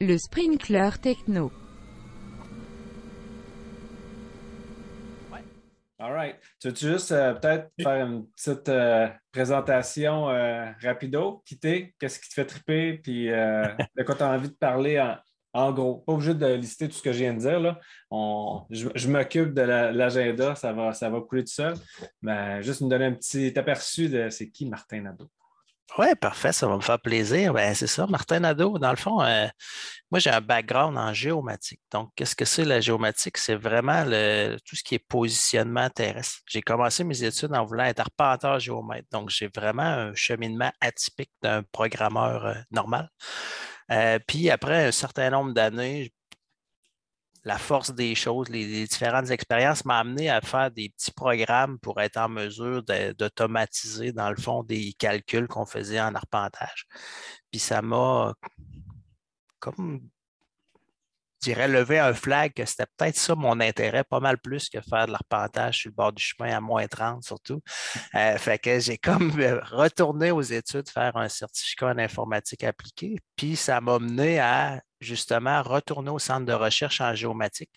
Le sprinkler techno. All right. Tu veux juste euh, peut-être faire une petite euh, présentation euh, rapido, quitter, qu'est-ce qui te fait triper, puis de quoi tu as envie de parler en, gros? Pas obligé de lister tout ce que je viens de dire. Là. je, m'occupe de l'agenda, ça, va, ça va couler tout seul. Mais juste me donner un petit aperçu de c'est qui Martin Nadeau. Oui, parfait, ça va me faire plaisir. Ben, c'est ça, Martin Nadeau, dans le fond, euh, moi j'ai un background en géomatique. Donc, qu'est-ce que c'est la géomatique? C'est vraiment tout ce qui est positionnement terrestre. J'ai commencé mes études en voulant être arpenteur géomètre. Donc, j'ai vraiment un cheminement atypique d'un programmeur euh, normal. Euh, puis après un certain nombre d'années, la force des choses, les, différentes expériences m'ont amené à faire des petits programmes pour être en mesure d'automatiser, dans le fond, des calculs qu'on faisait en arpentage. Puis ça m'a comme je dirais, lever un flag que c'était peut-être ça mon intérêt, pas mal plus que faire de l'arpentage sur le bord du chemin à moins 30 surtout. Euh, fait que j'ai comme retourné aux études faire un certificat en informatique appliquée, puis ça m'a mené à justement retourner au centre de recherche en géomatique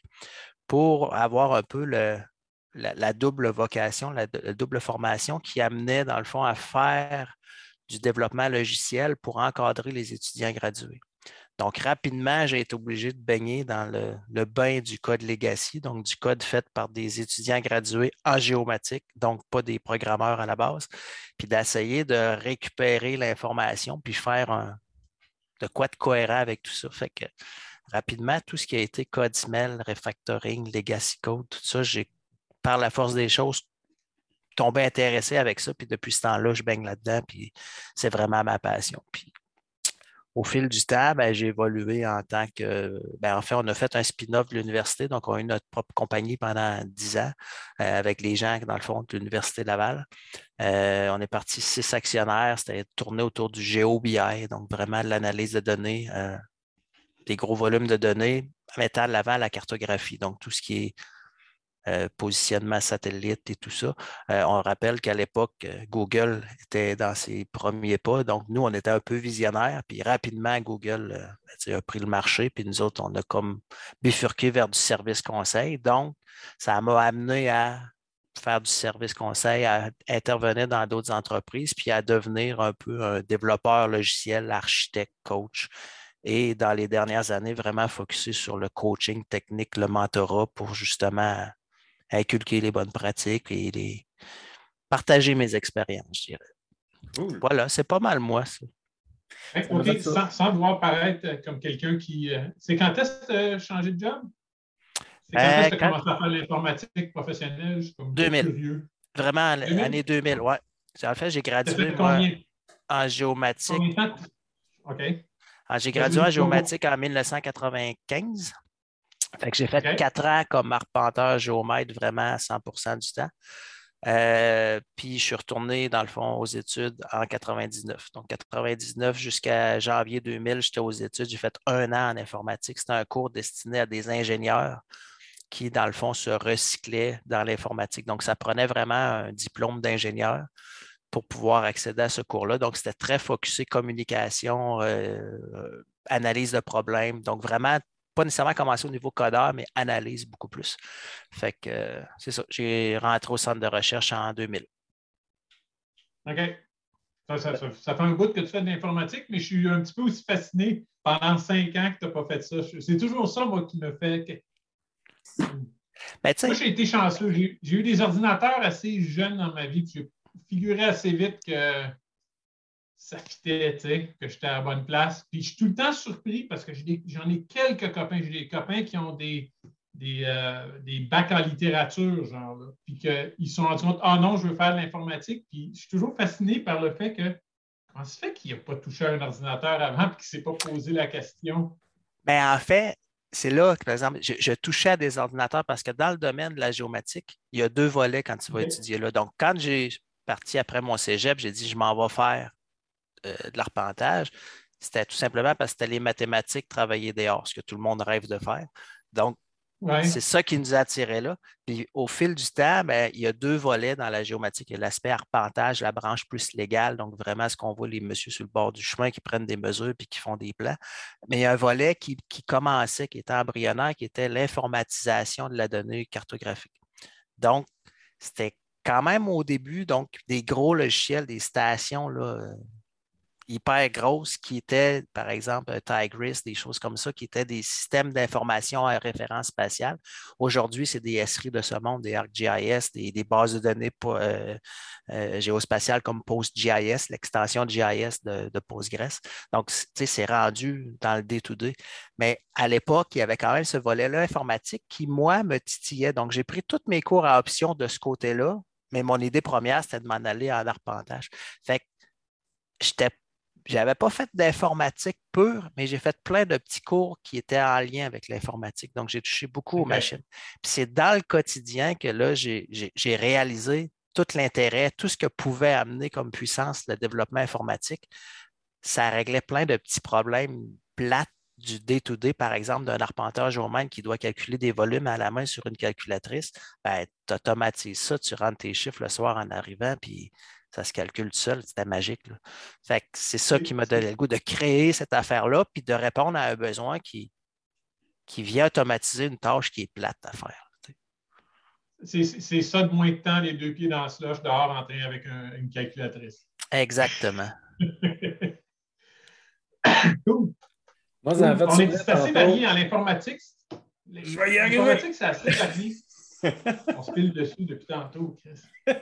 pour avoir un peu la, double vocation, la, double formation qui amenait dans le fond à faire du développement logiciel pour encadrer les étudiants gradués. Donc, rapidement, j'ai été obligé de baigner dans le, bain du code legacy, donc du code fait par des étudiants gradués en géomatique, donc pas des programmeurs à la base, puis d'essayer de récupérer l'information, puis faire un, de quoi de cohérent avec tout ça. Fait que rapidement, tout ce qui a été code smell, refactoring, legacy code, tout ça, j'ai, par la force des choses, tombé intéressé avec ça. Puis depuis ce temps-là, je baigne là-dedans. Puis c'est vraiment ma passion. Au fil du temps, ben, j'ai évolué en tant que. Ben, en fait, on a fait un spin-off de l'université, donc on a eu notre propre compagnie pendant dix ans euh, avec les gens, dans le fond, de l'Université Laval. Euh, on est parti six actionnaires, c'était tourné autour du GeoBI, donc vraiment l'analyse de données, euh, des gros volumes de données, mettant l'avant la cartographie, donc tout ce qui est euh, positionnement satellite et tout ça. Euh, on rappelle qu'à l'époque, euh, Google était dans ses premiers pas. Donc, nous, on était un peu visionnaires. Puis rapidement, Google ben, a pris le marché. Puis nous autres, on a comme bifurqué vers du service conseil. Donc, ça m'a amené à faire du service conseil, à intervenir dans d'autres entreprises, puis à devenir un peu un développeur logiciel, architecte, coach. Et dans les dernières années, vraiment focusé sur le coaching technique, le mentorat pour justement inculquer les bonnes pratiques et les... partager mes expériences, je dirais. Voilà, c'est pas mal moi, ça. OK, sans, sans, vouloir paraître comme quelqu'un qui. Euh, c'est quand est-ce que tu as changé de job? C'est quand est-ce que tu as commencé à faire l'informatique professionnelle? 2000. Vraiment, l'année 2000, oui. En fait, j'ai gradué en géomatique. OK. Ah, j'ai gradué en géomatique en 1995. Fait que j'ai fait quatre ans comme arpenteur géomètre vraiment à 100 du temps. Euh, puis je suis retourné, dans le fond, aux études en 99. Donc, 99 jusqu'à janvier 2000, j'étais aux études. J'ai fait un an en informatique. C'était un cours destiné à des ingénieurs qui, dans le fond, se recyclaient dans l'informatique. Donc, ça prenait vraiment un diplôme d'ingénieur pour pouvoir accéder à ce cours-là. Donc, c'était très focusé communication, euh, analyse de problèmes. Donc, vraiment pas nécessairement commencer au niveau codeur, mais analyse beaucoup plus. Fait que euh, c'est ça. J'ai rentré au centre de recherche en 2000. OK. Ça, fait un bout que tu fais de l'informatique, mais je suis un petit peu aussi fasciné pendant cinq ans que tu n'as pas fait ça. C'est toujours ça, moi, qui me fait. Ben, moi, j'ai été chanceux. J'ai eu des ordinateurs assez jeunes dans ma vie. J'ai figuré assez vite que ça fitait, tu sais, que j'étais à la bonne place. Puis je suis tout le temps surpris parce que j'en ai, quelques copains. J'ai des copains qui ont des, des, euh, des bacs en littérature, genre, là, puis qu'ils sont rendus compte, ah non, je veux faire de l'informatique. Puis je suis toujours fasciné par le fait que, comment se fait qu'il n'a pas touché un ordinateur avant et qu'il ne s'est pas posé la question? Bien, en fait, c'est là que, par exemple, je, touchais à des ordinateurs parce que dans le domaine de la géomatique, il y a deux volets quand tu vas étudier là. Donc, quand j'ai parti après mon cégep, j'ai dit, je m'en vais faire euh, de l'arpentage, c'était tout simplement parce que c'était les mathématiques travailler dehors, ce que tout le monde rêve de faire. Donc, Ouais. C'est ça qui nous attirait là. Puis au fil du temps, ben, il y a deux volets dans la géomatique. Il y a l'aspect arpentage, la branche plus légale, donc vraiment ce qu'on voit les messieurs sur le bord du chemin qui prennent des mesures puis qui font des plans. Mais il y a un volet qui, qui commençait, qui était embryonnaire, qui était l'informatisation de la donnée cartographique. Donc, c'était quand même au début, donc des gros logiciels, des stations là, euh, hyper grosses qui étaient, par exemple, Tigris, des choses comme ça, qui étaient des systèmes d'information à référence spatiale. Aujourd'hui, c'est des SRI de ce monde, des ArcGIS, des, bases de données euh, euh, géospatiales comme PostGIS, l'extension GIS de, Postgres. Donc, c'est rendu dans le day-to-day. Mais à l'époque, il y avait quand même ce volet-là informatique qui, moi, me titillait. Donc, j'ai pris tous mes cours à option de ce côté-là, mais mon idée première, c'était de m'en aller en arpentage. Fait que j'étais je n'avais pas fait d'informatique pure, mais j'ai fait plein de petits cours qui étaient en lien avec l'informatique. Donc, j'ai touché beaucoup aux machines. Puis c'est dans le quotidien que là, j'ai réalisé tout l'intérêt, tout ce que pouvait amener comme puissance le développement informatique. Ça réglait plein de petits problèmes plates du day-to-day, par exemple, d'un arpenteur géomètre qui doit calculer des volumes à la main sur une calculatrice. Ben, tu automatises ça, tu rentres tes chiffres le soir en arrivant, puis ça se calcule tout seul, c'était magique. Fait c'est ça qui m'a donné le goût de créer cette affaire-là, puis de répondre à un besoin qui, qui vient automatiser une tâche qui est plate à faire. C'est ça de moins de temps, les deux pieds dans le slush, dehors, en train avec une calculatrice. Exactement. cool. Moi, cool. On est assez varié en informatique. L'informatique, c'est assez varié. On se pile dessus depuis tantôt, Chris.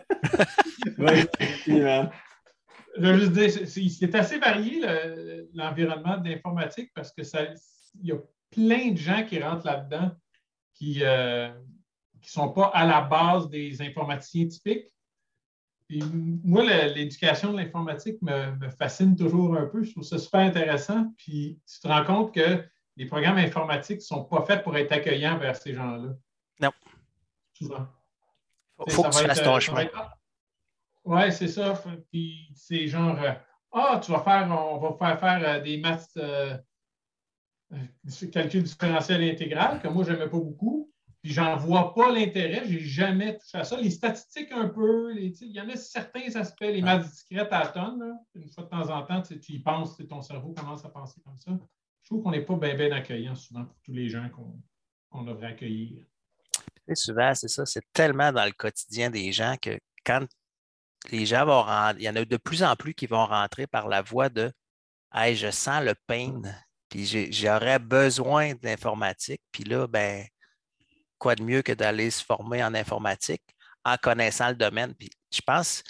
oui, Je veux juste dire, c'est assez varié l'environnement de l'informatique parce que ça, il y a plein de gens qui rentrent là-dedans qui ne euh, sont pas à la base des informaticiens typiques. Puis moi, l'éducation de l'informatique me, me, fascine toujours un peu. Je trouve ça super intéressant. Puis tu te rends compte que les programmes informatiques ne sont pas faits pour être accueillants vers ces gens-là. Non. Souvent. Il faut que tu fasses ton chemin. Oui, c'est ça. Puis c'est genre, euh, ah, tu vas faire, on va faire faire euh, des maths, euh, calcul différentiel intégral, que moi, je n'aimais pas beaucoup. Puis j'en vois pas l'intérêt, j'ai jamais touché à ça. Les statistiques un peu, il y en a certains aspects, les maths discrètes à la tonne, une fois de temps en temps, tu y penses, ton cerveau commence à penser comme ça. Je trouve qu'on n'est pas bien bien accueillant souvent pour tous les gens qu'on devrait accueillir. Souvent, c'est ça, c'est tellement dans le quotidien des gens que quand les gens vont rentrer, il y en a de plus en plus qui vont rentrer par la voie de Hey, je sens le pain, puis j'aurais besoin d'informatique, puis là, ben, quoi de mieux que d'aller se former en informatique en connaissant le domaine? Puis je pense,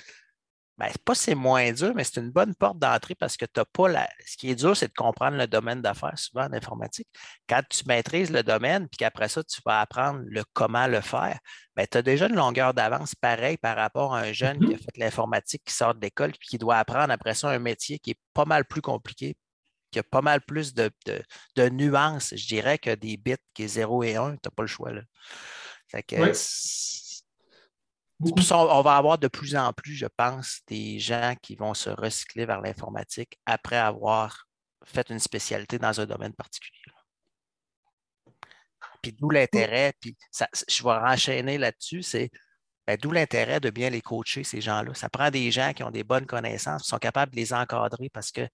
ben, pas c'est moins dur, mais c'est une bonne porte d'entrée parce que tu n'as pas la. Ce qui est dur, c'est de comprendre le domaine d'affaires, souvent en informatique. Quand tu maîtrises le domaine, puis qu'après ça, tu vas apprendre le comment le faire, ben, tu as déjà une longueur d'avance pareil par rapport à un jeune qui a Mm-hmm. fait l'informatique, qui sort de l'école, puis qui doit apprendre après ça un métier qui est pas mal plus compliqué, qui a pas mal plus de, de, de nuances, je dirais, que des bits qui est 0 et 1, tu n'as pas le choix. Là. Fait que, Oui. Pour ça, on on va avoir de plus en plus, je pense, des gens qui vont se recycler vers l'informatique après avoir fait une spécialité dans un domaine particulier. Puis d'où l'intérêt, puis ça- je vais enchaîner là-dessus, c'est ben, d'où l'intérêt de bien les coacher, ces gens-là. Ça prend des gens qui ont des bonnes connaissances, qui sont capables de les encadrer parce que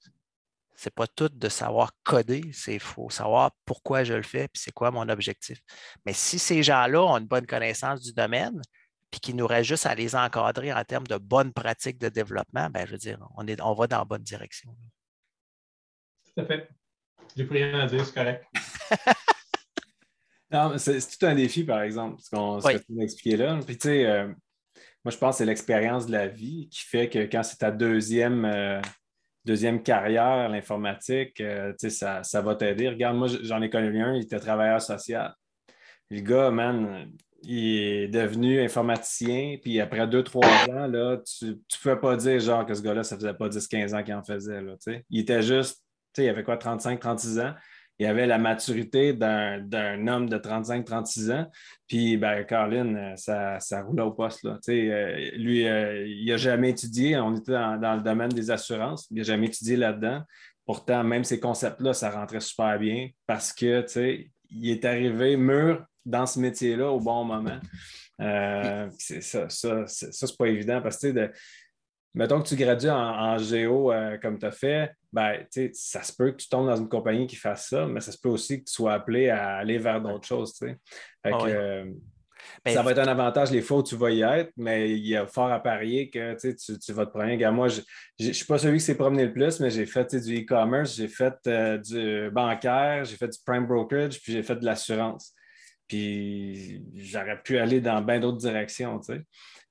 c'est pas tout de savoir coder, c'est faut savoir pourquoi je le fais, puis c'est quoi mon objectif. Mais si ces gens-là ont une bonne connaissance du domaine, puis qu'il nous reste juste à les encadrer en termes de bonnes pratiques de développement, ben, je veux dire, on, est, on va dans la bonne direction. Tout à fait. J'ai plus rien à dire, c'est correct. Non, c'est tout un défi, par exemple, ce, qu'on ce Oui. que tu m'as expliqué là. Puis, tu sais, euh, moi, je pense que c'est l'expérience de la vie qui fait que quand c'est ta deuxième, euh, deuxième carrière, l'informatique, euh, tu sais, ça, ça va t'aider. Regarde, moi, j'en ai connu un, il était travailleur social. Le gars, man, il est devenu informaticien, puis après deux, trois ans, là, tu ne pouvais pas dire genre que ce gars-là, ça faisait pas 10-15 ans qu'il en faisait. Là, il était juste, il avait quoi, 35-36 ans? Il avait la maturité d'un homme de 35-36 ans. Puis, ben, Colin, euh, ça, ça roulait au poste. Là. Euh, lui, euh, il n'a jamais étudié. On était dans, dans le domaine des assurances. Il n'a jamais étudié là-dedans. Pourtant, même ces concepts-là, ça rentrait super bien parce que, tu sais, il est arrivé mûr dans ce métier-là au bon moment. Euh, c'est ça, ça, c'est pas évident parce que, de, mettons que tu gradues en, géo euh, comme tu as fait, ben, ça se peut que tu tombes dans une compagnie qui fasse ça, mais ça se peut aussi que tu sois appelé à aller vers d'autres choses. Fait ah que, ben, ça va être un avantage les fois où tu vas y être, mais il y a fort à parier que tu, vas te prendre. moi, je ne suis pas celui qui s'est promené le plus, mais j'ai fait du e-commerce, j'ai fait euh, du bancaire, j'ai fait du prime brokerage, puis j'ai fait de l'assurance. Puis j'aurais pu aller dans bien d'autres directions.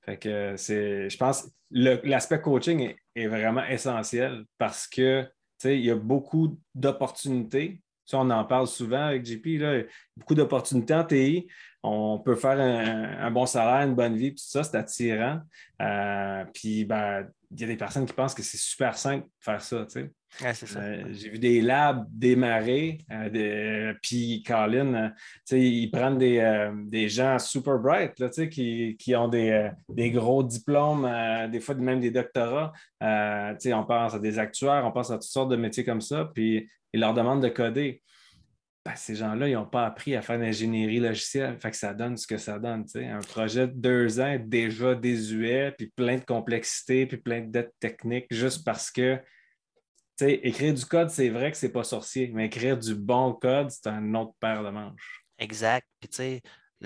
Fait que c'est, je pense, l'aspect coaching est, vraiment essentiel parce que il y a beaucoup d'opportunités. Ça, on en parle souvent avec JP, là, beaucoup d'opportunités en TI on peut faire un, bon salaire, une bonne vie, tout ça, c'est attirant. Euh, puis, ben, il y a des personnes qui pensent que c'est super simple de faire ça. Tu sais. Euh, j'ai vu des labs démarrer, euh, puis Colin, ils prennent des, gens super bright là, qui, qui, ont des, gros diplômes, des fois même des doctorats. on pense à des actuaires, on pense à toutes sortes de métiers comme ça, puis ils leur demandent de coder. Ben, ces gens-là, ils n'ont pas appris à faire l'ingénierie logicielle. Fait que ça donne ce que ça donne. Un projet de deux ans déjà désuet, puis plein de complexité, puis plein de dettes techniques, juste parce que écrire du code, c'est vrai que c'est pas sorcier, mais écrire du bon code, c'est un autre paire de manches. Exact. Puis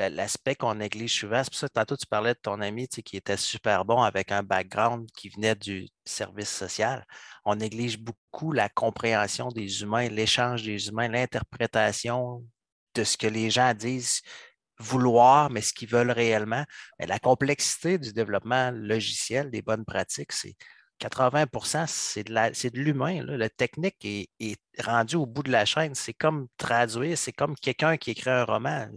l'aspect qu'on néglige souvent. C'est pour ça que tantôt tu parlais de ton ami qui était super bon avec un background qui venait du service social. On néglige beaucoup la compréhension des humains, l'échange des humains, l'interprétation de ce que les gens disent vouloir, mais ce qu'ils veulent réellement. la complexité du développement logiciel, des bonnes pratiques, c'est 80% c'est de l'humain. La technique est, rendue au bout de la chaîne. C'est comme traduire, c'est comme quelqu'un qui écrit un roman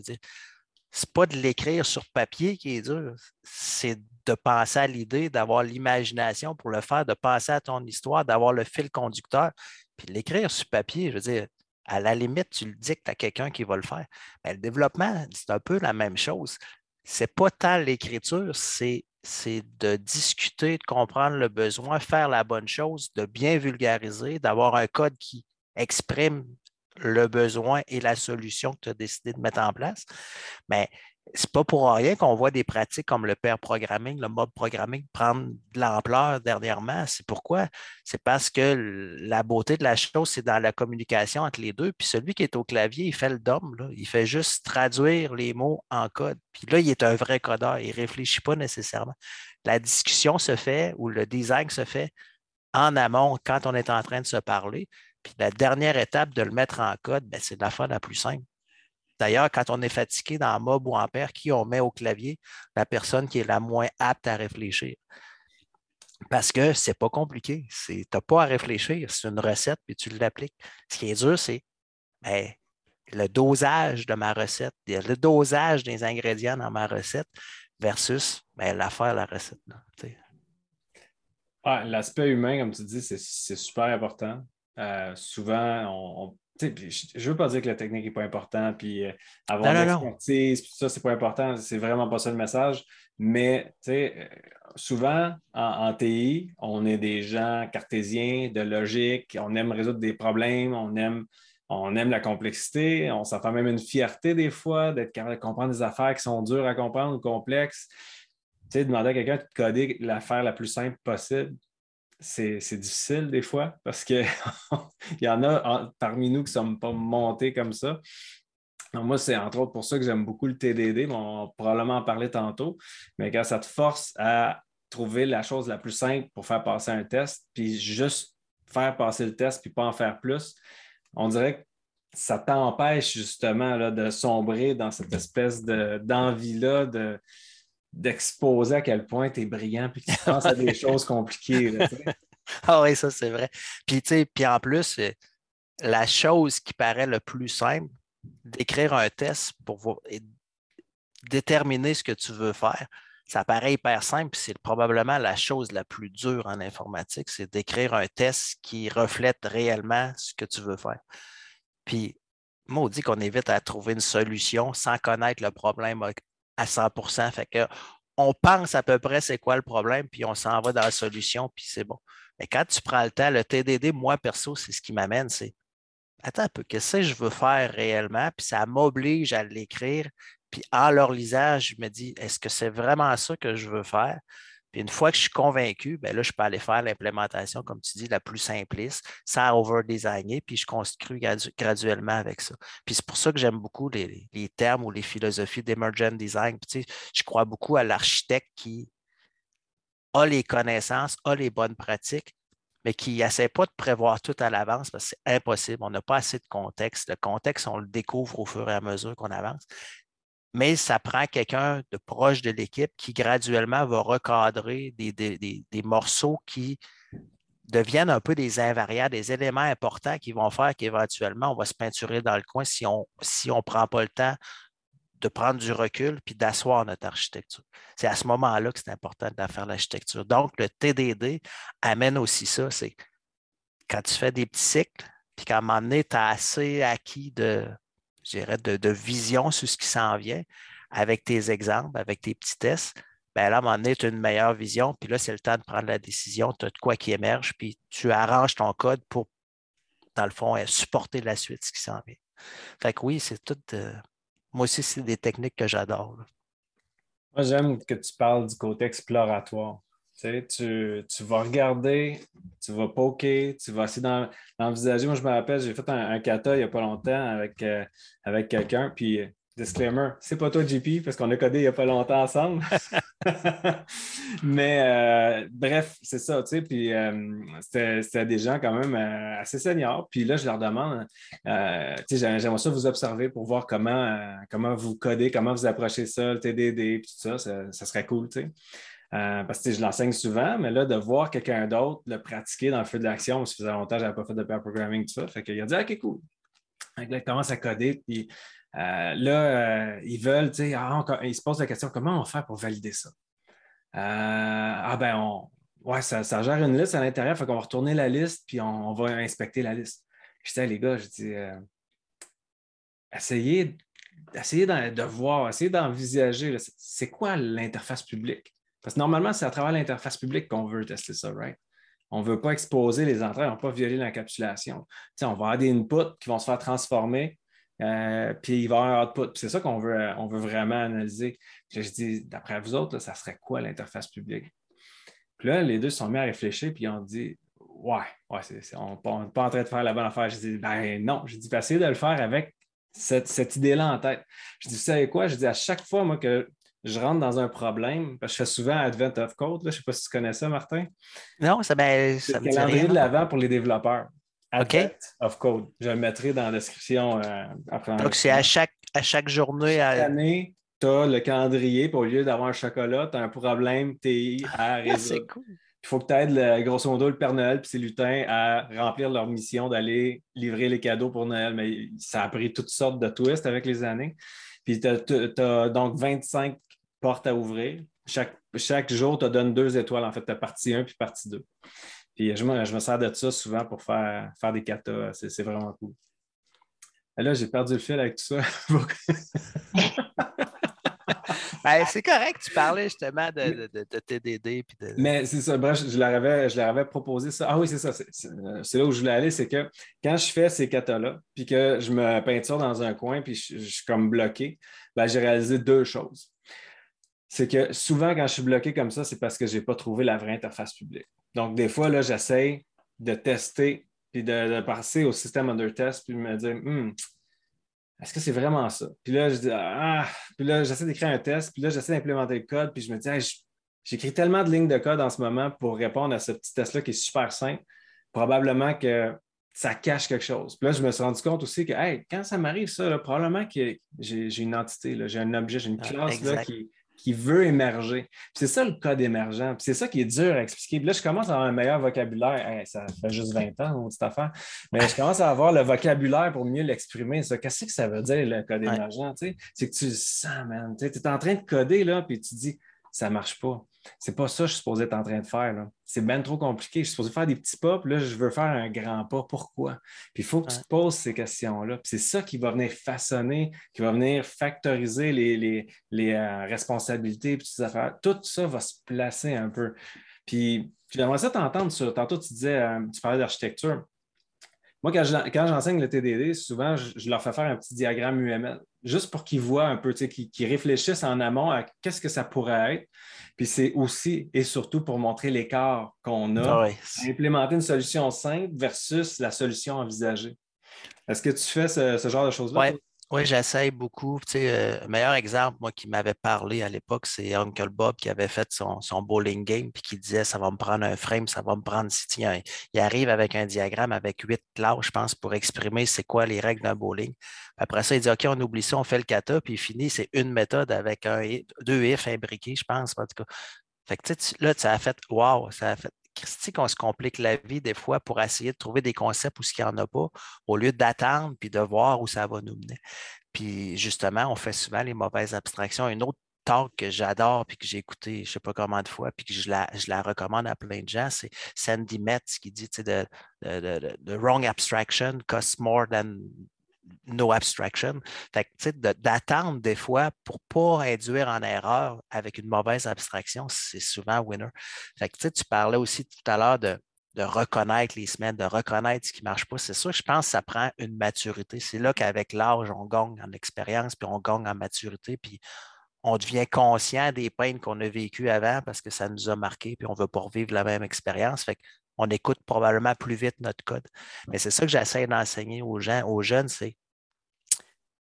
c'est pas de l'écrire sur papier qui est dur, c'est de penser à l'idée, d'avoir l'imagination pour le faire, de penser à ton histoire, d'avoir le fil conducteur, puis l'écrire sur papier, je veux dire, à la limite, tu le dictes à quelqu'un qui va le faire. Mais le développement, c'est un peu la même chose. Ce n'est pas tant l'écriture, c'est de discuter, de comprendre le besoin, faire la bonne chose, de bien vulgariser, d'avoir un code qui exprime le besoin et la solution que tu as décidé de mettre en place. Mais ce n'est pas pour rien qu'on voit des pratiques comme le pair programming, le mob programming prendre de l'ampleur dernièrement. C'est pourquoi? C'est parce que la beauté de la chose, c'est dans la communication entre les deux. Puis celui qui est au clavier, il fait le DOM. Il fait juste traduire les mots en code. Puis là, il est un vrai codeur. Il ne réfléchit pas nécessairement. La discussion se fait ou le design se fait en amont quand on est en train de se parler. Puis la dernière étape de le mettre en code, ben, c'est la fois la plus simple. D'ailleurs, quand on est fatigué dans mob ou en paire, qui on met au clavier? La personne qui est la moins apte à réfléchir. Parce que ce n'est pas compliqué. Tu n'as pas à réfléchir. C'est une recette, puis tu l'appliques. Ce qui est dur, c'est ben, le dosage de ma recette, le dosage des ingrédients dans ma recette versus ben, l'affaire, la recette. L'aspect humain, comme tu dis, c'est super important. Euh, souvent, on, je ne veux pas dire que la technique n'est pas importante, puis euh, avoir l'expertise, tout ça, c'est pas important, c'est vraiment pas ça le message. Mais euh, souvent, en, TI, on est des gens cartésiens, de logique, on aime résoudre des problèmes, on aime, on aime la complexité, on s'en fait même une fierté des fois d'être capable de comprendre des affaires qui sont dures à comprendre ou complexes. demander à quelqu'un de coder l'affaire la plus simple possible, c'est difficile des fois parce qu'il y en a parmi nous qui ne sont pas montés comme ça. moi, c'est entre autres pour ça que j'aime beaucoup le TDD, mais on va probablement en parler tantôt. Mais quand ça te force à trouver la chose la plus simple pour faire passer un test, puis juste faire passer le test, puis pas en faire plus, on dirait que ça t'empêche justement de sombrer dans cette espèce d'envie-là de, d'exposer à quel point tu es brillant puis que tu penses à des choses compliquées. ah oui, ça c'est vrai. Puis, puis en plus, euh, la chose qui paraît le plus simple, d'écrire un test pour déterminer ce que tu veux faire, ça paraît hyper simple, c'est probablement la chose la plus dure en informatique, c'est d'écrire un test qui reflète réellement ce que tu veux faire. Puis, dit qu'on évite à trouver une solution sans connaître le problème à 100 Fait que on pense à peu près c'est quoi le problème, puis on s'en va dans la solution, puis c'est bon. Mais quand tu prends le temps, le TDD, moi, perso, c'est ce qui m'amène, c'est attends un peu, qu'est-ce que je veux faire réellement, puis ça m'oblige à l'écrire, Puis en leur lisant, je me dis, est-ce que c'est vraiment ça que je veux faire? Puis une fois que je suis convaincu, bien là, je peux aller faire l'implémentation, comme tu dis, la plus simpliste, sans over-designer, puis je construis graduellement avec ça. Puis c'est pour ça que j'aime beaucoup les, termes ou les philosophies d'emergent design. Puis, tu sais, je crois beaucoup à l'architecte qui a les connaissances, a les bonnes pratiques, mais qui n'essaie pas de prévoir tout à l'avance parce que c'est impossible. On n'a pas assez de contexte. Le contexte, on le découvre au fur et à mesure qu'on avance mais ça prend quelqu'un de proche de l'équipe qui graduellement va recadrer des, morceaux qui deviennent un peu des invariants, des éléments importants qui vont faire qu'éventuellement, on va se peinturer dans le coin si on ne si on prend pas le temps de prendre du recul puis d'asseoir notre architecture. C'est à ce moment-là que c'est important de faire l'architecture. Donc, le TDD amène aussi ça, c'est quand tu fais des petits cycles, puis qu'à un moment donné, tu as assez acquis de, dirais, de, vision sur ce qui s'en vient avec tes exemples, avec tes petits tests, bien là, à un moment donné, tu as une meilleure vision, puis là, c'est le temps de prendre la décision, tu as de quoi qui émerge, puis tu arranges ton code pour, dans le fond, supporter la suite, ce qui s'en vient. Fait que oui, c'est tout. Euh, moi aussi, c'est des techniques que j'adore. Moi, j'aime que tu parles du côté exploratoire. Tu, tu, vas regarder, tu vas poker, tu vas essayer d'envisager. Moi, je me rappelle, j'ai fait un, kata il n'y a pas longtemps avec, euh, avec quelqu'un, puis disclaimer, c'est pas toi, JP, parce qu'on a codé il n'y a pas longtemps ensemble. Mais euh, bref, c'est ça, tu sais. Puis euh, c'était des gens quand même assez seniors. Puis là, je leur demande, tu sais, j'aimerais ça vous observer pour voir comment, comment vous codez, comment vous approchez ça, le TDD, tout ça, ça, ça serait cool, tu sais. Euh, parce que je l'enseigne souvent, mais là, de voir quelqu'un d'autre le pratiquer dans le feu de l'action, ça faisait longtemps que je n'avais pas fait de pair programming, tout ça. Fait qu'il a dit OK, cool. il commence à coder, puis euh, là, euh, ils veulent, tu sais, ah, ils se posent la question comment on faire pour valider ça? ah ben, on, ouais, ça, gère une liste à l'intérieur, fait qu'on va retourner la liste, puis on, va inspecter la liste. Je dis, les gars, je dis, essayez, essayez de voir, essayez d'envisager, c'est quoi l'interface publique? Parce que normalement, c'est à travers l'interface publique qu'on veut tester ça, right? On ne veut pas exposer les entrées, on ne veut pas violer l'encapsulation. on va avoir des inputs qui vont se faire transformer, euh, puis il va y avoir un output. C'est ça qu'on veut, euh, on veut vraiment analyser. Puis je dis, d'après vous autres, ça serait quoi l'interface publique? Puis là, les deux sont mis à réfléchir, puis ont dit, ouais, ouais on n'est pas en train de faire la bonne affaire. Je dis, ben non, je dis, essayez de le faire avec cette, idée-là en tête. Je dis, vous savez quoi? Je dis, à chaque fois, moi, que je rentre dans un problème, parce que je fais souvent Advent of Code. je ne sais pas si tu connais ça, Martin. Non, ça, ben, ça me calendrier de l'avant pour les développeurs. Advent of Code. Je le mettrai dans la description euh, après. Donc, c'est à chaque, à chaque journée. Chaque année, tu as le calendrier, puis au lieu d'avoir un chocolat, tu as un problème TI à résoudre. c'est cool. Il faut que tu aides, grosso modo, le Père Noël et ses lutins à remplir leur mission d'aller livrer les cadeaux pour Noël. Mais ça a pris toutes sortes de twists avec les années. Puis tu as, donc 25 porte à ouvrir. Chaque, chaque jour, tu donnes deux étoiles. En fait, tu as partie 1 puis partie 2. Puis je me, je me, sers de ça souvent pour faire, faire des katas. C'est vraiment cool. Et là, j'ai perdu le fil avec tout ça. Ben, c'est correct, tu parlais justement de, de, TDD. Puis de... Mais c'est ça, bref, je leur, avais, je leur avais proposé ça. Ah oui, c'est ça, c'est là où je voulais aller, c'est que quand je fais ces katas-là, puis que je me peinture dans un coin, puis je, suis comme bloqué, ben, j'ai réalisé deux choses c'est que souvent, quand je suis bloqué comme ça, c'est parce que je n'ai pas trouvé la vraie interface publique. Donc, des fois, là, j'essaie de tester puis de, passer au système under test puis de me dire hmm, est-ce que c'est vraiment ça? Puis là, je dis Ah, puis là, j'essaie d'écrire un test, puis là, j'essaie d'implémenter le code, puis je me dis j'écris tellement de lignes de code en ce moment pour répondre à ce petit test-là qui est super simple. Probablement que ça cache quelque chose. Puis là, je me suis rendu compte aussi que quand ça m'arrive, ça, probablement que j'ai une entité, j'ai un objet, j'ai une ah, classe là, qui, qui veut émerger. C'est ça le code émergent. C'est ça qui est dur à expliquer. là, je commence à avoir un meilleur vocabulaire. ça fait juste 20 ans, cette affaire. Mais je commence à avoir le vocabulaire pour mieux l'exprimer. Qu'est-ce que ça veut dire, le code émergent? C'est que tu le sens, man. Tu es en train de coder, là, puis tu dis, ça ne marche pas. C'est pas ça que je suis supposé être en train de faire. C'est bien trop compliqué. Je suis supposé faire des petits pas, puis là, je veux faire un grand pas. Pourquoi? Puis il faut que tu te poses ces questions-là. c'est ça qui va venir façonner, qui va venir factoriser les, les, euh, responsabilités, puis ces affaires. Tout ça va se placer un peu. Puis, j'aimerais ça t'entendre sur. Tantôt, tu disais, euh, tu parlais d'architecture. Moi, quand je- quand j'enseigne le TDD, souvent, je, je leur fais faire un petit diagramme UML, juste pour qu'ils voient un peu, tu sais, qu'ils réfléchissent en amont à qu'est-ce que ça pourrait être. Puis c'est aussi et surtout pour montrer l'écart qu'on a Ah ouais. à implémenter une solution simple versus la solution envisagée. Est-ce que tu fais ce, ce genre de choses-là? Oui, j'essaye beaucoup. Tu sais, euh, meilleur exemple, moi, qui m'avait parlé à l'époque, c'est Uncle Bob qui avait fait son, son bowling game puis qui disait ça va me prendre un frame, ça va me prendre si tiens, il arrive avec un diagramme avec huit classes, je pense, pour exprimer c'est quoi les règles d'un bowling. Après ça, il dit OK, on oublie ça, on fait le kata, puis il finit, c'est une méthode avec un, deux if imbriqués, je pense. En tout cas. Fait que tu sais, là, ça a fait Wow, ça a fait. Christy, qu'on se complique la vie des fois pour essayer de trouver des concepts où ce qu'il n'y en a pas, au lieu d'attendre puis de voir où ça va nous mener. Puis justement, on fait souvent les mauvaises abstractions. Une autre talk que j'adore puis que j'ai écouté je ne sais pas combien de fois puis que je la, je la recommande à plein de gens, c'est Sandy Metz qui dit de, de, de- wrong abstraction costs more than no abstraction. Fait que, d'attendre des fois pour ne pas induire en erreur avec une mauvaise abstraction, c'est souvent winner. Fait que, tu parlais aussi tout à l'heure de, de reconnaître les semaines, de reconnaître ce qui ne marche pas. C'est sûr, je pense que ça prend une maturité. C'est là qu'avec l'âge, on gagne en expérience, puis on gagne en maturité, puis on devient conscient des peines qu'on a vécues avant parce que ça nous a marqué, puis on ne veut pas revivre la même expérience. Fait qu'on écoute probablement plus vite notre code. Mais c'est ça que j'essaie d'enseigner aux gens, aux jeunes, c'est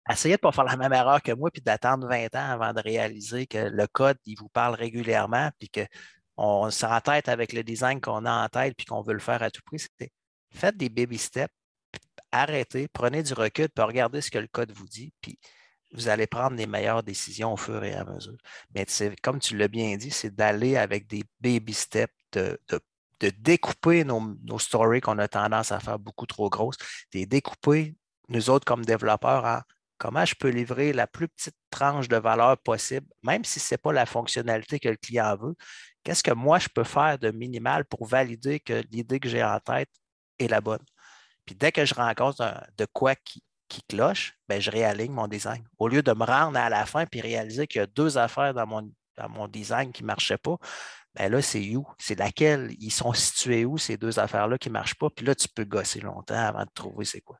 essayez de ne pas faire la même erreur que moi, puis d'attendre 20 ans avant de réaliser que le code, il vous parle régulièrement, puis qu'on s'entête avec le design qu'on a en tête, puis qu'on veut le faire à tout prix. C'est faites des baby steps, arrêtez, prenez du recul, puis regardez ce que le code vous dit, puis vous allez prendre les meilleures décisions au fur et à mesure. Mais comme tu l'as bien dit, c'est d'aller avec des baby steps, de, de- de découper nos, stories qu'on a tendance à faire beaucoup trop grosses, de découper, nous autres comme développeurs, en comment je peux livrer la plus petite tranche de valeur possible, même si ce n'est pas la fonctionnalité que le client veut. Qu'est-ce que moi, je peux faire de minimal pour valider que l'idée que j'ai en tête est la bonne? Puis dès que je rencontre de quoi qui, qui cloche, ben, je réaligne mon design. Au lieu de me rendre à la fin et réaliser qu'il y a deux affaires dans mon, dans mon design qui ne marchaient pas, ben là, c'est où? C'est laquelle? Ils sont situés où, ces deux affaires-là qui ne marchent pas? Puis là, tu peux gosser longtemps avant de trouver c'est quoi.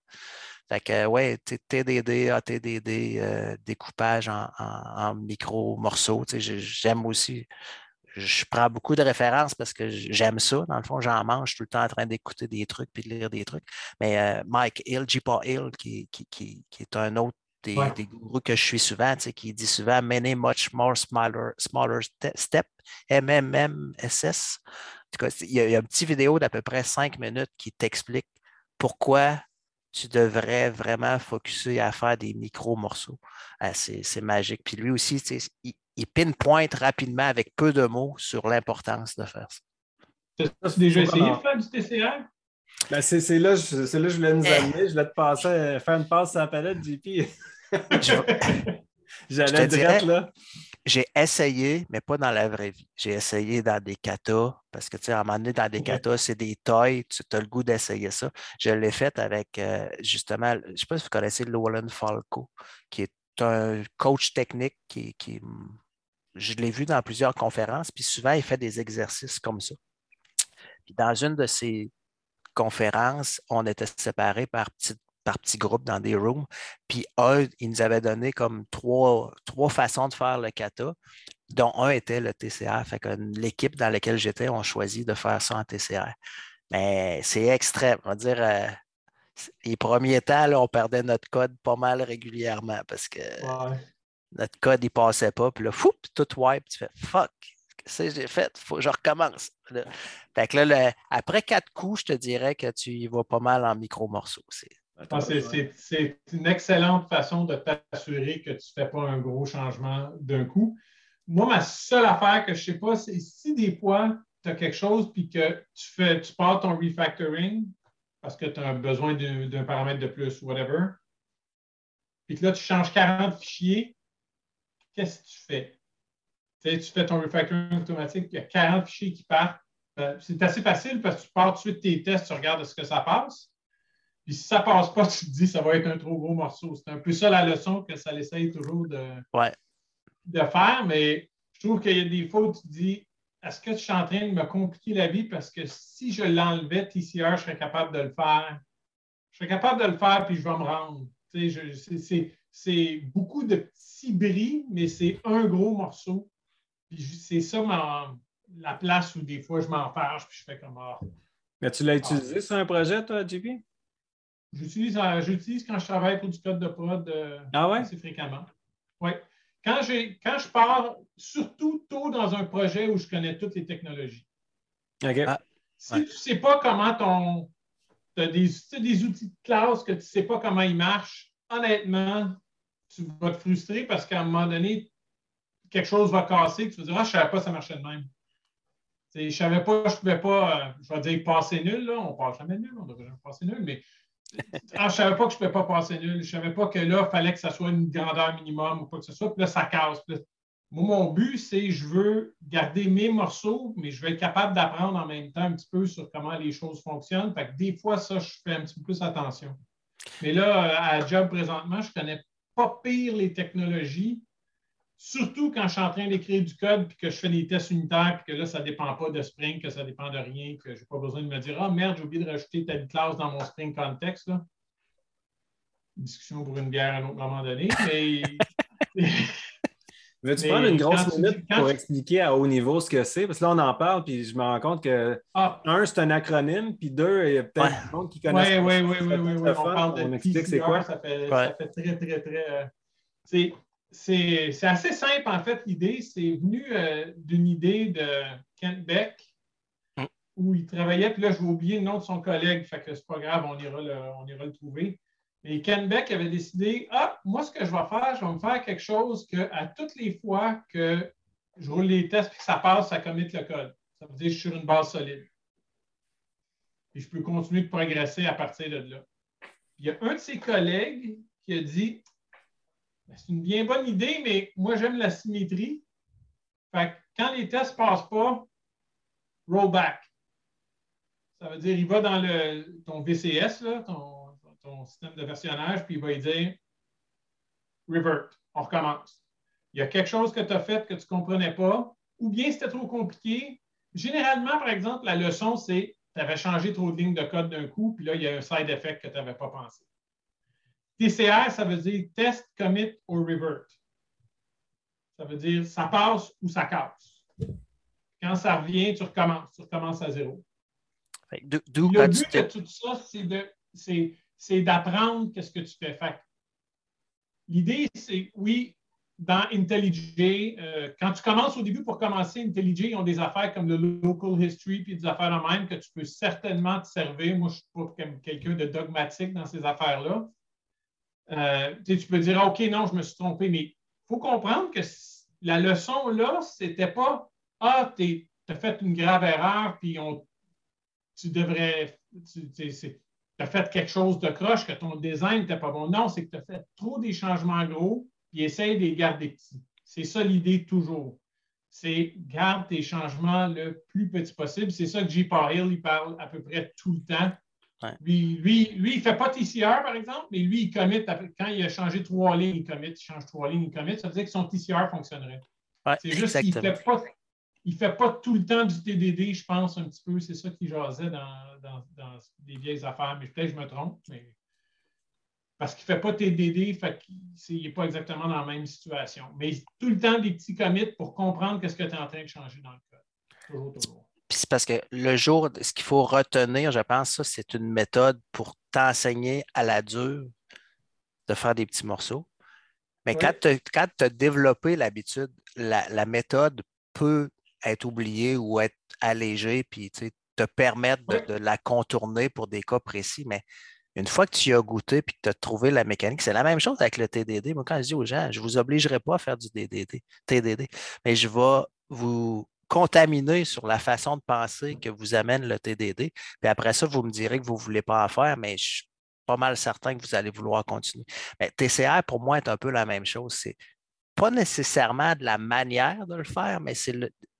Fait que, ouais, TDD, ATDD, euh, découpage en, micro-morceaux. J'aime aussi, je prends beaucoup de références parce que j'aime ça. Dans le fond, j'en mange tout le temps en train d'écouter des trucs puis de lire des trucs. Mais euh, Mike Hill, J.P. Hill, qui, qui, qui, qui est un autre des, Ouais. des gourous que je suis souvent, tu sais, qui dit souvent Many much more smaller, smaller ste- step, MMMSS. En tout cas, il y a, il y a une petite vidéo d'à peu près cinq minutes qui t'explique pourquoi tu devrais vraiment focuser à faire des micro-morceaux. Ah, c'est magique. Puis lui aussi, tu sais, il, il pinpointe rapidement avec peu de mots sur l'importance de faire ça. As-tu déjà Faut essayé de faire du TCR? Ben, c'est c'est là, c'est là que je voulais nous Eh. amener. Je voulais te passer, faire une passe sur la palette, JP. Je- J'allais te direct dirais- là. J'ai essayé, mais pas dans la vraie vie. J'ai essayé dans des katas, parce que tu sais, à un moment donné, dans des katas, c'est des toys, tu as le goût d'essayer ça. Je l'ai fait avec, euh, justement, je ne sais pas si vous connaissez Nolan Falco, qui est un coach technique qui, qui je l'ai vu dans plusieurs conférences, puis souvent, il fait des exercices comme ça. Puis dans une de ces conférences, on était séparés par petits, par petits groupes dans des rooms. Puis un, il nous avait donné comme trois, trois façons de faire le kata, dont un était le TCR. Fait que l'équipe dans laquelle j'étais, on choisit de faire ça en TCR. Mais c'est extrême. On va dire, euh, les premiers temps, là, on perdait notre code pas mal régulièrement parce que Ouais. notre code, il passait pas. Puis là, fou, tout wipe. Tu fais fuck. Qu'est-ce que j'ai fait? Faut que je recommence. Là. Fait que là, le- après quatre coups, je te dirais que tu y vas pas mal en micro-morceaux. C'est- Ah, c'est- C'est c'est une excellente façon de t'assurer que tu ne fais pas un gros changement d'un coup. Moi, ma seule affaire que je ne sais pas, c'est si des fois, tu as quelque chose puis que tu, fais, tu pars ton refactoring parce que tu as besoin d'un d'un paramètre de plus, whatever, puis que là, tu changes 40 fichiers, qu'est-ce que tu fais? Tu sais, tu fais ton refactoring automatique, il y a 40 fichiers qui partent. Euh, C'est assez facile parce que tu pars tout de suite tes tests, tu regardes ce que ça passe. Puis si ça passe pas, tu te dis ça va être un trop gros morceau. C'est un peu ça la leçon que ça essaye toujours de, Ouais. de faire, mais je trouve qu'il y a des fois où tu te dis est-ce que je suis en train de me compliquer la vie? Parce que si je l'enlevais TCR, je serais capable de le faire je suis capable de le faire, puis je vais me rendre. C'est beaucoup de petits bris, mais c'est un gros morceau. Puis c'est ça la place où des fois je m'en fâche, puis je fais comme ah. Mais tu l'as utilisé sur un projet, toi, JP? J'utilise, euh, j'utilise quand je travaille pour du code de prod euh, ah ouais? assez fréquemment. Oui. Quand, quand je pars, surtout tôt dans un projet où je connais toutes les technologies. OK. Ah, si tu ne sais pas comment ton. Tu as des, des, outils de classe que tu ne sais pas comment ils marchent, honnêtement, tu vas te frustrer parce qu'à un moment donné, quelque chose va casser, tu vas dire Ah, je ne savais pas ça marchait de même. je ne savais pas, je ne pouvais pas, euh, je vais dire passer nul, là. on ne passe jamais nul, on ne devrait jamais passer nul, mais ah, je ne savais pas que je ne pouvais pas passer nul. Je ne savais pas que là, il fallait que ça soit une grandeur minimum ou quoi que ce soit. Puis là, ça casse. moi, mon but, c'est je veux garder mes morceaux, mais je veux être capable d'apprendre en même temps un petit peu sur comment les choses fonctionnent. Que des fois, ça, je fais un petit peu plus attention. Mais là, à Job présentement, je ne connais pas pire les technologies. Surtout quand je suis en train d'écrire du code puis que je fais des tests unitaires puis que là, ça ne dépend pas de Spring, que ça ne dépend de rien, que je n'ai pas besoin de me dire Ah merde, j'ai oublié de rajouter telle classe dans mon Spring context. Là. Discussion pour une bière à un autre moment donné. Mais. Veux-tu prendre une grosse minute pour expliquer à haut niveau ce que c'est? Parce que là, on en parle, puis je me rends compte que, ah. un, c'est un acronyme, puis deux, il y a peut-être des gens qui connaissent. Oui, oui, oui, oui, oui. On parle de on explique c'est quoi? Ça fait, ça fait très, très, très. Euh, c'est assez simple, en fait, l'idée. C'est venu euh, d'une idée de Kent Beck, mm. où il travaillait, puis là, je vais oublier le nom de son collègue, fait que c'est pas grave, on ira le, on ira le trouver. Et Ken Beck avait décidé Ah, moi, ce que je vais faire, je vais me faire quelque chose que à toutes les fois que je roule les tests et que ça passe, ça commit le code. Ça veut dire que je suis sur une base solide. Et je peux continuer de progresser à partir de là. Il y a un de ses collègues qui a dit ben, c'est une bien bonne idée, mais moi, j'aime la symétrie. Fait quand les tests ne passent pas, rollback. Ça veut dire, il va dans le, ton VCS, ton, système de versionnage, puis il va lui dire revert, on recommence. Il y a quelque chose que tu as fait que tu ne comprenais pas, ou bien c'était trop compliqué. Généralement, par exemple, la leçon, c'est tu avais changé trop de lignes de code d'un coup, puis là, il y a un side effect que tu n'avais pas pensé. TCR, ça veut dire test, commit ou revert. Ça veut dire ça passe ou ça casse. Quand ça revient, tu recommences. Tu recommences à zéro. le but de tout ça, c'est d'apprendre qu'est-ce que tu fais. L'idée, c'est, oui, dans IntelliJ, euh, quand tu commences au début pour commencer, IntelliJ, ils ont des affaires comme le local history puis des affaires de même que tu peux certainement te servir. Moi, je ne suis pas quelqu'un de dogmatique dans ces affaires-là. Euh, tu peux dire, OK, non, je me suis trompé, mais il faut comprendre que la leçon là, c'était pas Ah, tu as fait une grave erreur, puis tu devrais. Tu as fait quelque chose de croche, que ton design n'était pas bon. Non, c'est que tu as fait trop des changements gros, puis essaye de les garder petits. C'est ça l'idée toujours. C'est garde tes changements le plus petit possible. C'est ça que J. Hill il parle à peu près tout le temps. Lui, lui, lui, il ne fait pas TCR, par exemple, mais lui, il commit, quand il a changé trois lignes, il commit, il change trois lignes, il commit, ça veut dire que son TCR fonctionnerait. c'est juste qu'il ne fait, pas, fait pas tout le temps du TDD, je pense, un petit peu. C'est ça qu'il jasait dans, dans, dans, des vieilles affaires, mais peut-être que je me trompe. Mais... Parce qu'il ne fait pas TDD, fait il n'est pas exactement dans la même situation. Mais tout le temps des petits commits pour comprendre ce que tu es en train de changer dans le code. Toujours, toujours. Puis c'est parce que le jour, ce qu'il faut retenir, je pense, ça, c'est une méthode pour t'enseigner à la dure de faire des petits morceaux. Mais quand tu as développé l'habitude, la, méthode peut être oubliée ou être allégée, puis te permettre de, la contourner pour des cas précis. Mais une fois que tu y as goûté puis que tu as trouvé la mécanique, c'est la même chose avec le TDD. Moi, quand je dis aux gens, je ne vous obligerai pas à faire du DDD, TDD, mais je vais vous contaminé sur la façon de penser que vous amène le TDD. Puis après ça, vous me direz que vous ne voulez pas en faire, mais je suis pas mal certain que vous allez vouloir continuer. Mais TCR, pour moi, est un peu la même chose. C'est pas nécessairement de la manière de le faire, mais c'est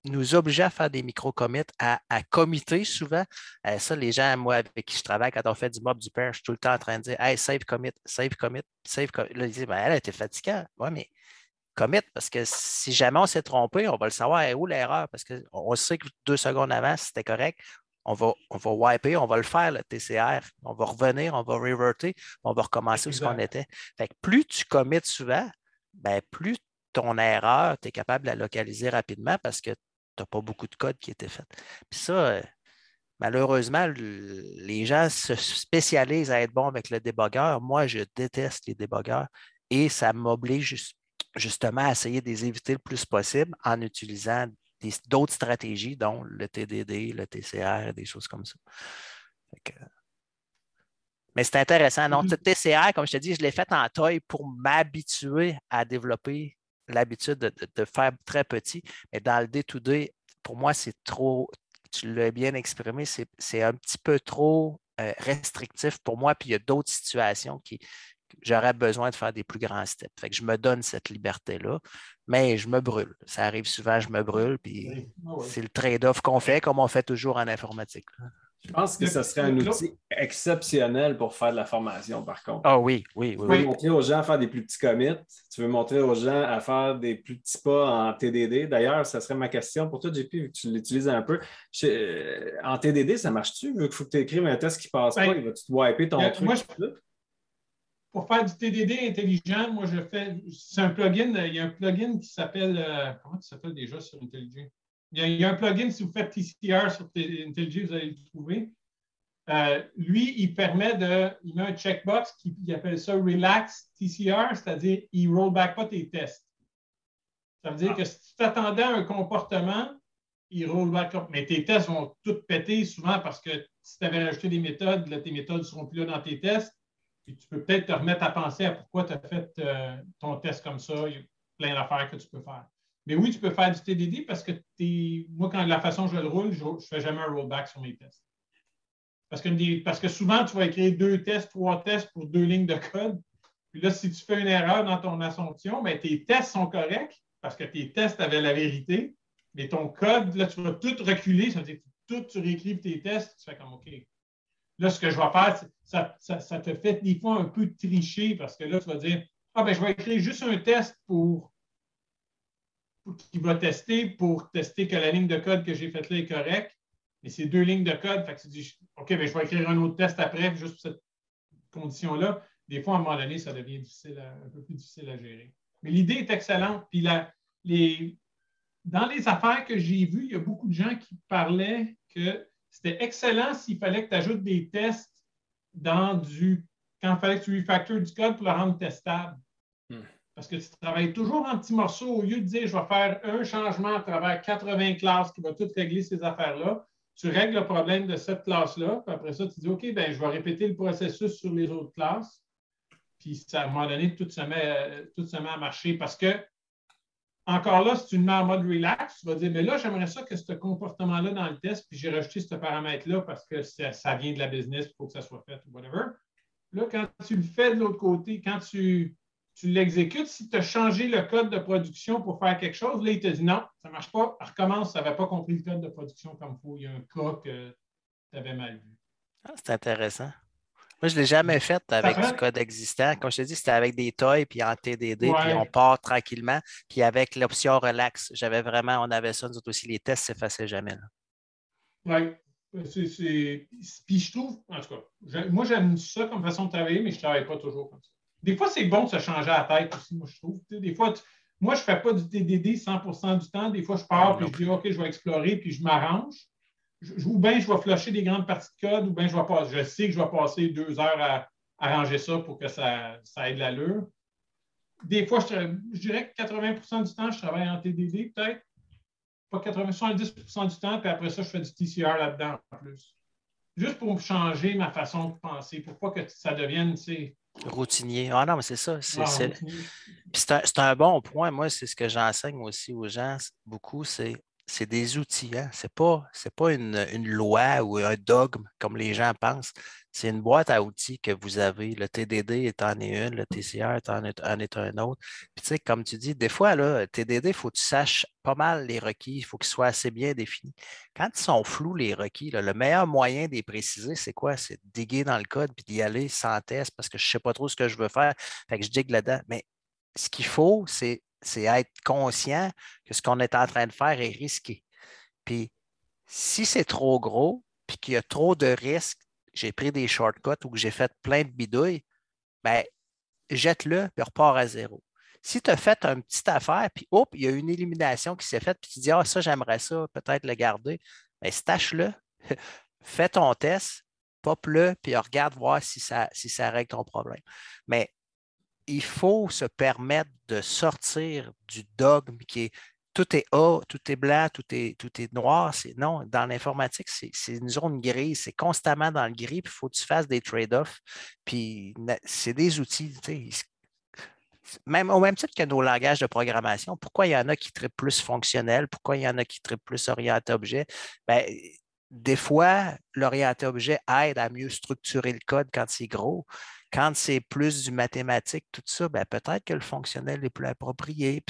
nous obliger à faire des micro-commits, à, à committer souvent. Euh, ça, les gens, moi, avec qui je travaille, quand on fait du mob du père, je suis tout le temps en train de dire Hey, save commit, save commit, save commit. Là, ils disent ben, Elle était fatiguée. Oui, mais commit parce que si jamais on s'est trompé, on va le savoir où l'erreur? Parce qu'on sait que deux secondes avant, c'était correct. on va, on va wiper, on va le faire, le TCR. On va revenir, on va reverter, on va recommencer où ce qu'on était. Fait que plus tu commits souvent, ben, plus ton erreur, tu es capable de la localiser rapidement parce que tu n'as pas beaucoup de code qui était fait. Puis ça, euh, malheureusement, les gens se spécialisent à être bons avec le débogueur. Moi, je déteste les débogueurs et ça m'oblige justement essayer de les éviter le plus possible en utilisant d'autres stratégies, dont le TDD, le TCR, des choses comme ça. mais c'est intéressant. Non, le TCR, comme je te dis, je l'ai fait en taille pour m'habituer à développer l'habitude de, faire très petit. Mais dans le day-to-day, pour moi, c'est trop, tu l'as bien exprimé, c'est un petit peu trop euh, restrictif pour moi. Puis il y a d'autres situations qui, j'aurais besoin de faire des plus grands steps. Fait que je me donne cette liberté-là, mais je me brûle. Ça arrive souvent, je me brûle, puis ah c'est le trade-off qu'on fait, comme on fait toujours en informatique. Je pense que ce serait un outil exceptionnel pour faire de la formation, par contre. Ah oui, oui, oui. Tu veux montrer aux gens à faire des plus petits commits. Tu veux montrer aux gens à faire des plus petits pas en TDD. D'ailleurs, ça serait ma question pour toi, JP, vu que tu l'utilises un peu. Euh, en TDD, ça marche-tu? Vu qu'il faut que tu écrives un test qui ne passe pas, il va-tu te wiper ton truc? Pour faire du TDD intelligent, moi, je fais. C'est un plugin. Il y a un plugin qui s'appelle. Euh, comment il s'appelle déjà sur IntelliJ? Il y, a, un plugin, si vous faites TCR sur IntelliJ, vous allez le trouver. Euh, lui, il permet de. Il met un checkbox qui appelle ça Relax TCR, c'est-à-dire il ne rollback pas tes tests. Ça veut dire ah. que si tu t'attendais à un comportement, il rollback up. Mais tes tests vont toutes péter souvent parce que si tu avais rajouté des méthodes, là, tes méthodes ne seront plus là dans tes tests. Tu peux peut-être te remettre à penser à pourquoi tu as fait euh, ton test comme ça. Il y a plein d'affaires que tu peux faire. Mais oui, tu peux faire du TDD parce que moi, quand la façon dont je le roule, je ne fais jamais un rollback sur mes tests. Parce que, souvent, tu vas écrire deux tests, trois tests pour deux lignes de code. Puis là, si tu fais une erreur dans ton assumption, mais tes tests sont corrects parce que tes tests avaient la vérité. Mais ton code, là, tu vas tout reculer. Ça veut dire que tout, tu réécrives tes tests. Tu fais comme OK. Là, ce que je vais faire, ça, ça, te fait des fois un peu tricher parce que là, tu vas dire Ah, ben, je vais écrire juste un test pour qui va tester pour tester que la ligne de code que j'ai faite là est correcte. Mais c'est deux lignes de code. Fait que tu dis, OK, ben, je vais écrire un autre test après, juste pour cette condition-là. Des fois, à un moment donné, ça devient difficile un peu plus difficile à gérer. Mais l'idée est excellente. Puis les, dans les affaires que j'ai vues, il y a beaucoup de gens qui parlaient que c'était excellent s'il fallait que tu ajoutes des tests dans du. quand il fallait que tu refactures du code pour le rendre testable. Hmm. Parce que tu travailles toujours en petits morceaux au lieu de dire je vais faire un changement à travers 80 classes qui va tout régler ces affaires-là. Tu règles le problème de cette classe-là, puis après ça, tu dis OK, ben, je vais répéter le processus sur les autres classes. Puis ça, à un moment donné, tout se met, tout se met à marcher parce que encore là, si tu le mets en mode relax, tu vas dire, mais là, j'aimerais ça que ce comportement-là dans le test, puis j'ai rajouté ce paramètre-là parce que ça, vient de la business, il faut que ça soit fait, ou whatever. Là, quand tu le fais de l'autre côté, quand tu, tu l'exécutes. Si tu as changé le code de production pour faire quelque chose, là, il te dit non, ça ne marche pas, recommence, ça n'avait pas compris le code de production comme il faut. Il y a un cas que tu avais mal vu. Ah, c'est intéressant. Moi, je ne l'ai jamais fait avec du code existant. Comme je te dis, c'était avec des toys, puis en TDD, puis on part tranquillement. Puis avec l'option relax, j'avais vraiment, on avait ça, nous autres aussi, les tests ne s'effaçaient jamais. Oui. Puis je trouve, en tout cas, moi, j'aime ça comme façon de travailler, mais je ne travaille pas toujours comme ça. Des fois, c'est bon de se changer la tête aussi, moi, je trouve. des fois, moi, je ne fais pas du TDD 100% du temps. Des fois, je pars et je dis OK, je vais explorer puis je m'arrange. Ou bien je vais flusher des grandes parties de code, ou bien je vais je sais que je vais passer deux heures à arranger ça pour que ça, ça ait de l'allure. Des fois, je, dirais que 80% du temps, je travaille en TDD, peut-être. Pas 80, 70% du temps, puis après ça, je fais du TCR là-dedans en plus. Juste pour changer ma façon de penser, pour pas que ça devienne, tu Routinier. Ah non, mais c'est ça. C'est un, bon point. Moi, c'est ce que j'enseigne aussi aux gens beaucoup, c'est c'est des outils. Hein? Ce n'est pas, une, loi ou un dogme comme les gens pensent. C'est une boîte à outils que vous avez. Le TDD est en est une, le TCR est en est, un autre. Puis, tu sais, comme tu dis, des fois, là, TDD, il faut que tu saches pas mal les requis, il faut qu'ils soient assez bien définis. Quand ils sont flous, les requis, le meilleur moyen de les préciser, c'est quoi? C'est de diguer dans le code puis d'y aller sans test parce que je ne sais pas trop ce que je veux faire. Fait que je digue là-dedans. Mais ce qu'il faut, c'est être conscient que ce qu'on est en train de faire est risqué. Puis, si c'est trop gros, puis qu'il y a trop de risques, j'ai pris des shortcuts ou que j'ai fait plein de bidouilles, ben, jette-le, puis repars à zéro. Si tu as fait une petite affaire, puis hop, il y a une élimination qui s'est faite, puis tu dis, ah, ça, j'aimerais ça, peut-être le garder, bien, stache-le, fais ton test, pop-le, puis regarde voir si ça, si ça règle ton problème. Mais il faut se permettre de sortir du dogme qui est tout est A, tout est blanc, tout est, tout est noir. non, dans l'informatique, c'est une zone grise. C'est constamment dans le gris, puis il faut que tu fasses des trade-offs. Puis c'est des outils. Même, au même titre que nos langages de programmation, pourquoi il y en a qui traitent plus fonctionnel, pourquoi il y en a qui traitent plus orienté objet? Ben, des fois, l'orienté objet aide à mieux structurer le code quand c'est gros. Quand c'est plus du mathématique, tout ça, ben, peut-être que le fonctionnel est plus approprié.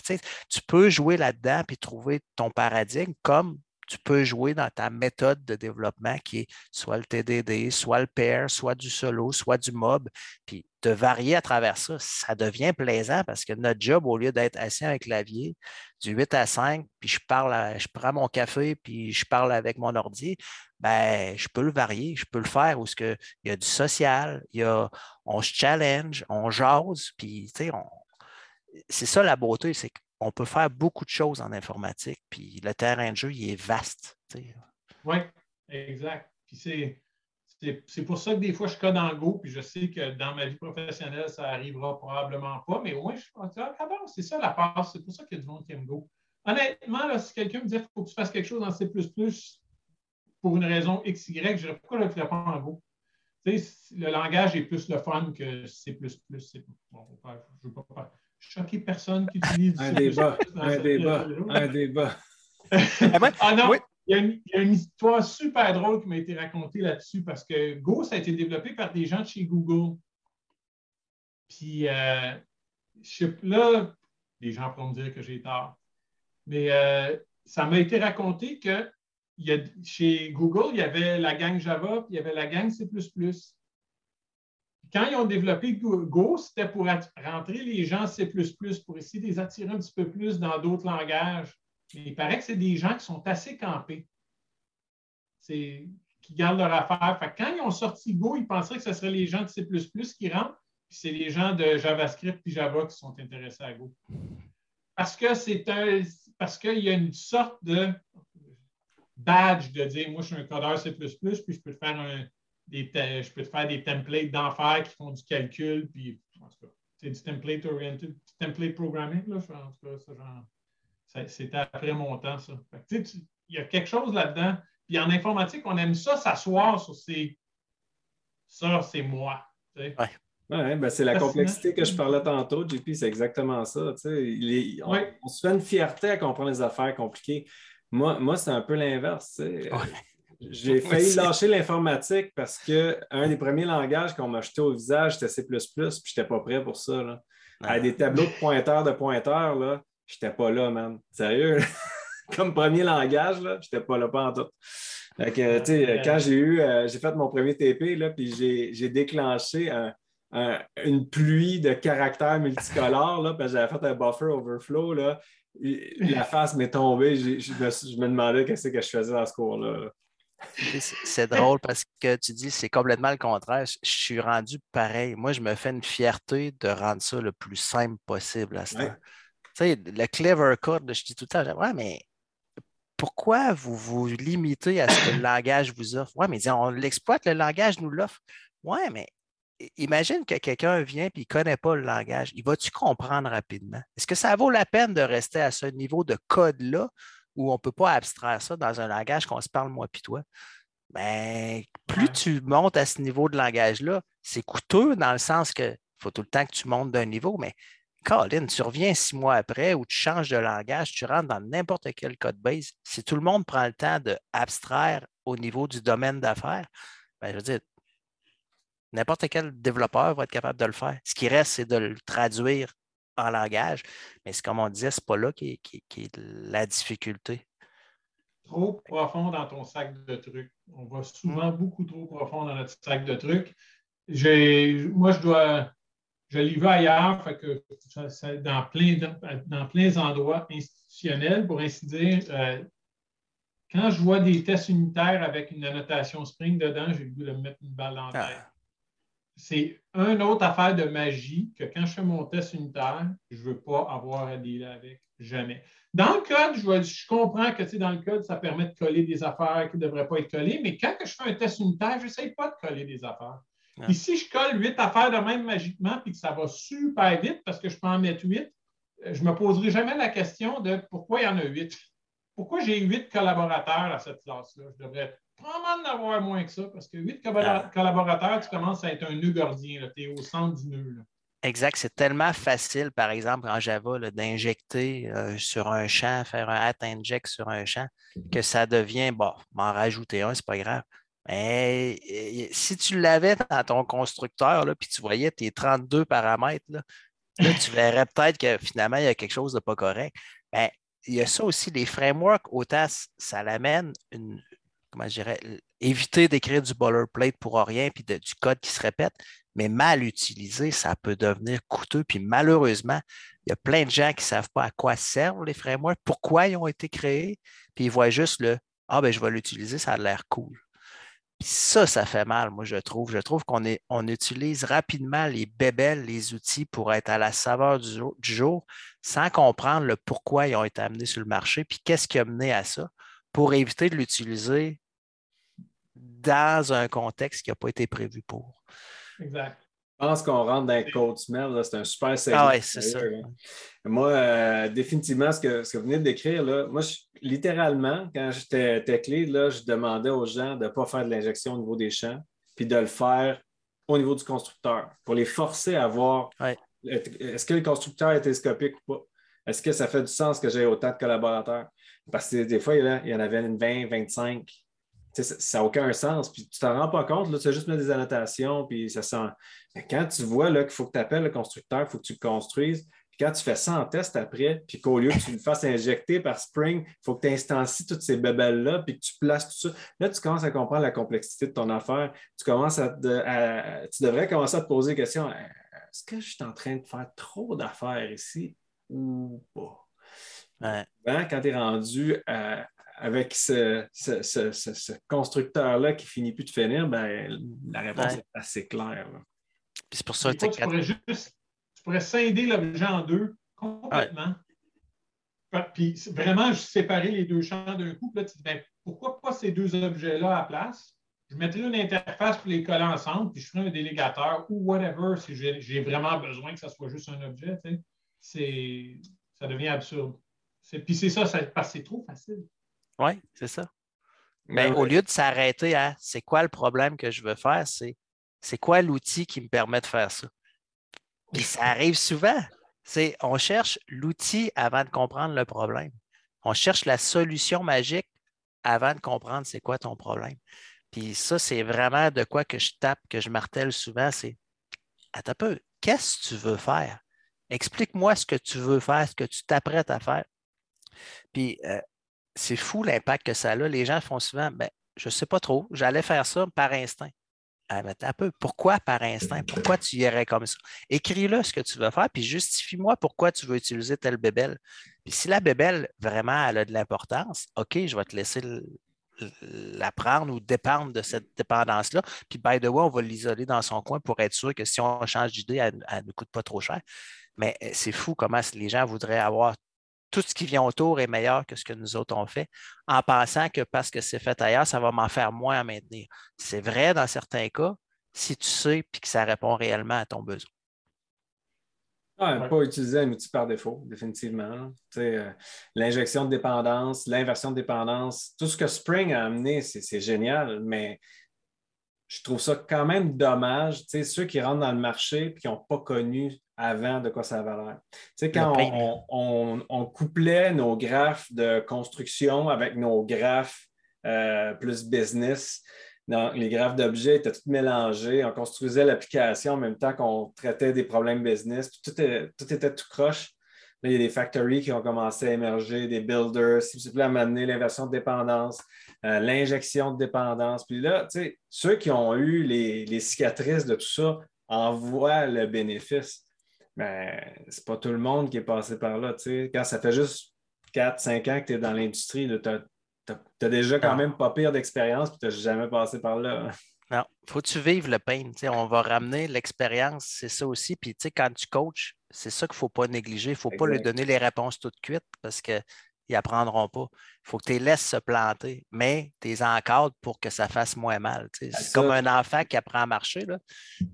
tu peux jouer là-dedans et trouver ton paradigme comme tu peux jouer dans ta méthode de développement qui est soit le TDD, soit le pair, soit du solo, soit du mob. Puis de varier à travers ça, ça devient plaisant parce que notre job, au lieu d'être assis avec clavier du 8 à 5, puis je parle, je prends mon café, puis je parle avec mon ordi, ben, je peux le varier, je peux le faire où il y a du social, y a, on se challenge, on jase, puis c'est ça la beauté, c'est qu'on peut faire beaucoup de choses en informatique, puis le terrain de jeu, il est vaste. Oui, exact. Puis c'est pour ça que des fois, je code en Go, puis je sais que dans ma vie professionnelle, ça n'arrivera probablement pas, mais moins, je suis ah, bon, c'est ça la passe, c'est pour ça qu'il y a du monde qui aime Go. Honnêtement, si quelqu'un me dit qu'il faut que tu fasses quelque chose dans C, pour une raison XY, je dirais pourquoi je ne le ferais pas en Go? le langage est plus le fun que C. Bon, je ne veux pas choquer personne qui utilise un débat, un débat, un débat. ah non, il, y a une, histoire super drôle qui m'a été racontée là-dessus parce que Go, ça a été développé par des gens de chez Google. Puis euh, là, les gens pourront me dire que j'ai tort. Mais euh, ça m'a été raconté que chez Google, il y avait la gang Java, puis il y avait la gang C. Quand ils ont développé Go, c'était pour rentrer les gens C pour essayer de les attirer un petit peu plus dans d'autres langages. Mais il paraît que c'est des gens qui sont assez campés, qui gardent leur affaire. quand ils ont sorti Go, ils pensaient que ce serait les gens de C qui rentrent, puis c'est les gens de JavaScript et Java qui sont intéressés à Go. Parce que c'est un, parce qu'il y a une sorte de badge de dire moi je suis un codeur C, puis je peux te faire des, je peux te faire des templates d'enfer qui font du calcul, puis en tout cas, c'est du template oriented, du template programming, là, en tout cas, ça, genre, c'était après mon temps, ça. il y a quelque chose là-dedans. Puis en informatique, on aime ça s'asseoir sur ces. Ça, c'est moi. Ouais, ben c'est la complexité que je parlais tantôt, JP, c'est exactement ça. Il on, on, se fait une fierté à comprendre les affaires compliquées. Moi, moi c'est un peu l'inverse. J'ai failli lâcher l'informatique parce qu'un des premiers langages qu'on m'a jeté au visage, c'était C, puis je n'étais pas prêt pour ça. Là. À des tableaux de pointeurs de pointeurs, là, j'étais pas là, man. Sérieux? Comme premier langage, je n'étais pas là, pas en tout. quand j'ai eu, euh, j'ai fait mon premier TP, là, puis j'ai déclenché une pluie de caractères multicolores, là, parce que j'avais fait un buffer overflow, là, la face m'est tombée. Je, me, demandais qu'est-ce que je faisais dans ce cours-là. C'est drôle parce que tu dis c'est complètement le contraire. Je suis rendu pareil. Moi, je me fais une fierté de rendre ça le plus simple possible à ce temps. Tu sais, le clever code, je dis tout le temps, ouais, mais pourquoi vous vous limitez à ce que le langage vous offre? Ouais, mais on l'exploite, le langage nous l'offre. Ouais, mais imagine que quelqu'un vient et il ne connaît pas le langage. Il va-tu comprendre rapidement? Est-ce que ça vaut la peine de rester à ce niveau de code-là où on ne peut pas abstraire ça dans un langage qu'on se parle moi puis toi? Ben, plus tu montes à ce niveau de langage-là, c'est coûteux dans le sens que faut tout le temps que tu montes d'un niveau, mais Colin, tu reviens six mois après ou tu changes de langage, tu rentres dans n'importe quel code base. Si tout le monde prend le temps d'abstraire au niveau du domaine d'affaires, ben, je veux dire, N'importe quel développeur va être capable de le faire. Ce qui reste, c'est de le traduire en langage. Mais c'est comme on disait, ce n'est pas là qui est, la difficulté. Trop profond dans ton sac de trucs. On va souvent beaucoup trop profond dans notre sac de trucs. Moi, je dois. Je l'ai vu ailleurs, que dans, plein, dans plein endroits institutionnels, pour ainsi dire, euh, quand je vois des tests unitaires avec une annotation Spring dedans, j'ai le goût de me mettre une balle dans la tête. Ah. C'est une autre affaire de magie que quand je fais mon test unitaire, je ne veux pas avoir à dealer avec. Jamais. Dans le code, je, vois- je comprends que dans le code, ça permet de coller des affaires qui ne devraient pas être collées, mais quand je fais un test unitaire, je n'essaye pas de coller des affaires. Ouais. Puis si je colle huit affaires de même magiquement, puis que ça va super vite parce que je peux en mettre huit, euh, je ne me poserai jamais la question de pourquoi il y en a huit? Pourquoi j'ai huit collaborateurs à cette classe-là? Je devrais probablement en avoir moins que ça parce que huit Ah. collaborateurs, tu commences à être un nœud gardien. Tu es au centre du nœud. là. Exact. C'est tellement facile, par exemple, en Java, d'injecter euh, sur un champ, faire un at inject sur un champ, que ça devient, bon, m'en rajouter un, c'est pas grave. Mais euh, si tu l'avais dans ton constructeur, là, puis tu voyais tes 32 paramètres, là, là, tu verrais peut-être que finalement, il y a quelque chose de pas correct. Ben, il y a ça aussi, les frameworks, autant ça l'amène une, comment je dirais, éviter d'écrire du boilerplate pour rien puis de- du code qui se répète, mais mal utilisé, ça peut devenir coûteux. Puis malheureusement, il y a plein de gens qui ne savent pas à quoi servent les frameworks, pourquoi ils ont été créés, puis ils voient juste le Ah, ben je vais l'utiliser, ça a l'air cool. Puis ça, ça fait mal, moi, je trouve. Je trouve qu'on on utilise rapidement les bébelles, les outils pour être à la saveur du du jour, sans comprendre le pourquoi ils ont été amenés sur le marché, puis qu'est-ce qui a mené à ça, pour éviter de l'utiliser dans un contexte qui n'a pas été prévu pour. Exact. Je pense qu'on rentre dans le code smell. là. C'est un super segment. Ah ouais, c'est ça. hein. Moi, euh, définitivement, ce que, ce que vous venez de décrire, là, moi, je- littéralement, quand j'étais tech lead, là, je demandais aux gens de ne pas faire de l'injection au niveau des champs, puis de le faire au niveau du constructeur, pour les forcer à voir Ouais. est-ce que le constructeur est télescopique ou pas? Est-ce que ça fait du sens que j'ai autant de collaborateurs? Parce que des fois, là, il y en avait une 20, 25. Ça- n'a aucun sens. Puis tu t'en rends pas compte. Là, tu as juste mis des annotations, puis ça sent. Mais quand tu vois qu'il faut que tu appelles le constructeur, il faut que tu le construises. Puis quand tu fais ça en test après, puis qu'au lieu que tu le fasses injecter par Spring, il faut que tu instancies toutes ces bébelles-là, puis que tu places tout ça. Là, tu commences à comprendre la complexité de ton affaire. Tu commences à, te- à- tu devrais commencer à te poser des questions. Est-ce que je suis en train de faire trop d'affaires ici ou pas? Ouais. Quand tu es rendu euh, avec ce, ce- ce- ce- ce constructeur-là qui finit plus de finir, ben, la réponse Ouais. est assez claire. c'est pour ça Des tu pourrais juste tu pourrais scinder l'objet en deux complètement. Puis vraiment, je séparer les deux champs d'un coup. Puis là, tu dis, ben, pourquoi pas ces deux objets-là à place? Je mettrais une interface pour les coller ensemble, puis je ferai un délégateur ou whatever si j'ai vraiment besoin que ça soit juste un objet. Ça devient absurde. C'est- Puis c'est ça, ça parce que c'est trop facile. Oui, c'est ça. Mais Ouais, au ouais. lieu de s'arrêter à c'est quoi le problème que je veux faire, c'est c'est quoi l'outil qui me permet de faire ça. Puis ça arrive souvent. C'est on cherche l'outil avant de comprendre le problème. On cherche la solution magique avant de comprendre c'est quoi ton problème. Puis ça, c'est vraiment de quoi que je tape, que je martèle souvent, c'est Attends un peu, qu'est-ce que tu veux faire? Explique-moi ce que tu veux faire, ce que tu t'apprêtes à faire. Puis euh, c'est fou l'impact que ça a. Les gens font souvent, ben, je ne sais pas trop, j'allais faire ça par instinct. Ah, pourquoi par instinct? Pourquoi tu irais comme ça? Écris-le ce que tu veux faire, puis justifie-moi pourquoi tu veux utiliser telle bébelle. Puis si la bébelle, vraiment, elle a de l'importance, OK, je vais te laisser la prendre ou dépendre de cette dépendance-là. Puis, by the way, on va l'isoler dans son coin pour être sûr que si on change d'idée, elle ne coûte pas trop cher. Mais euh, c'est fou comment les gens voudraient avoir tout ce qui vient autour est meilleur que ce que nous autres on fait, en pensant que parce que c'est fait ailleurs, ça va m'en faire moins à maintenir. C'est vrai dans certains cas, si tu sais puis que ça répond réellement à ton besoin. Pas utiliser un outil par défaut, définitivement. Euh, L'injection de dépendance, l'inversion de dépendance, tout ce que Spring a amené, c'est génial, mais je trouve ça quand même dommage. Tu sais, ceux qui rentrent dans le marché et qui n'ont pas connu avant de quoi ça avait l'air. Tu sais, quand on, on- on couplait nos graphes de construction avec nos graphes euh, plus business, dans les graphes d'objets étaient tous mélangés. On construisait l'application en même temps qu'on traitait des problèmes business. Puis tout, est- tout était tout croche. Là, il y a des factories qui ont commencé à émerger, des builders, s'il vous plaît, à m'amener l'inversion de dépendance, euh, l'injection de dépendance. Puis là, tu sais, ceux qui ont eu les, les cicatrices de tout ça en voient le bénéfice. Mais c'est pas tout le monde qui est passé par là. tu sais. Quand ça fait juste 4-5 ans que tu es dans l'industrie, tu tu as déjà quand Non. même pas pire d'expérience, puis tu n'as jamais passé par là. Non, faut que tu vives le pain. on va ramener l'expérience, c'est ça aussi. Puis, tu sais, quand tu coaches, c'est ça qu'il ne faut pas négliger. Il ne faut pas lui donner les réponses toutes cuites parce qu'ils n'apprendront pas. Il faut que tu les laisses se planter, mais tu les encadres pour que ça fasse moins mal. C'est comme un enfant qui apprend à marcher.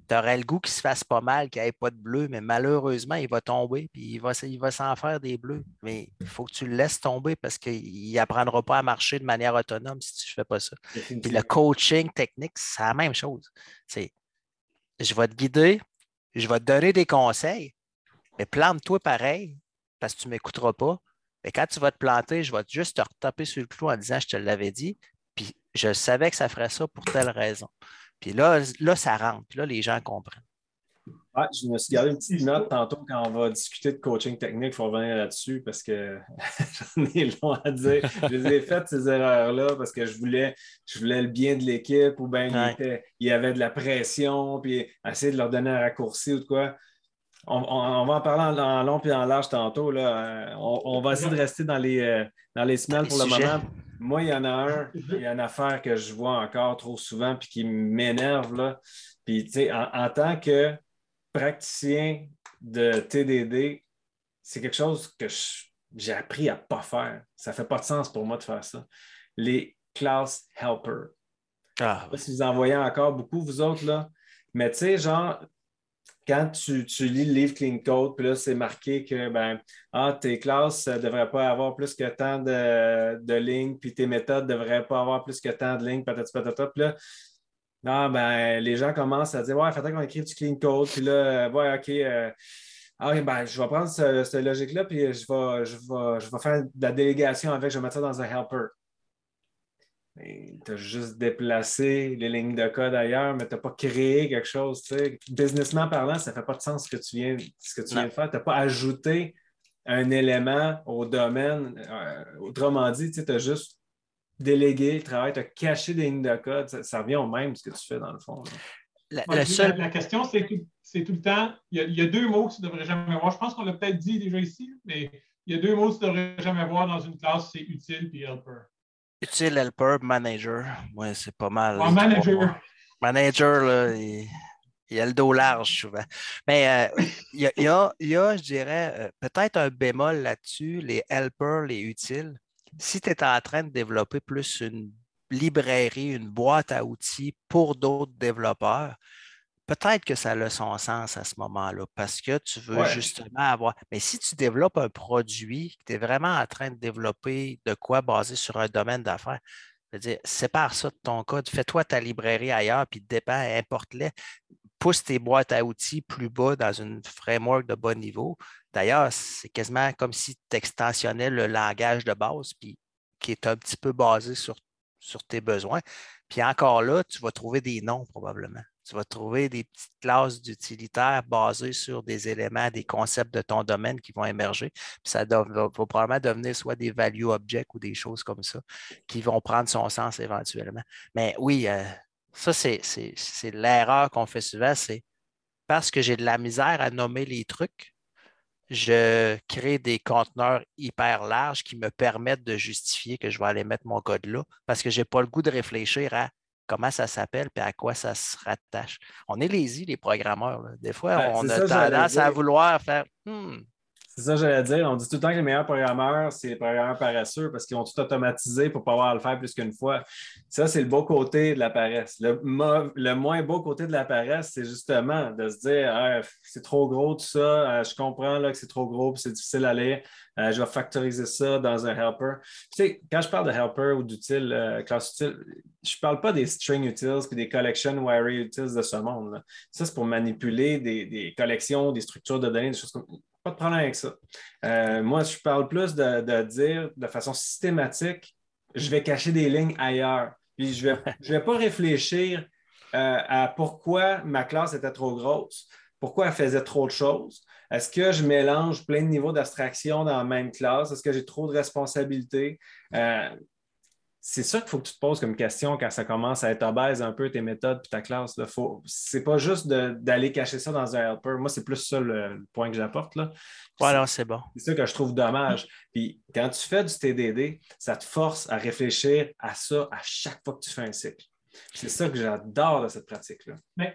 Tu aurais le goût qu'il se fasse pas mal, qu'il n'y ait pas de bleu, mais malheureusement, il va tomber puis il va, s- il va s'en faire des bleus. Mais il faut que tu le laisses tomber parce qu'il n'apprendra pas à marcher de manière autonome si tu ne fais pas ça. Puis le coaching technique, c'est la même chose. C'est je vais te guider, je vais te donner des conseils, mais plante-toi pareil parce que tu ne m'écouteras pas. Mais quand tu vas te planter, je vais juste te retaper sur le clou en disant je te l'avais dit, puis je savais que ça ferait ça pour telle raison. Puis là, là, ça rentre. Puis là, les gens comprennent. Ouais, je me suis gardé une petite note tantôt quand on va discuter de coaching technique. Il faut revenir là-dessus parce que j'en ai long à dire. Je les ai faites, ces erreurs-là, parce que je voulais, je voulais le bien de l'équipe ou bien il, était- il y avait de la pression, puis essayer de leur donner un raccourci ou de quoi. On, on- on va en parler en, en long et en large tantôt. Là. Euh, On, on va essayer de rester dans les, euh, dans les pour le sujets. moment. Moi, il y en a un, il y a une affaire que je vois encore trop souvent puis qui m'énerve. là. Puis, tu sais, en, en tant que praticien de TDD, c'est quelque chose que j'ai appris à ne pas faire. Ça ne fait pas de sens pour moi de faire ça. Les class helpers. Ah, Je sais pas si vous en voyez encore beaucoup, vous autres, là. Mais tu sais, genre, quand tu, tu lis le livre Clean Code, puis là, c'est marqué que ben, ah, tes classes ne devraient pas avoir plus que tant de, de lignes, puis tes méthodes ne devraient pas avoir plus que tant de lignes, patati patata. Puis là, non, ben, les gens commencent à dire Ouais, faudrait qu'on écrive du Clean Code, puis là, euh, ouais, OK. euh, ah, ben, je vais prendre ce- cette logique-là, puis je vais, je, vais, je vais faire de la délégation avec, je vais mettre ça dans un helper. Tu as juste déplacé les lignes de code ailleurs, mais tu n'as pas créé quelque chose. tu sais. Businessment parlant, ça ne fait pas de sens ce que tu viens, ce que tu viens de faire. Tu n'as pas ajouté un élément au domaine. Euh, autrement dit, tu as juste délégué le travail, tu as caché des lignes de code. Ça, ça revient au même ce que tu fais dans le fond. la, seule la, la question, c'est tout, c'est tout le temps, il y, a, il y a deux mots que tu ne devrais jamais voir. Je pense qu'on l'a peut-être dit déjà ici, mais il y a deux mots que tu ne devrais jamais voir dans une classe, c'est utile et helper. Utile helper, manager, ouais, c'est pas mal. Manager. Manager, là, il, il a le dos large souvent. Mais euh, il, y a, il y a- il y a, je dirais, euh, peut-être un bémol là-dessus, les helpers, les utiles. Si tu es en train de développer plus une librairie, une boîte à outils pour d'autres développeurs, peut-être que ça a son sens à ce moment-là parce que tu veux Ouais. justement avoir. Mais si tu développes un produit, que tu es vraiment en train de développer de quoi basé sur un domaine d'affaires, je veux dire, sépare ça de ton code, fais-toi ta librairie ailleurs, puis dépend, importe-les. Pousse tes boîtes à outils plus bas dans une framework de bas niveau. D'ailleurs, c'est quasiment comme si tu extensionnais le langage de base, puis qui est un petit peu basé sur, sur tes besoins. Puis encore là, tu vas trouver des noms probablement. Tu vas trouver des petites classes d'utilitaires basées sur des éléments, des concepts de ton domaine qui vont émerger. Puis ça va, probablement devenir soit des value objects ou des choses comme ça qui vont prendre son sens éventuellement. Mais oui, euh, ça, c'est l'erreur qu'on fait souvent, c'est parce que j'ai de la misère à nommer les trucs, je crée des conteneurs hyper larges qui me permettent de justifier que je vais aller mettre mon code là parce que je n'ai pas le goût de réfléchir à comment ça s'appelle et à quoi ça se rattache. On est lazy, les programmeurs. là. Des fois, Ben, on a ça, tendance à vouloir faire Hmm, C'est ça que j'allais dire. On dit tout le temps que les meilleurs programmeurs, c'est les programmeurs paresseux parce qu'ils ont tout automatisé pour pouvoir le faire plus qu'une fois. Ça, c'est le beau côté de la paresse. Le, le moins beau côté de la paresse, c'est justement de se dire Ah, c'est trop gros tout ça, Euh, je comprends là, que c'est trop gros c'est difficile à lire. Euh, je vais factoriser ça dans un helper. Tu sais, quand je parle de helper ou d'utile, euh, classe utile, je ne parle pas des string utils puis des collection wary utils de ce monde. Ça, c'est pour manipuler des, des collections, des structures de données, des choses comme pas de problème avec ça. Euh, moi, je parle plus de, dire de façon systématique, je vais cacher des lignes ailleurs. Puis je ne vais, je vais pas réfléchir euh, à pourquoi ma classe était trop grosse, pourquoi elle faisait trop de choses. Est-ce que je mélange plein de niveaux d'abstraction dans la même classe? Est-ce que j'ai trop de responsabilités? Euh, c'est ça qu'il faut que tu te poses comme question quand ça commence à être obèse un peu tes méthodes puis ta classe. Ce n'est pas juste d'aller cacher ça dans un helper. Moi, c'est plus ça le, point que j'apporte. Voilà, c'est bon. C'est ça que je trouve dommage. Puis quand tu fais du TDD, ça te force à réfléchir à ça à chaque fois que tu fais un cycle. C'est ça que j'adore de cette pratique-là. Mais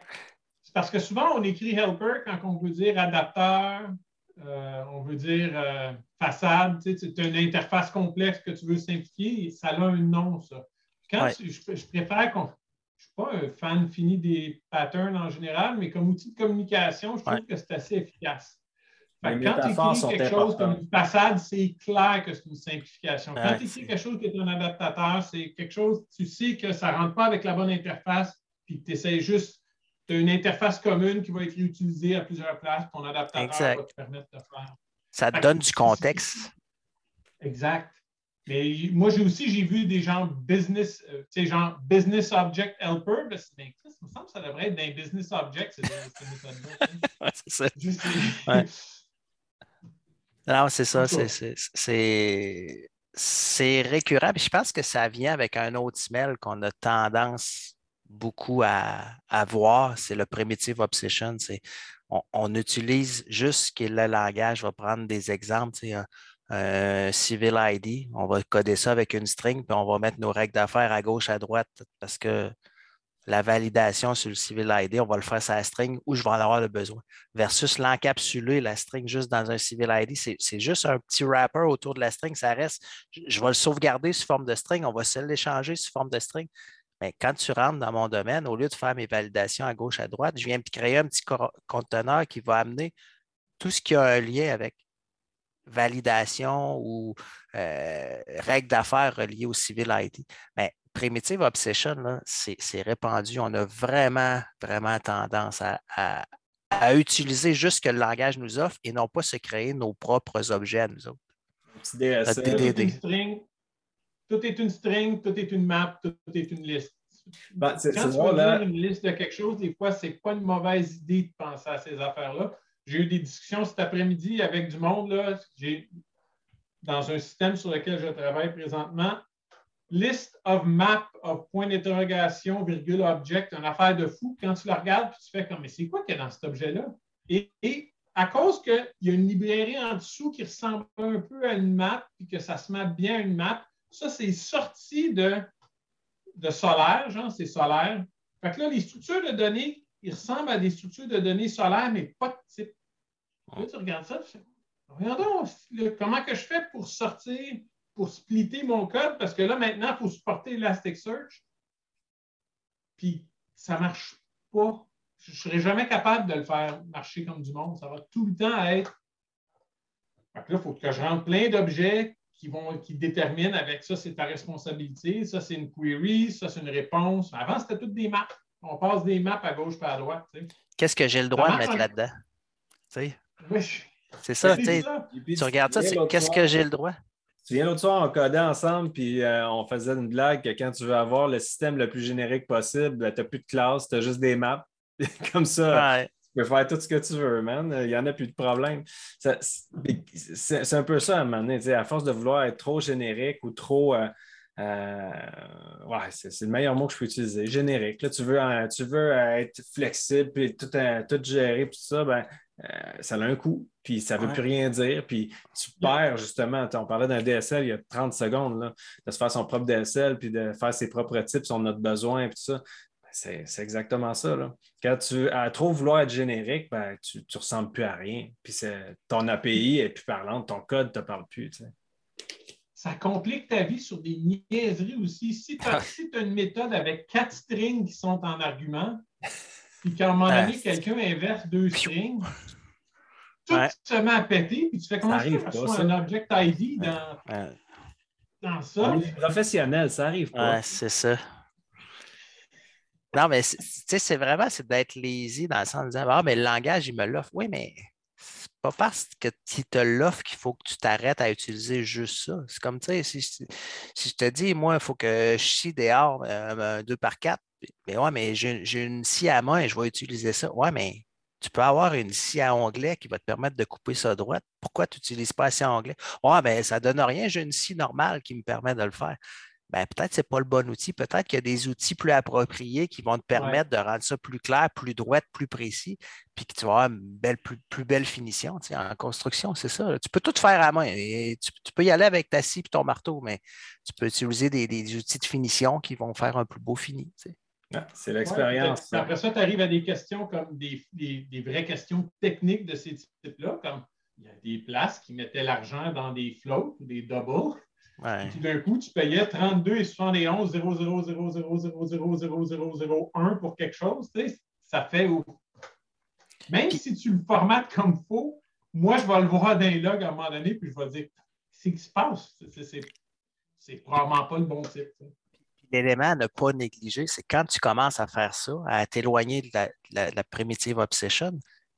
c'est parce que souvent, on écrit helper quand on veut dire adapteur, euh, on veut dire euh, façade, tu as une interface complexe que tu veux simplifier, ça a un nom, ça. Quand je, préfère qu'on. Je ne suis pas un fan fini des patterns en général, mais comme outil de communication, je trouve que c'est assez efficace. quand tu écris quelque chose comme une façade, c'est clair que c'est une simplification. Quand tu écris quelque chose qui est un adaptateur, c'est quelque chose, tu sais que ça ne rentre pas avec la bonne interface, puis que tu essaies juste tu as une interface commune qui va être utilisée à plusieurs places. Ton adaptateur va te permettre de faire. Ça te donne du contexte. Exact. Mais moi, j'ai aussi j'ai vu des gens business, euh, tu sais, genre business object helper. Ben, ça me semble que ça devrait être d'un business object, c'est ça. Non, c'est ça. C'est récurrent. je pense que ça vient avec un autre smell qu'on a tendance beaucoup à, voir, c'est le primitive obsession. On, utilise juste ce qui le langage. Je vais prendre des exemples. Un, civil ID, on va coder ça avec une string, puis on va mettre nos règles d'affaires à gauche, à droite, parce que la validation sur le civil ID, on va le faire sur la string où je vais en avoir le besoin. Versus l'encapsuler, la string juste dans un civil ID, c'est juste un petit wrapper autour de la string, ça reste. Je vais le sauvegarder sous forme de string, on va se l'échanger sous forme de string. Mais quand tu rentres dans mon domaine, au lieu de faire mes validations à gauche, à droite, je viens de créer un petit conteneur qui va amener tout ce qui a un lien avec validation ou euh, règles d'affaires reliées au civil IT. Mais Primitive Obsession, c'est répandu. On a vraiment, vraiment tendance à, utiliser juste ce que le langage nous offre et non pas se créer nos propres objets à nous autres. DDD tout est une string, tout est une map, tout est une liste. Ben, Quand tu veux une liste de quelque chose, des fois, ce n'est pas une mauvaise idée de penser à ces affaires-là. J'ai eu des discussions cet après-midi avec du monde. Là. Dans un système sur lequel je travaille présentement, list of map of point d'interrogation, virgule object, une affaire de fou. Quand tu la regardes, tu fais comme, mais c'est quoi qu'il y a dans cet objet-là? Et, et, à cause qu'il y a une librairie en dessous qui ressemble un peu à une map, et que ça se mappe bien à une map, ça, c'est sorti de, de solaire, genre, c'est solaire. Fait que là, les structures de données, ils ressemblent à des structures de données solaires, mais pas de type. Tu regardes ça, tu fais, donc, comment que je fais pour sortir, pour splitter mon code? Parce que là, maintenant, il faut supporter Elasticsearch. Puis, ça ne marche pas. Je ne serai jamais capable de le faire marcher comme du monde. Ça va tout le temps être. Fait que là, il faut que je rentre plein d'objets qui, vont, qui déterminent avec ça, c'est ta responsabilité, ça, c'est une query, ça, c'est une réponse. Avant, c'était toutes des maps. On passe des maps à gauche et à droite. Qu'est-ce que j'ai le droit de mettre là-dedans? C'est ça, tu regardes ça, qu'est-ce que j'ai le droit? Tu viens l'autre soir, on codait ensemble, puis euh, on faisait une blague que quand tu veux avoir le système le plus générique possible, ben, tu n'as plus de classe, tu as juste des maps. Comme ça, tu peux faire tout ce que tu veux, man. Il n'y en a plus de problème. C'est un peu ça à un moment donné. À force de vouloir être trop générique ou trop. Euh, euh, ouais, c'est le meilleur mot que je peux utiliser. Générique. Là, tu veux, tu veux être flexible puis tout, tout gérer, tout ça, ben, euh, ça a un coût, puis ça ne veut plus rien dire, puis tu perds justement. On parlait d'un DSL il y a 30 secondes, là, de se faire son propre DSL, puis de faire ses propres types, on a besoin, puis tout ça. C'est exactement ça. Là. Quand tu as trop vouloir être générique, ben, tu ne ressembles plus à rien. Puis ton API est plus parlante, ton code ne te parle plus. Ça complique ta vie sur des niaiseries aussi. Si tu as, une méthode avec quatre strings qui sont en argument, puis qu'à un moment donné, ah, quelqu'un inverse deux strings, tout se met à péter, puis tu fais comment ça arrive pas, un object ID dans, dans ça? professionnel, ça arrive pas. Ouais, c'est ça. Non, mais c'est vraiment d'être lazy dans le sens de dire Ah, mais le langage, il me l'offre. Oui, mais c'est pas parce que tu te l'offre qu'il faut que tu t'arrêtes à utiliser juste ça. C'est comme, tu sais, si, je te dis, moi, il faut que je scie dehors euh, 2 par 4, mais ouais, mais j'ai une scie à main et je vais utiliser ça. Ouais, mais tu peux avoir une scie à onglet qui va te permettre de couper ça droite. Pourquoi tu n'utilises pas la scie à onglet? Ouais, mais ça ne donne rien, j'ai une scie normale qui me permet de le faire ben, peut-être que ce n'est pas le bon outil. Peut-être qu'il y a des outils plus appropriés qui vont te permettre de rendre ça plus clair, plus droit, plus précis, puis que tu vas avoir une belle, plus, belle finition en construction. C'est ça. Tu peux tout faire à main. Et tu, peux y aller avec ta scie et ton marteau, mais tu peux utiliser des, outils de finition qui vont faire un plus beau fini. c'est l'expérience. après ça, tu arrives à des questions comme des, des vraies questions techniques de ces types-là, comme il y a des places qui mettaient l'argent dans des floats ou des doubles. Ouais. Puis d'un coup, tu payais 32 et 71 000000001 pour quelque chose. Tu sais, ça fait Même si tu le formates comme il faut, moi, je vais le voir dans les logs à un moment donné, puis je vais dire qu'est-ce qui se passe? C'est probablement pas le bon type. L'élément à ne pas négliger, c'est quand tu commences à faire ça, à t'éloigner de la, primitive obsession,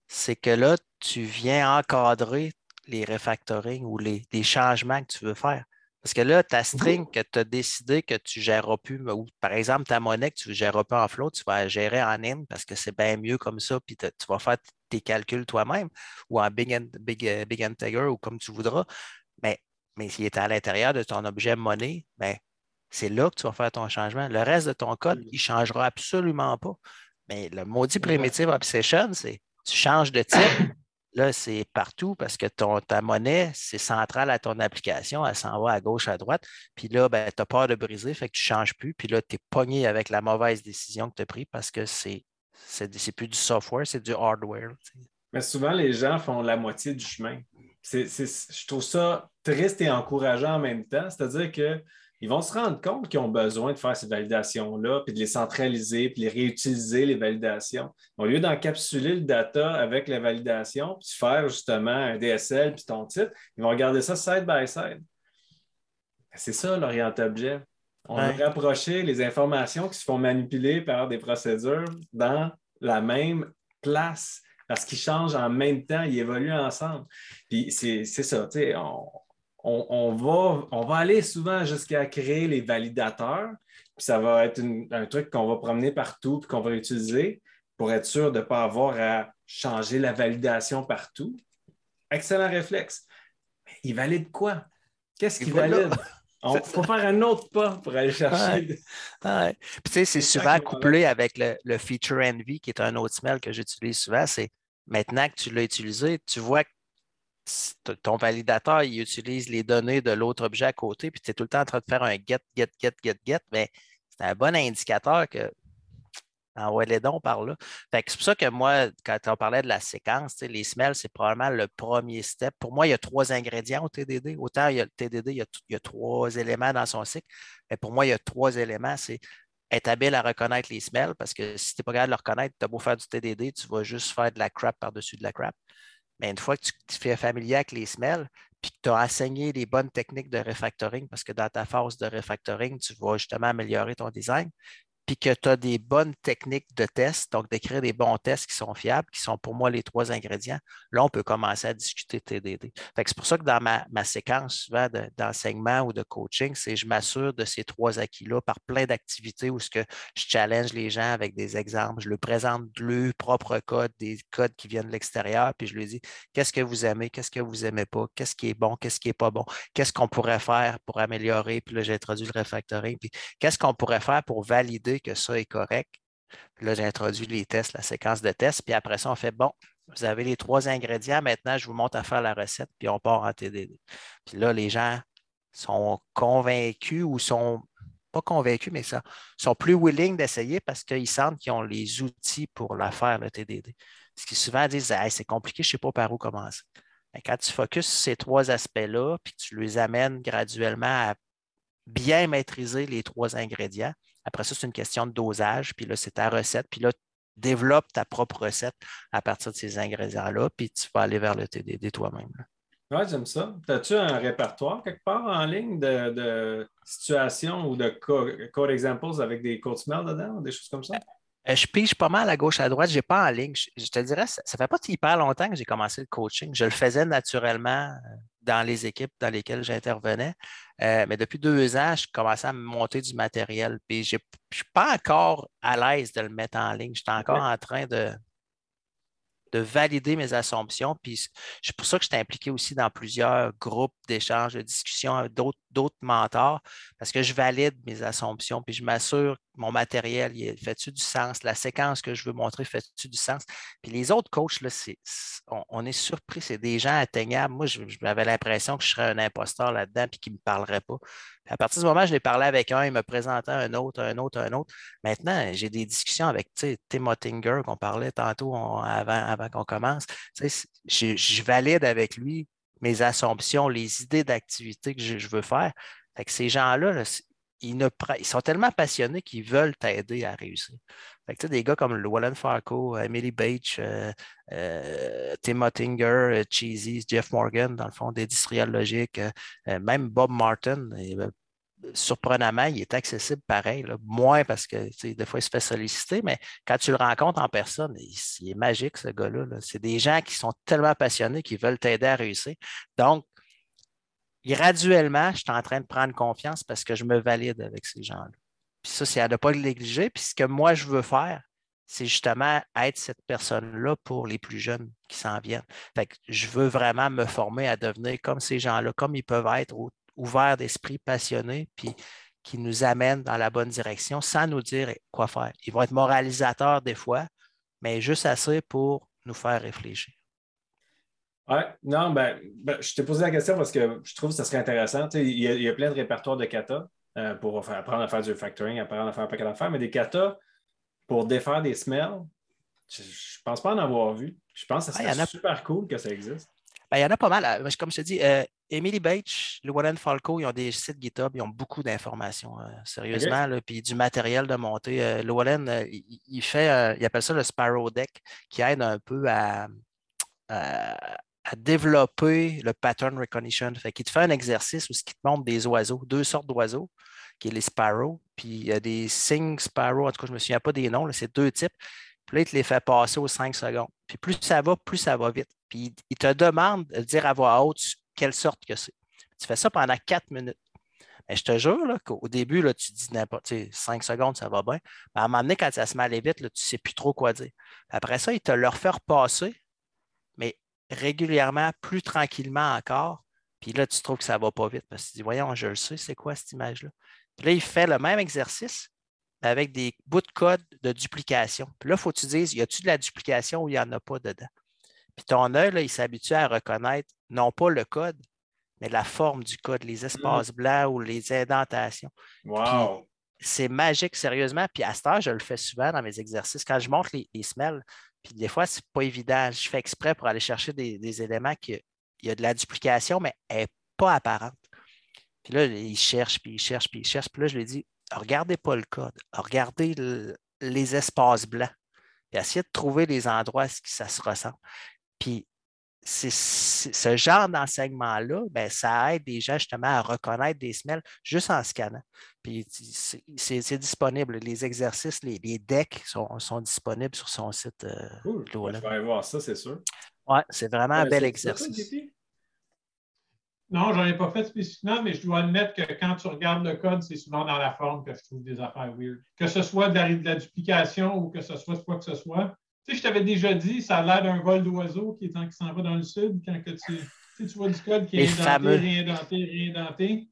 c'est que là, tu viens encadrer les refactoring ou les, les changements que tu veux faire. Parce que là, ta string que tu as décidé que tu ne géreras plus, ou par exemple, ta monnaie que tu ne géreras pas en float, tu vas la gérer en in parce que c'est bien mieux comme ça, puis tu vas faire tes calculs toi-même ou en big, big, euh, big integer ou comme tu voudras. Mais, mais s'il est à l'intérieur de ton objet monnaie, ben, c'est là que tu vas faire ton changement. Le reste de ton code, il ne changera absolument pas. Mais le maudit primitive obsession, c'est tu changes de type, Là, c'est partout parce que ton, ta monnaie, c'est central à ton application, elle s'en va à gauche, à droite. Puis là, ben, tu as peur de briser, fait que tu ne changes plus. Puis là, tu es pogné avec la mauvaise décision que tu as prise parce que c'est, c'est, plus du software, c'est du hardware. Mais souvent, les gens font la moitié du chemin. je trouve ça triste et encourageant en même temps. C'est-à-dire que ils vont se rendre compte qu'ils ont besoin de faire ces validations-là, puis de les centraliser, puis de les réutiliser, les validations. Au lieu d'encapsuler le data avec la validation, puis faire justement un DSL, puis ton titre, ils vont regarder ça side by side. C'est ça l'Orient Objet. On va rapprocher les informations qui se font manipuler par des procédures dans la même place parce qu'ils changent en même temps, ils évoluent ensemble. Puis c'est ça, tu sais, on, on, va, on va aller souvent jusqu'à créer les validateurs. Puis ça va être un truc qu'on va promener partout et qu'on va utiliser pour être sûr de ne pas avoir à changer la validation partout. Excellent réflexe. Mais il valide quoi? Qu'est-ce qu'il valide? Il faut faire un autre pas pour aller chercher. Puis, tu sais, c'est souvent couplé avec le, le, feature envy, qui est un autre smell que j'utilise souvent. C'est maintenant que tu l'as utilisé, tu vois que ton validateur, il utilise les données de l'autre objet à côté, puis tu es tout le temps en train de faire un get, get, get, get, get, mais c'est un bon indicateur que envoie les dons par là. c'est pour ça que moi, quand on parlait de la séquence, les smells, c'est probablement le premier step. Pour moi, il y a trois ingrédients au TDD. Autant il y a le TDD, il y a, trois éléments dans son cycle, mais pour moi, il y a trois éléments. C'est être habile à reconnaître les smells, parce que si tu n'es pas capable de le reconnaître, tu as beau faire du TDD, tu vas juste faire de la crap par-dessus de la crap. Mais une fois que tu te fais familier avec les smells, puis que tu as enseigné les bonnes techniques de refactoring, parce que dans ta phase de refactoring, tu vas justement améliorer ton design, puis que tu as des bonnes techniques de test, donc d'écrire des bons tests qui sont fiables, qui sont pour moi les trois ingrédients, là, on peut commencer à discuter TDD. C'est pour ça que dans ma, séquence souvent d'enseignement ou de coaching, c'est je m'assure de ces trois acquis-là par plein d'activités où ce que je challenge les gens avec des exemples, je leur présente le propre code, des codes qui viennent de l'extérieur, puis je lui dis qu'est-ce que vous aimez, qu'est-ce que vous n'aimez pas, qu'est-ce qui est bon, qu'est-ce qui n'est pas bon, qu'est-ce qu'on pourrait faire pour améliorer, puis là, j'ai introduit le refactoring, puis qu'est-ce qu'on pourrait faire pour valider que ça est correct. là, j'ai introduit les tests, la séquence de tests. Puis après ça, on fait bon, vous avez les trois ingrédients. Maintenant, je vous montre à faire la recette, puis on part en TDD. Puis là, les gens sont convaincus ou sont pas convaincus, mais ça, sont plus willing d'essayer parce qu'ils sentent qu'ils ont les outils pour la faire, le TDD. Ce qui souvent disent c'est compliqué, je ne sais pas par où commencer. Mais quand tu focuses sur ces trois aspects-là, puis tu les amènes graduellement à bien maîtriser les trois ingrédients, après ça, c'est une question de dosage, puis là, c'est ta recette, puis là, développe ta propre recette à partir de ces ingrédients-là, puis tu vas aller vers le TDD toi-même. Oui, j'aime ça. As-tu un répertoire quelque part en ligne de, situations ou de code examples avec des code smell dedans, ou des choses comme ça? Euh, je pige pas mal à gauche, à droite. Je n'ai pas en ligne. Je, te dirais, ça ne fait pas hyper longtemps que j'ai commencé le coaching. Je le faisais naturellement euh, dans les équipes dans lesquelles j'intervenais. Euh, mais depuis deux ans, je commençais à me monter du matériel. Puis je ne suis pas encore à l'aise de le mettre en ligne. Je suis encore en train de, de valider mes assumptions. Puis c'est pour ça que je suis impliqué aussi dans plusieurs groupes d'échanges, de discussions, d'autres d'autres mentors parce que je valide mes assumptions, puis je m'assure mon matériel, fait-tu du sens? La séquence que je veux montrer, fait-tu du sens? Puis les autres coachs, là, on, est surpris, c'est des gens atteignables. Moi, j'avais l'impression que je serais un imposteur là-dedans, puis qu'ils ne me parleraient pas. à partir du moment où je l'ai parlé avec un, il me présentait un autre, un autre, un autre. Maintenant, j'ai des discussions avec Tim Ottinger, qu'on parlait tantôt avant, avant qu'on commence. Je, valide avec lui mes assumptions, les idées d'activité que je, veux faire. Ces gens-là, ils, sont tellement passionnés qu'ils veulent t'aider à réussir. Des gars comme Wallen Farco, Emily Beach, euh, euh, Tim Ottinger, euh, Cheesy, Jeff Morgan, dans le fond, des industriels logiques, même Bob Martin, surprenamment, il est accessible pareil. Moins parce que des fois, il se fait solliciter, mais quand tu le rencontres en personne, il, est magique, ce gars-là. c'est des gens qui sont tellement passionnés qui veulent t'aider à réussir. Donc, graduellement, je suis en train de prendre confiance parce que je me valide avec ces gens-là. Puis ça, c'est à ne pas le négliger. Puis ce que moi, je veux faire, c'est justement être cette personne-là pour les plus jeunes qui s'en viennent. Fait je veux vraiment me former à devenir comme ces gens-là, comme ils peuvent être ouverts d'esprit, passionnés, puis qui nous amènent dans la bonne direction sans nous dire quoi faire. Ils vont être moralisateurs des fois, mais juste assez pour nous faire réfléchir. Oui, non, ben, ben, je t'ai posé la question parce que je trouve que ça serait intéressant. Il y, a, il y, a plein de répertoires de kata euh, pour apprendre à faire du factoring, apprendre à faire un paquet d'affaires, mais des kata pour défaire des smells, je ne pense pas en avoir vu. Je pense que ça serait super cool que ça existe. Ben, il y en a pas mal. Euh, comme je te dis, euh, Emily Beach, Llewellyn Falco, ils ont des sites GitHub, ils ont beaucoup d'informations, euh, sérieusement, puis du matériel de montée. Llewellyn, il, fait, il appelle ça le Sparrow Deck, qui aide un peu à, développer le pattern recognition. Fait te fait un exercice où il te montre des oiseaux, deux sortes d'oiseaux, qui est les sparrows, puis il y a des sing sparrows, en tout cas, je ne me souviens pas des noms, c'est deux types. Puis là, il te les fait passer aux cinq secondes. Puis plus ça va, plus ça va vite. Puis il te demande de dire à voix haute quelle sorte que c'est. Tu fais ça pendant quatre minutes. Mais je te jure qu'au début, là, tu dis n'importe cinq secondes, ça va bien. Mais à un moment donné, quand ça se met à aller vite, là, tu ne sais plus trop quoi dire. Après ça, il te le refait passer, mais régulièrement, plus tranquillement encore. Puis là, tu trouves que ça ne va pas vite parce que tu dis, voyons, je le sais, c'est quoi cette image-là? Puis là, il fait le même exercice, avec des bouts de code de duplication. Puis là, il faut que tu dises, y a-t-il de la duplication ou il n'y en a pas dedans? Puis ton œil, il s'habitue à reconnaître non pas le code, mais la forme du code, les espaces mm. blancs ou les indentations. Wow! C'est magique, sérieusement. Puis à ce temps, je le fais souvent dans mes exercices. Quand je montre les, smells, puis des fois, ce n'est pas évident. Je fais exprès pour aller chercher des, éléments qui il y a de la duplication, mais elle n'est pas apparente. Puis là, il cherche, puis il cherche, puis il cherche. Puis là, je lui dis regardez pas le code, regardez les espaces blancs, puis essayez de trouver les endroits où ça se ressemble. Puis ce genre d'enseignement-là, ben, ça aide les gens justement à reconnaître des semelles juste en scannant. Puis c'est disponible. Les exercices, les, decks sont, disponibles sur son site. Euh, cool. Je vais aller voir ça, c'est sûr. Oui, c'est vraiment un bel exercice. Non, je n'en ai pas fait spécifiquement, mais je dois admettre que quand tu regardes le code, c'est souvent dans la forme que je trouve des affaires weird. Que ce soit de la, duplication ou que ce soit quoi que ce soit. Tu sais, je t'avais déjà dit, ça a l'air d'un vol d'oiseau qui, qui s'en va dans le sud quand que tu, tu, vois du code qui est indenté, réindenté, réindenté.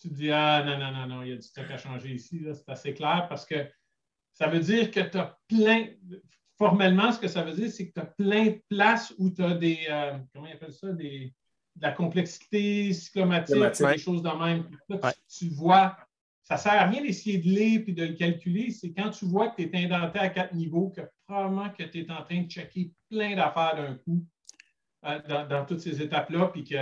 Tu te dis, ah non, non, non, non, il y a du stock à changer ici. C'est assez clair parce que ça veut dire que tu as plein. Formellement, ce que ça veut dire, c'est que tu as plein de places où tu as des. Euh, comment ils appellent ça? Des de la complexité cyclomatique, des choses de même. tu, vois, ça ne sert à rien d'essayer de lire et de le calculer. C'est quand tu vois que tu es indenté à quatre niveaux que probablement que tu es en train de checker plein d'affaires d'un coup euh, dans, toutes ces étapes-là, puis que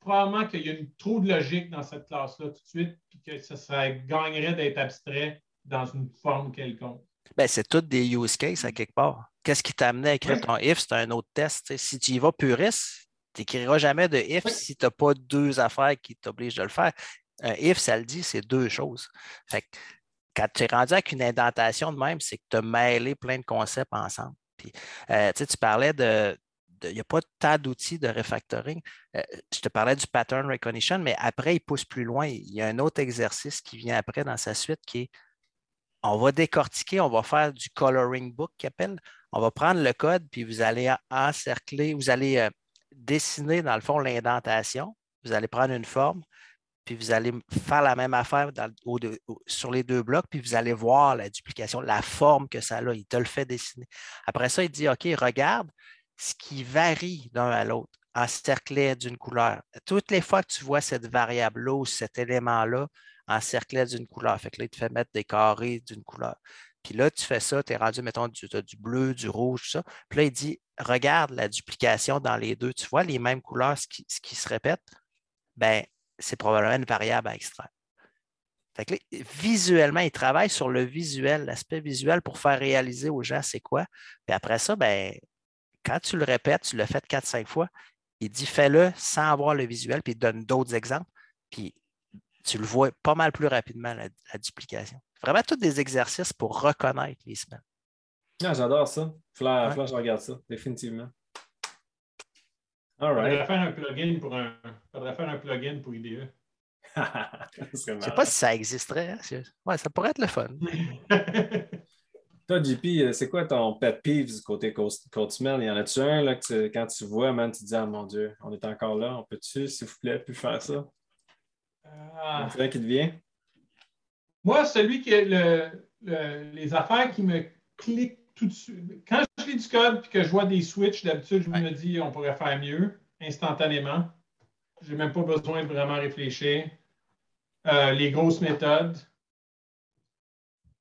probablement qu'il y a une, trop de logique dans cette classe-là tout de suite, puis que ça gagnerait d'être abstrait dans une forme quelconque. Ben, c'est toutes des use cases à quelque part. Qu'est-ce qui t'a amené à écrire ton if? C'est un autre test. Si tu y vas puriste, tu n'écriras jamais de if si tu n'as pas deux affaires qui t'obligent de le faire. Un if, ça le dit, c'est deux choses. Fait quand tu es rendu avec une indentation de même, c'est que tu as mêlé plein de concepts ensemble. Puis, euh, tu parlais de, il n'y a pas tant d'outils de refactoring. Euh, je te parlais du pattern recognition, mais après, il pousse plus loin. Il y a un autre exercice qui vient après dans sa suite qui est on va décortiquer, on va faire du coloring book qu'il appelle. On va prendre le code, puis vous allez encercler, vous allez euh, dessiner, dans le fond, l'indentation. Vous allez prendre une forme, puis vous allez faire la même affaire sur les deux blocs, puis vous allez voir la duplication, la forme que ça a. Il te le fait dessiner. Après ça, il dit OK, regarde ce qui varie d'un à l'autre en cerclet d'une couleur. Toutes les fois que tu vois cette variable-là ou cet élément-là en cerclet d'une couleur, fait que là, il te fait mettre des carrés d'une couleur. Puis là, tu fais ça, tu es rendu, mettons, du, du bleu, du rouge, tout ça. Puis là, il dit regarde la duplication dans les deux. Tu vois les mêmes couleurs, ce qui, ce qui se répète? Ben, c'est probablement une variable à extraire. visuellement, il travaille sur le visuel, l'aspect visuel pour faire réaliser aux gens c'est quoi. Puis après ça, ben, quand tu le répètes, tu le fais 4-5 fois, il dit fais-le sans avoir le visuel, puis il donne d'autres exemples, puis tu le vois pas mal plus rapidement, la, duplication. Vraiment, tous des exercices pour reconnaître les semaines. Ah, j'adore ça. Flash, je regarde ça, définitivement. Il faudrait faire un plugin pour un. Faudrait faire un plugin pour IDE. Je ne sais pas si ça existerait. Hein. Ouais, ça pourrait être le fun. Toi, JP, c'est quoi ton pet peeve du côté Coachman? Il y en a-tu un là, que quand tu vois, man, tu te dis Ah mon Dieu, on est encore là, on peut-tu, s'il vous plaît, plus faire ça? Ah. C'est qui te vient? Moi, celui qui est le, les affaires qui me cliquent tout de suite. Quand je lis du code et que je vois des switches, d'habitude, je me dis on pourrait faire mieux instantanément. Je n'ai même pas besoin de vraiment réfléchir. Euh, les grosses méthodes.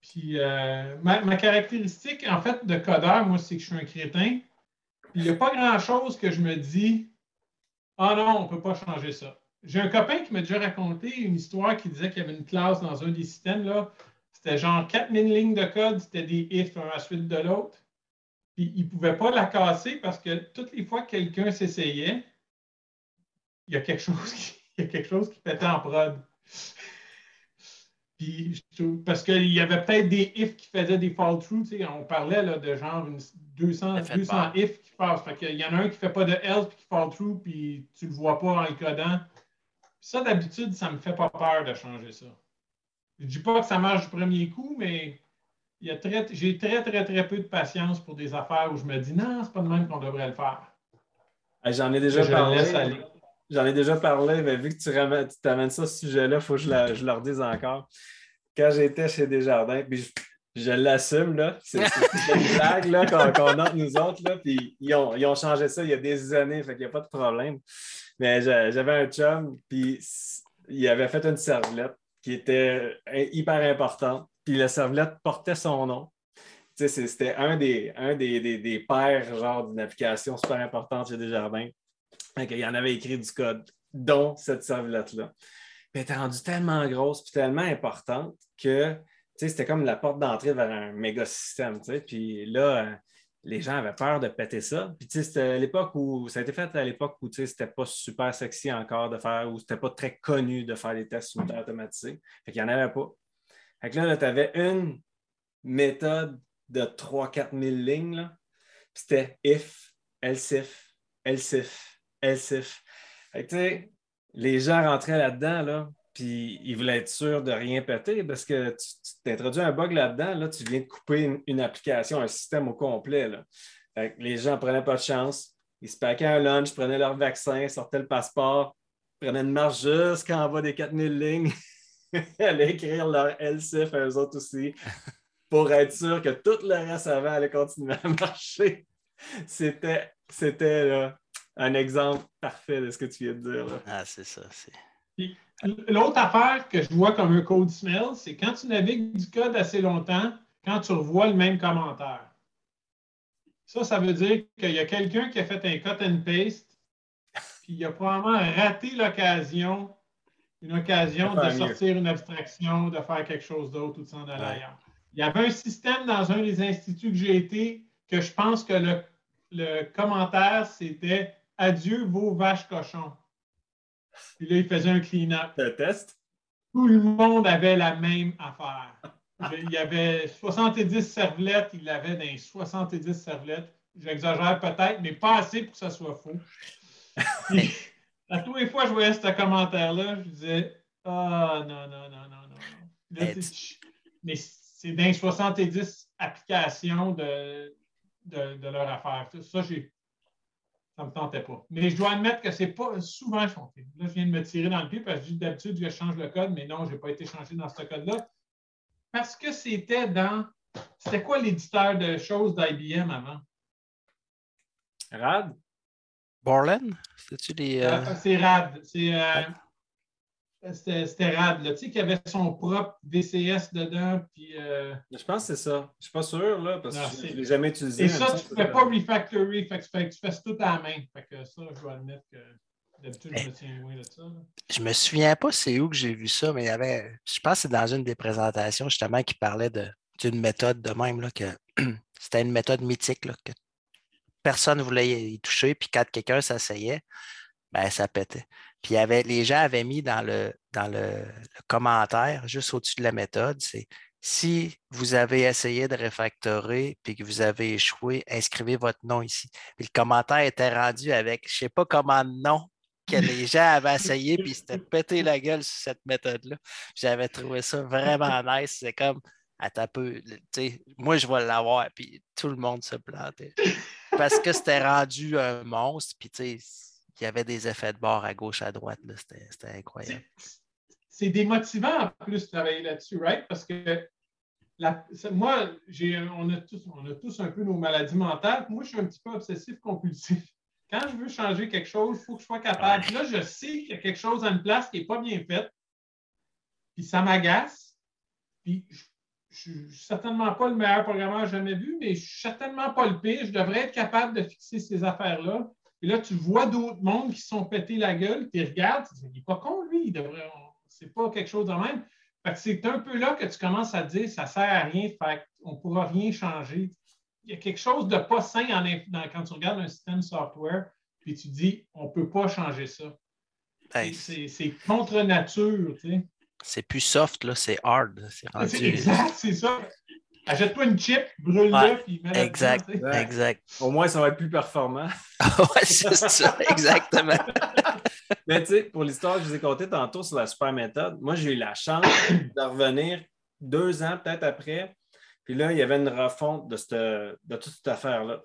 Puis euh, ma, caractéristique, en fait, de codeur, moi, c'est que je suis un crétin. Il n'y a pas grand-chose que je me dis Ah non, on ne peut pas changer ça. J'ai un copain qui m'a déjà raconté une histoire qui disait qu'il y avait une classe dans un des systèmes. Là, c'était genre 4000 lignes de code, c'était des ifs un à la suite de l'autre. Puis il ne pouvait pas la casser parce que toutes les fois que quelqu'un s'essayait, il y a quelque chose qui, il y a quelque chose qui pétait en prod. Puis, parce qu'il y avait peut-être des ifs qui faisaient des fall through. On parlait là, de genre 200, 200 ifs qui passent. Fait il y en a un qui ne fait pas de else puis qui fall through, puis tu ne le vois pas en le codant. ça, d'habitude, ça ne me fait pas peur de changer ça. Je ne dis pas que ça marche du premier coup, mais j'ai très, très, très peu de patience pour des affaires où je me dis non, c'est pas de même qu'on devrait le faire. J'en ai déjà parlé. J'en ai déjà parlé, mais vu que tu, t'amènes ça, ce sujet-là, il faut que je, le redise encore. Quand j'étais chez Desjardins, puis je, l'assume, là, c'est, une blague là, qu'on, a nous autres, là, puis ils ont, ils ont, changé ça il y a des années, fait qu'il n'y a pas de problème. Mais j'avais un chum, puis il avait fait une serviette qui était hyper important. Puis la serviette portait son nom. C'était un des, un des, des, pères genre d'une application super importante chez Desjardins. Il y en avait écrit du code, dont cette serviette-là. elle était rendue tellement grosse et tellement importante que c'était comme la porte d'entrée vers un méga système. Puis là, les gens avaient peur de péter ça. Puis c'était l'époque où ça a été fait à l'époque où c'était pas super sexy encore de faire, où c'était pas très connu de faire des tests unitaires automatisés. Fait qu'il n'y en avait pas. Fait que là, tu avais une méthode de 3-4 000 lignes. C'était if, else if, else if, else if. Fait que, les gens rentraient là-dedans, là, puis ils voulaient être sûrs de rien péter parce que tu t'introduis un bug là-dedans, là, tu viens de couper une, application, un système au complet. Là. les gens ne prenaient pas de chance. Ils se paquaient un lunch, prenaient leur vaccin, sortaient le passeport, prenaient une marche jusqu'en bas des 4000 lignes, allaient écrire leur LCF à eux autres aussi pour être sûr que tout le reste avant allait continuer à marcher. C'était, c'était un exemple parfait de ce que tu viens de dire. Ah, c'est ça. L'autre affaire que je vois comme un code smell, c'est quand tu navigues du code assez longtemps, quand tu revois le même commentaire. Ça, ça veut dire qu'il y a quelqu'un qui a fait un cut and paste, puis il a probablement raté l'occasion, une occasion de, sortir une abstraction, de faire quelque chose d'autre ou de s'en aller ailleurs. Il y avait un système dans un des instituts que j'ai été que je pense que le, le commentaire, c'était Adieu vos vaches cochons. Puis là, il faisait un clean-up. Un test? Tout le monde avait la même affaire. il y avait 70 servlettes, il avait dans 70 servlettes. J'exagère peut-être, mais pas assez pour que ça soit faux. à tous les fois que je voyais ce commentaire-là, je disais Ah non, non, non, non, non. mais c'est dans 70 applications de, de, de leur affaire. Ça, j'ai Ça ne me tentait pas. Mais je dois admettre que ce n'est pas souvent chanté. Là, je viens de me tirer dans le pied parce que d'habitude, je change le code, mais non, je n'ai pas été changé dans ce code-là. Parce que c'était dans. C'était quoi l'éditeur de choses d'IBM avant? Rad? Borland? C'est-tu les. euh, Ah, C'est RAD. C'est, euh, C'était RAD, là. Tu sais, qu'il y avait son propre VCS dedans. Puis, euh, Je pense que c'est ça. Je ne suis pas sûr, là, parce Non, que je ne l'ai jamais utilisé. Et ça, tu ne fais pas refactory. Fait que, fait que tu fais tout à la main. Fait que ça, je dois admettre que d'habitude, je me tiens loin de ça. là. Je me souviens pas c'est où que j'ai vu ça, mais il y avait. Je pense que c'est dans une des présentations justement qui parlait de- d'une méthode de même, là, que c'était une méthode mythique, là, que personne ne voulait y toucher, puis quand quelqu'un s'asseyait, ben, ça pétait. Puis avait, les gens avaient mis dans le, dans le, le commentaire, juste au-dessus de la méthode, c'est si vous avez essayé de réfactorer puis que vous avez échoué, inscrivez votre nom ici. Puis le commentaire était rendu avec je ne sais pas comment de nom que les gens avaient essayé puis s'étaient pété la gueule sur cette méthode-là. J'avais trouvé ça vraiment nice. C'est comme attends un peu, tu sais, moi je vais l'avoir, puis tout le monde se plantait. Parce que c'était rendu un monstre, puis tu sais, il y avait des effets de bord à gauche, à droite, c'était incroyable. C'est- démotivant en plus de travailler là-dessus, right? Parce que la- moi, on, a tous, on a tous un peu nos maladies mentales. Moi, je suis un petit peu obsessif-compulsif. Quand je veux changer quelque chose, il faut que je sois capable. Là, je sais qu'il y a quelque chose à une place qui n'est pas bien faite. Puis ça m'agace. Puis je ne suis certainement pas le meilleur programmeur jamais vu, mais je ne suis certainement pas le pire. Je devrais être capable de fixer ces affaires-là. Et là, tu vois d'autres mondes qui se sont pétés la gueule, tu regardes, tu dis, il n'est pas con, lui, il devrait. C'est pas quelque chose de même. Fait que c'est un peu là que tu commences à te dire, ça ne sert à rien, fait on ne pourra rien changer. Il y a quelque chose de pas sain en dans- quand tu regardes un système software, puis tu dis, on ne peut pas changer ça. C'est c'est contre nature, tu sais. c'est plus soft, là, c'est hard. C'est rendu. exact, c'est ça. Achète-toi une chip, brûle-le, Ouais, puis Exact, dedans, tu sais. exact. Au moins, ça va être plus performant. ouais, c'est ça, exactement. Mais tu sais, pour l'histoire que je vous ai contée tantôt sur la super méthode, moi, j'ai eu la chance de revenir deux ans peut-être après. Puis là, il y avait une refonte de, cette, de toute cette affaire-là,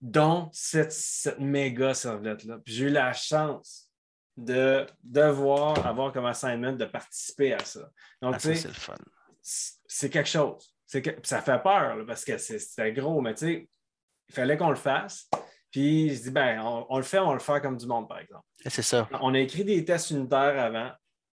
dont cette, cette méga serviette-là. Puis j'ai eu la chance de devoir avoir comme assignment de participer à ça. Donc, Ah, tu sais, c'est le fun. c'est quelque chose. C'est que, ça fait peur là, parce que c'était gros, mais tu sais, il fallait qu'on le fasse. Puis je dis, ben, on, on le fait, on le faire comme du monde, par exemple. C'est ça. On a écrit des tests unitaires avant,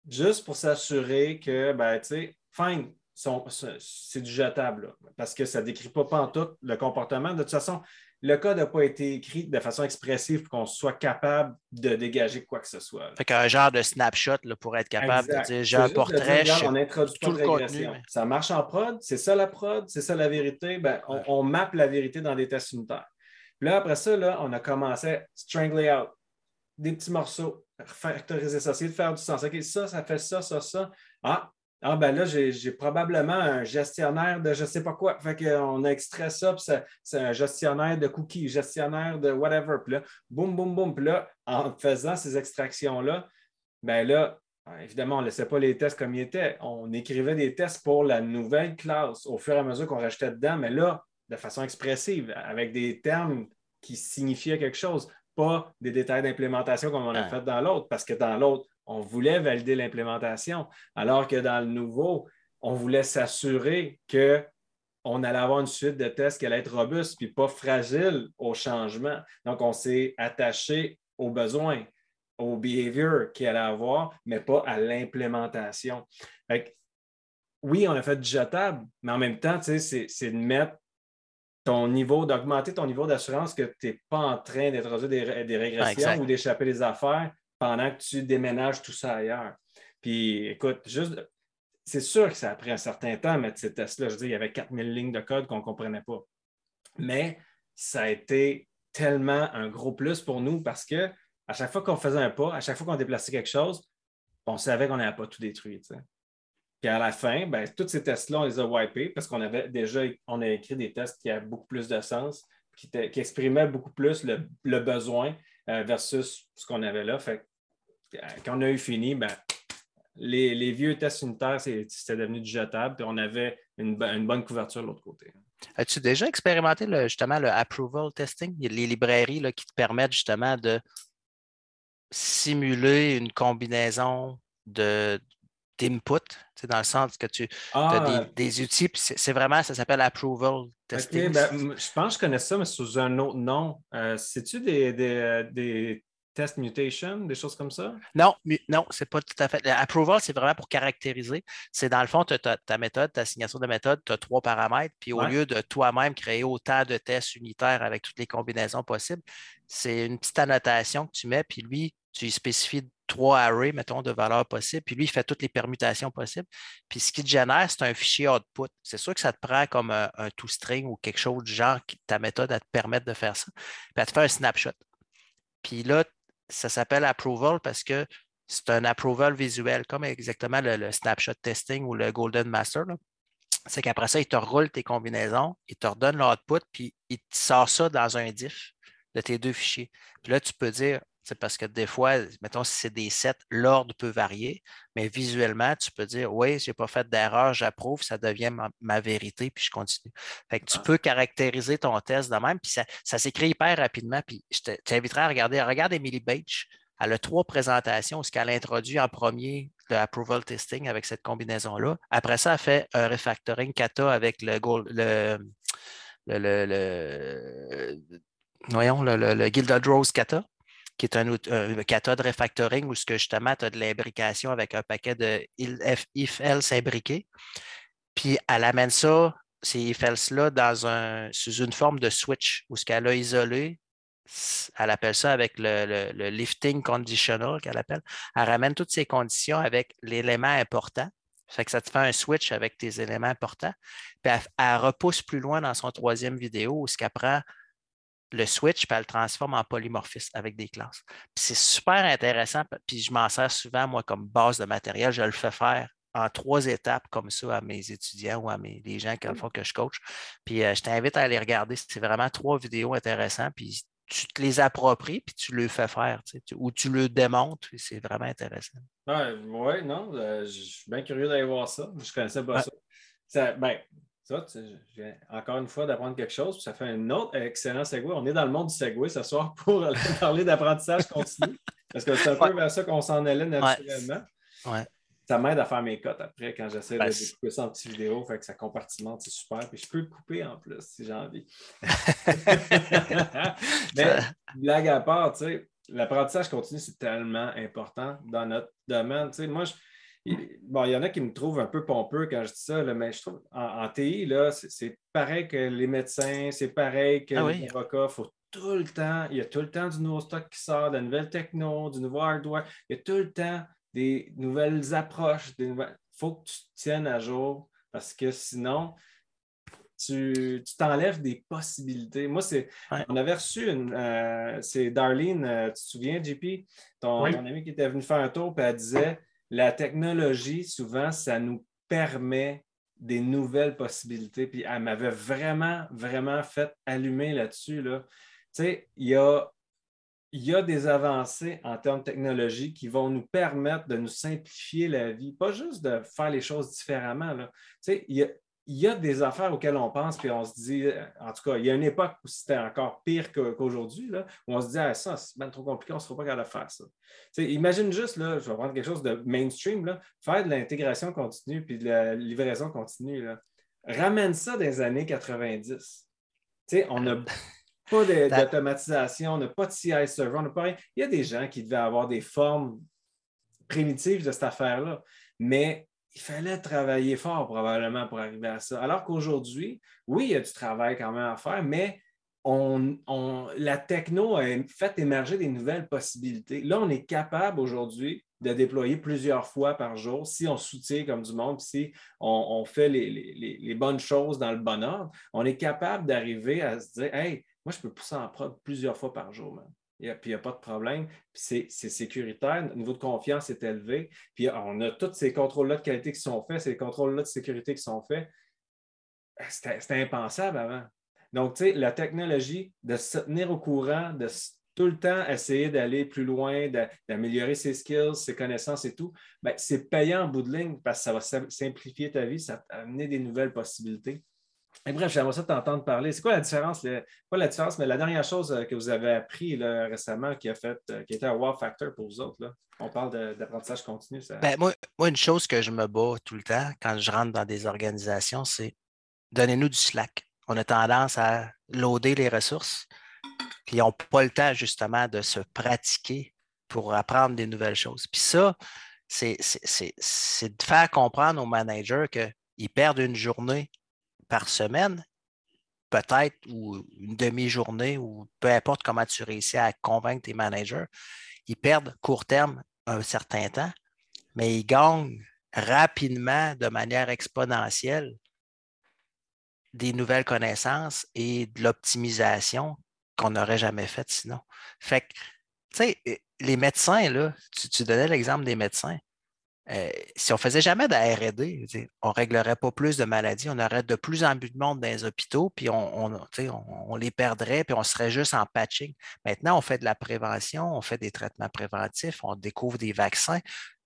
juste pour s'assurer que, ben, tu sais, fine, c'est du jetable, là, parce que ça ne décrit pas pantoute le comportement. De toute façon, le code n'a pas été écrit de façon expressive pour qu'on soit capable de dégager quoi que ce soit. là. Fait qu'un genre de snapshot là, pour être capable Exact. de dire j'ai un dire, portrait, sais on introduit pas tout de le contenu, régression. mais- Ça marche en prod, c'est ça la prod, c'est ça la vérité. Ben, on, Ouais. on mappe la vérité dans des tests unitaires. Puis là, après ça, là, on a commencé à strangler out des petits morceaux, factoriser ça, essayer de faire du sens. OK, ça, ça fait ça, ça, ça. Ah, ah ben là, j'ai probablement un gestionnaire de je ne sais pas quoi. Fait qu'on a extrait ça, puis c'est un gestionnaire de cookies, gestionnaire de whatever. Puis là, boum, boum, boum. Puis là, en faisant ces extractions-là, ben là, ah, Évidemment, on ne laissait pas les tests comme ils étaient. On écrivait des tests pour la nouvelle classe au fur et à mesure qu'on rajoutait dedans, mais là, de façon expressive, avec des termes qui signifiaient quelque chose, pas des détails d'implémentation comme on a Ouais. fait dans l'autre, parce que dans l'autre, on voulait valider l'implémentation, alors que dans le nouveau, on voulait s'assurer qu'on allait avoir une suite de tests qui allait être robuste puis pas fragile au changement. Donc, on s'est attaché aux besoins au behavior qu'il allait avoir, mais pas à l'implémentation. Que, oui, on a fait du jetable, mais en même temps, c'est de mettre ton niveau, d'augmenter ton niveau d'assurance que tu n'es pas en train d'introduire des, des régressions ou d'échapper des affaires pendant que tu déménages tout ça ailleurs. Puis écoute, juste, c'est sûr que ça a pris un certain temps à mettre ces tests-là. Je veux dire, il y avait 4000 lignes de code qu'on ne comprenait pas. Mais ça a été tellement un gros plus pour nous parce que à chaque fois qu'on faisait un pas, à chaque fois qu'on déplaçait quelque chose, on savait qu'on n'avait pas tout détruit. Puis à la fin, ben, tous ces tests-là, on les a wipés parce qu'on avait déjà on a écrit des tests qui avaient beaucoup plus de sens, qui, exprimaient beaucoup plus le, besoin euh, versus ce qu'on avait là. Fait quand on a eu fini, ben, les, les vieux tests unitaires, c'était devenu du jetable, puis on avait une, bo- une bonne couverture de l'autre côté. As-tu déjà expérimenté le, justement le approval testing? Il y a les librairies là, qui te permettent justement de simuler une combinaison de, d'input, dans le sens que tu Ah, as des, des outils, puis c'est, vraiment, ça s'appelle approval testing. ben, je pense que je connais ça, mais sous un autre nom. Euh, C'est-tu des, des, euh, des test mutation, des choses comme ça? Non, non, c'est pas tout à fait. Approval, c'est vraiment pour caractériser. C'est dans le fond, tu as ta méthode, ta signature de méthode, tu as trois paramètres, puis au Ouais. lieu de toi-même créer autant de tests unitaires avec toutes les combinaisons possibles, c'est une petite annotation que tu mets, puis lui, tu lui spécifies trois arrays, mettons, de valeurs possibles, puis lui, il fait toutes les permutations possibles. Puis ce qui te génère, c'est un fichier output. C'est sûr que ça te prend comme un, un toString ou quelque chose du genre, qui, ta méthode, elle te permettre de faire ça. Puis elle te fait un snapshot. Puis là, ça s'appelle approval parce que c'est un approval visuel, comme exactement le, snapshot testing ou le Golden Master. C'est qu'après ça, il te roule tes combinaisons, il te redonne l'output, puis il te sort ça dans un diff de tes deux fichiers. Puis là, tu peux dire, c'est parce que des fois, mettons, si c'est des sets, l'ordre peut varier, mais visuellement, tu peux dire, oui, je n'ai pas fait d'erreur, j'approuve, ça devient ma, ma vérité, puis je continue. Fait que tu Ah. peux caractériser ton test de même, puis ça, ça s'écrit hyper rapidement. Puis je te- t'inviterais à regarder, regarde Emily Beach. Elle a trois présentations, ce qu'elle introduit en premier le approval testing avec cette combinaison-là. Après ça, elle fait un refactoring kata avec le, gold- le, le, le- le- voyons, le, le, le Gilded Rose kata, qui est un, un kata de refactoring où ce que justement tu as de l'imbrication avec un paquet de if, else imbriqués. Puis elle amène ça, ces if else-là, dans un, sous une forme de switch où ce qu'elle a isolé, elle appelle ça avec le lifting conditional qu'elle appelle. Elle ramène toutes ces conditions avec l'élément important. Fait que ça te fait un switch avec tes éléments importants. Puis elle, elle repousse plus loin dans son troisième vidéo où ce qu'elle prend le switch, puis elle le transforme en polymorphisme avec des classes. C'est super intéressant, puis je m'en sers souvent, moi, comme base de matériel. Je le fais faire en trois étapes comme ça à mes étudiants ou à mes, les gens que, que je coach. Puis euh, je t'invite à aller regarder. C'est vraiment trois vidéos intéressantes. Puis tu te les appropries, puis tu le fais faire, tu sais, tu- ou tu le démontes. puis C'est vraiment intéressant. Ouais, ouais, non, euh, je suis bien curieux d'aller voir ça. Je connaissais pas Ouais. ça. ça. Ben, ça, tu sais, je viens encore une fois d'apprendre quelque chose, puis ça fait un autre excellent segway. On est dans le monde du segway ce soir pour parler d'apprentissage continu, parce que c'est un peu vers ça qu'on s'en allait naturellement. Ouais. Ça m'aide à faire mes cotes après quand j'essaie Ben, de c'est- découper ça en petites vidéos, fait que ça compartimente, c'est super. Puis je peux le couper en plus si j'ai envie. Mais blague à part, tu sais, l'apprentissage continu, c'est tellement important dans notre domaine. Tu sais, moi, je- il, bon, il y en a qui me trouvent un peu pompeux quand je dis ça, là, mais je trouve en, en TI, là, c'est, c'est pareil que les médecins, c'est pareil que Ah les avocats. Il faut tout le temps, il y a tout le temps du nouveau stock qui sort, de la nouvelle techno, du nouveau hardware. Il y a tout le temps des nouvelles approches. Il faut que tu te tiennes à jour parce que sinon, tu tu t'enlèves des possibilités. Moi, c'est. Ouais. On avait reçu une. euh, c'est Darlene, euh, tu te souviens, JP, ton, Oui. ton ami qui était venu faire un tour, puis elle disait la technologie, souvent, ça nous permet des nouvelles possibilités. Puis elle m'avait vraiment, vraiment fait allumer là-dessus. Là. Tu sais, il y a, des avancées en termes de technologie qui vont nous permettre de nous simplifier la vie, pas juste de faire les choses différemment. Tu sais, y a, il y a des affaires auxquelles on pense, puis on se dit, euh, en tout cas, il y a une époque où c'était encore pire qu'aujourd'hui, là, où on se dit, ah, ça, c'est bien trop compliqué, on ne sera pas capable de faire ça. Imagine juste, là, je vais prendre quelque chose de mainstream, là, faire de l'intégration continue puis de la livraison continue. Là. Ramène ça les années 90. Tu sais, on n'a pas d'automatisation, on n'a pas de CI server, on n'a pas rien. Il y a des gens qui devaient avoir des formes primitives de cette affaire-là, mais il fallait travailler fort probablement pour arriver à ça. Alors qu'aujourd'hui, oui, il y a du travail quand même à faire, mais on, on- la techno a fait émerger des nouvelles possibilités. Là, on est capable aujourd'hui de déployer plusieurs fois par jour si on soutient comme du monde, si on, fait les, bonnes choses dans le bon ordre. On est capable d'arriver à se dire Hey, moi, je peux pousser en prod plusieurs fois par jour. Puis il n'y a pas de problème. C'est sécuritaire. Notre niveau de confiance est élevé. Puis on a tous ces contrôles-là de qualité qui sont faits, ces contrôles-là de sécurité qui sont faits. C'était impensable avant. Donc, tu sais, la technologie, de se tenir au courant, de tout le temps essayer d'aller plus loin, d'améliorer ses skills, ses connaissances et tout, ben, c'est payant en bout de ligne parce que ça va sim- simplifier ta vie, ça va t'amener des nouvelles possibilités. Bref, j'aimerais ça t'entendre parler. C'est quoi la différence? Pas la différence, mais la dernière chose euh, que vous avez appris là, récemment qui a fait, euh, qui été un wow factor pour vous autres. Là? On parle d'apprentissage continu. Ben, moi, moi, une chose que je me bats tout le temps quand je rentre dans des organisations, c'est donnez-nous du slack. On a tendance à loader les ressources, puis ils n'ont pas le temps justement de se pratiquer pour apprendre des nouvelles choses. Puis ça, c'est de faire comprendre aux managers qu'ils perdent une journée par semaine, peut-être, ou une demi-journée, ou peu importe comment tu réussis à convaincre tes managers, ils perdent court terme un certain temps, mais ils gagnent rapidement, de manière exponentielle, des nouvelles connaissances et de l'optimisation qu'on n'aurait jamais fait sinon. Fait que, tu sais, les médecins, là, tu donnais l'exemple des médecins. Euh, si on ne faisait jamais de RD, on ne réglerait pas plus de maladies, on aurait de plus en plus de monde dans les hôpitaux, puis on, les perdrait, puis on serait juste en patching. Maintenant, on fait de la prévention, on fait des traitements préventifs, on découvre des vaccins.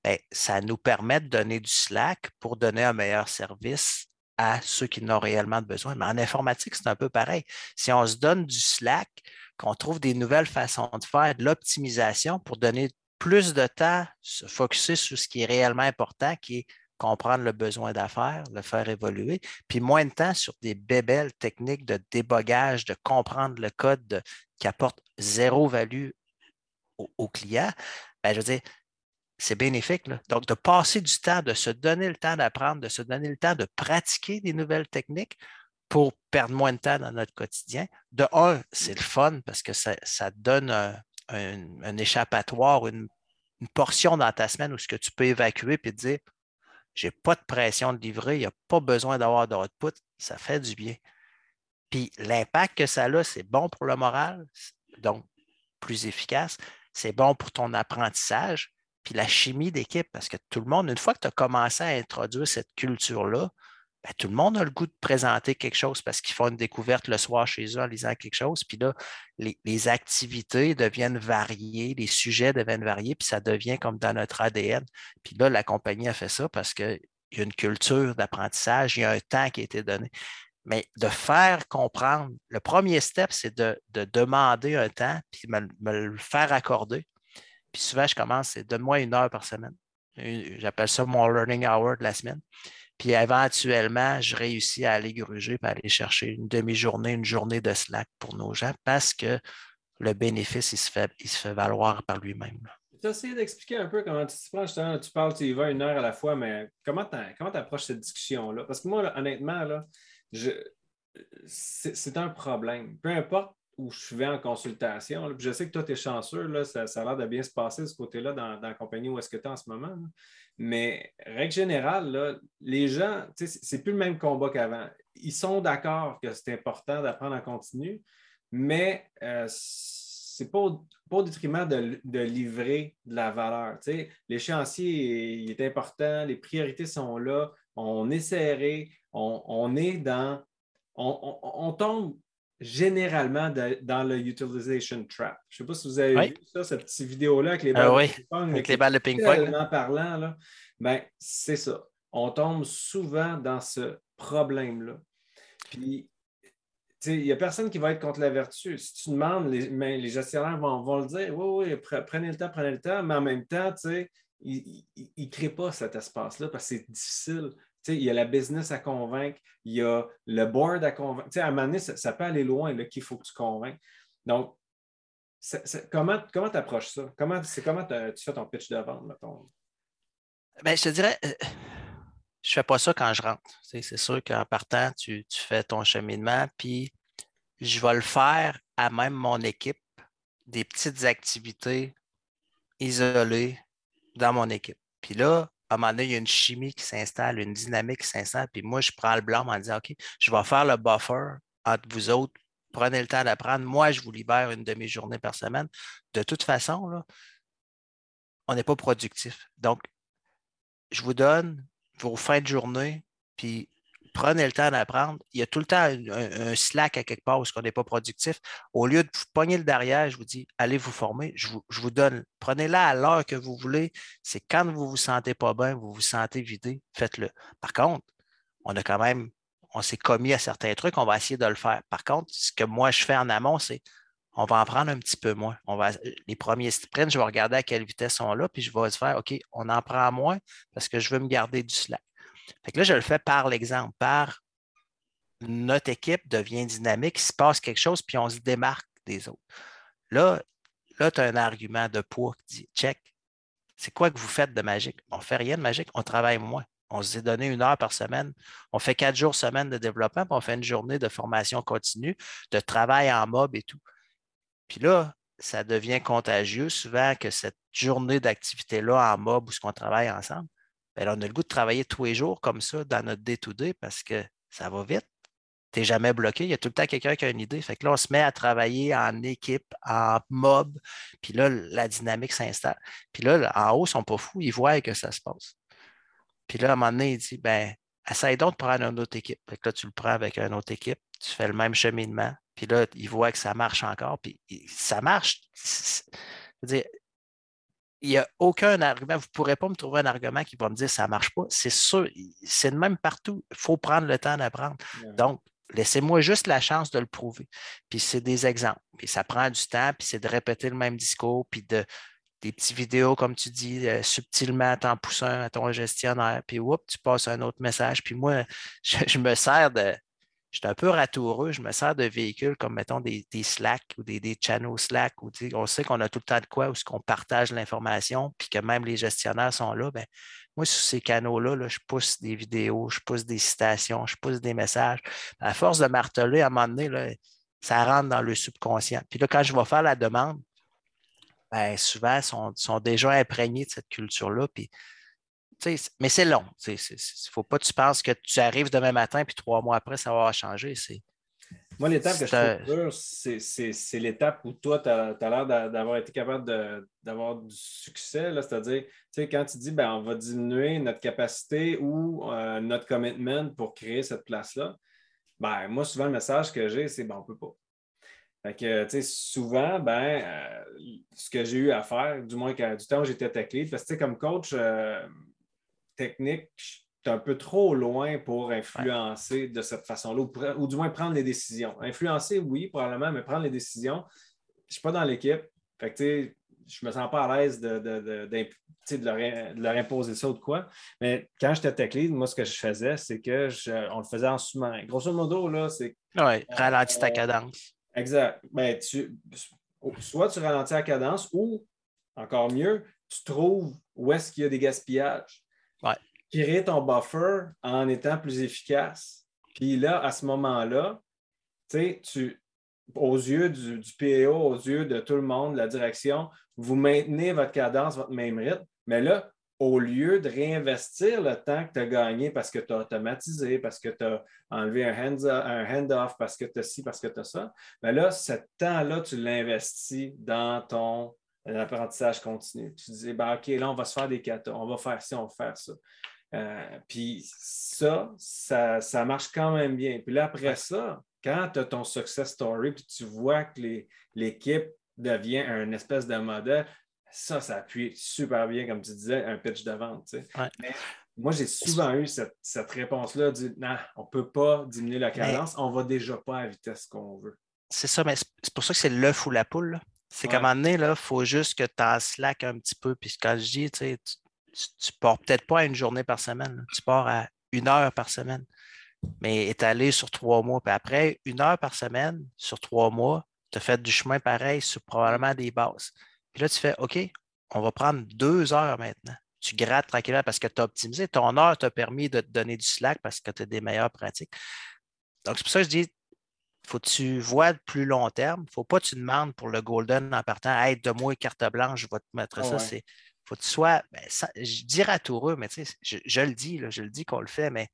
Bien, ça nous permet de donner du slack pour donner un meilleur service à ceux qui n'ont réellement besoin. Mais en informatique, c'est un peu pareil. Si on se donne du slack, qu'on trouve des nouvelles façons de faire, de l'optimisation pour donner plus de temps se focuser sur ce qui est réellement important, qui est comprendre le besoin d'affaires, le faire évoluer, puis moins de temps sur des bébelles techniques de débogage, de comprendre le code qui apporte zéro value au, client, ben, je veux dire, c'est bénéfique. Donc, de passer du temps, de se donner le temps d'apprendre, de se donner le temps de pratiquer des nouvelles techniques pour perdre moins de temps dans notre quotidien. De un, c'est le fun parce que ça, ça donne un, un, échappatoire, une, portion dans ta semaine où ce que tu peux évacuer et te dire j'ai pas de pression de livrer, il n'y a pas besoin d'avoir d'output, ça fait du bien. Puis l'impact que ça a, c'est bon pour le moral, donc plus efficace, c'est bon pour ton apprentissage, puis la chimie d'équipe, parce que tout le monde, une fois que tu as commencé à introduire cette culture-là, ben, tout le monde a le goût de présenter quelque chose parce qu'ils font une découverte le soir chez eux en lisant quelque chose. Puis là, les, activités deviennent variées, les sujets deviennent variés, puis ça devient comme dans notre ADN. Puis là, la compagnie a fait ça parce qu'il y a une culture d'apprentissage, il y a un temps qui a été donné. Mais de faire comprendre, le premier step, c'est de, demander un temps, puis me, me le faire accorder. Puis souvent, je commence, c'est donne-moi une heure par semaine. J'appelle ça mon learning hour de la semaine. Puis éventuellement, je réussis à aller gruger et aller chercher une demi-journée, une journée de slack pour nos gens parce que le bénéfice, il se fait, valoir par lui-même. Tu as essayé d'expliquer un peu comment tu te prends, justement, tu parles, tu y vas une heure à la fois, mais comment tu approches cette discussion-là? Parce que moi, honnêtement, là, c'est un problème. Peu importe où je vais en consultation, je sais que toi, tu es chanceux, ça, a l'air de bien se passer de ce côté-là dans, la compagnie où est-ce que tu es en ce moment. Mais règle générale, les gens, c'est plus le même combat qu'avant. Ils sont d'accord que c'est important d'apprendre en continu, mais euh, c'est pas, au détriment de, livrer de la valeur. L'échéancier est important, les priorités sont là, on est serré, on, est dans. On, tombe généralement dans le utilization trap. Je ne sais pas si vous avez vu ça, cette petite vidéo-là avec les ah balles de ping-pong. Avec les balles de ping-pong. parlant, là. Ben, c'est ça. On tombe souvent dans ce problème-là. Puis, il n'y a personne qui va être contre la vertu. Si tu demandes, les, les gestionnaires vont, le dire oui, oui, prenez le temps, prenez le temps, mais en même temps, ils ne créent pas cet espace-là parce que c'est difficile il y a la business à convaincre, il y a le board à convaincre. à un moment donné, ça, peut aller loin qu'il faut que tu convainques. Donc, comment tu approches ça? Comment, comment tu fais ton pitch de vente, ben, je te dirais, euh, je ne fais pas ça quand je rentre. C'est sûr qu'en partant, tu, tu, fais ton cheminement, puis je vais le faire à même mon équipe, des petites activités isolées dans mon équipe. Puis là, à un moment donné, il y a une chimie qui s'installe, une dynamique qui s'installe, puis moi, je prends le blanc en disant, OK, je vais faire le buffer entre vous autres, prenez le temps d'apprendre. Moi, je vous libère une demi-journée par semaine. De toute façon, là, on n'est pas productif. Donc, je vous donne vos fins de journée, puis prenez le temps d'apprendre. Il y a tout le temps un, slack à quelque part où on n'est pas productif. Au lieu de vous pogner le derrière, je vous dis, allez vous former. Je vous, donne, prenez-la à l'heure que vous voulez. C'est quand vous ne vous sentez pas bien, vous vous sentez vidé, faites-le. Par contre, on a quand même, on s'est commis à certains trucs, on va essayer de le faire. Par contre, ce que moi je fais en amont, c'est on va en prendre un petit peu moins. On va, les premiers sprints, je vais regarder à quelle vitesse on là, puis je vais se faire OK, on en prend moins parce que je veux me garder du slack. Là, je le fais par l'exemple, par notre équipe devient dynamique, il se passe quelque chose, puis on se démarque des autres. Là, là tu as un argument de poids qui dit check, c'est quoi que vous faites de magique? On ne fait rien de magique, on travaille moins. On s'est donné une heure par semaine. On fait quatre jours semaine de développement, puis on fait une journée de formation continue, de travail en mob et tout. Puis là, ça devient contagieux souvent que cette journée d'activité-là en mob où ce qu'on travaille ensemble, bien, on a le goût de travailler tous les jours comme ça dans notre day-to-day parce que ça va vite. Tu n'es jamais bloqué. Il y a tout le temps quelqu'un qui a une idée. Fait que là, on se met à travailler en équipe, en mob. Puis là, la dynamique s'installe. Puis là, en haut, ils ne sont pas fous. Ils voient que ça se passe. Puis là, à un moment donné, il dit ben, essaye donc de prendre une autre équipe. Fait que là, tu le prends avec une autre équipe. Tu fais le même cheminement. Puis là, ils voient que ça marche encore. Puis ça marche. Dire, il n'y a aucun argument. Vous ne pourrez pas me trouver un argument qui va me dire que ça ne marche pas. C'est sûr, c'est le même partout. Il faut prendre le temps d'apprendre. Donc, laissez-moi juste la chance de le prouver. Puis c'est des exemples. Puis ça prend du temps, puis c'est de répéter le même discours, puis de, des petites vidéos, comme tu dis, euh, subtilement t'en poussant à ton gestionnaire, puis oups, tu passes un autre message. Puis moi, je me sers de, je suis un peu ratoureux, je me sers de véhicules comme, mettons, des, Slack ou des, des channels Slack où on sait qu'on a tout le temps de quoi, où qu'on partage l'information, puis que même les gestionnaires sont là. Ben, moi, sur ces canaux-là, je pousse des vidéos, je pousse des citations, je pousse des messages. À force de marteler, à un moment donné, ça rentre dans le subconscient. Puis là, quand je vais faire la demande, ben, souvent, ils sont, sont, déjà imprégnés de cette culture-là. Puis mais c'est long. Il ne faut pas que tu penses que tu arrives demain matin puis trois mois après, ça va changer. Moi, l'étape que je trouve dure, c'est l'étape où toi, tu as, l'air d'avoir été capable d'avoir du succès. C'est-à-dire, quand tu dis ben, on va diminuer notre capacité ou euh, notre commitment pour créer cette place-là, ben, moi, souvent, le message que j'ai, c'est ben, on ne peut pas. Fait que, souvent, ben, euh, ce que j'ai eu à faire, du moins du temps où j'étais tech lead, parce que comme coach, euh, technique, tu es un peu trop loin pour influencer de cette façon-là, ou, du moins prendre les décisions. Influencer, oui, probablement, mais prendre les décisions, je ne suis pas dans l'équipe. Fait que, je ne me sens pas à l'aise de, leur, imposer ça ou de quoi. Mais quand j'étais tech lead, moi, ce que je faisais, c'est que on le faisait en sous-marin. Grosso modo, là, c'est. Oui, ralentis ta cadence. Exact. Ben, tu, soit tu ralentis la cadence ou, encore mieux, tu trouves où est-ce qu'il y a des gaspillages créer ton buffer en étant plus efficace. Puis là, à ce moment-là, tu aux yeux du, PO, aux yeux de tout le monde, la direction, vous maintenez votre cadence, votre même rythme, mais là, au lieu de réinvestir le temps que tu as gagné parce que tu as automatisé, parce que tu as enlevé un hand-off, parce que tu as ci, parce que tu as ça, mais là, ce temps-là, tu l'investis dans ton apprentissage continu. Tu dis, ben, OK, là, on va se faire des katas, on va faire ci, on va faire ça. Euh, puis ça, ça, marche quand même bien. Puis là, après ça, quand tu as ton success story, puis tu vois que l'équipe devient un espèce de modèle, ça, ça appuie super bien, comme tu disais, un pitch de vente. moi, j'ai souvent eu cette, réponse-là du non, on ne peut pas diminuer la cadence, on ne va déjà pas à la vitesse qu'on veut. C'est ça, mais c'est pour ça que c'est l'œuf ou la poule. C'est qu'à un moment donné, il faut juste que tu en slack un petit peu. Puis quand je dis, tu sais, tu pars peut-être pas à une journée par semaine, tu pars à une heure par semaine, mais étalé sur trois mois. Puis après, une heure par semaine sur trois mois, tu as fait du chemin pareil sur probablement des bases. Puis là, tu fais OK, on va prendre deux heures maintenant. Tu grattes tranquillement parce que tu as optimisé. Ton heure t'a permis de te donner du slack parce que tu as des meilleures pratiques. Donc, c'est pour ça que je dis faut que tu vois de plus long terme. Il ne faut pas que tu demandes pour le Golden en partant Hey, de moi carte blanche, je vais te mettre ça. C'est faut que tu sois, ben, je dirais à toureux, mais tu sais, je, le dis, je le dis qu'on le fait, mais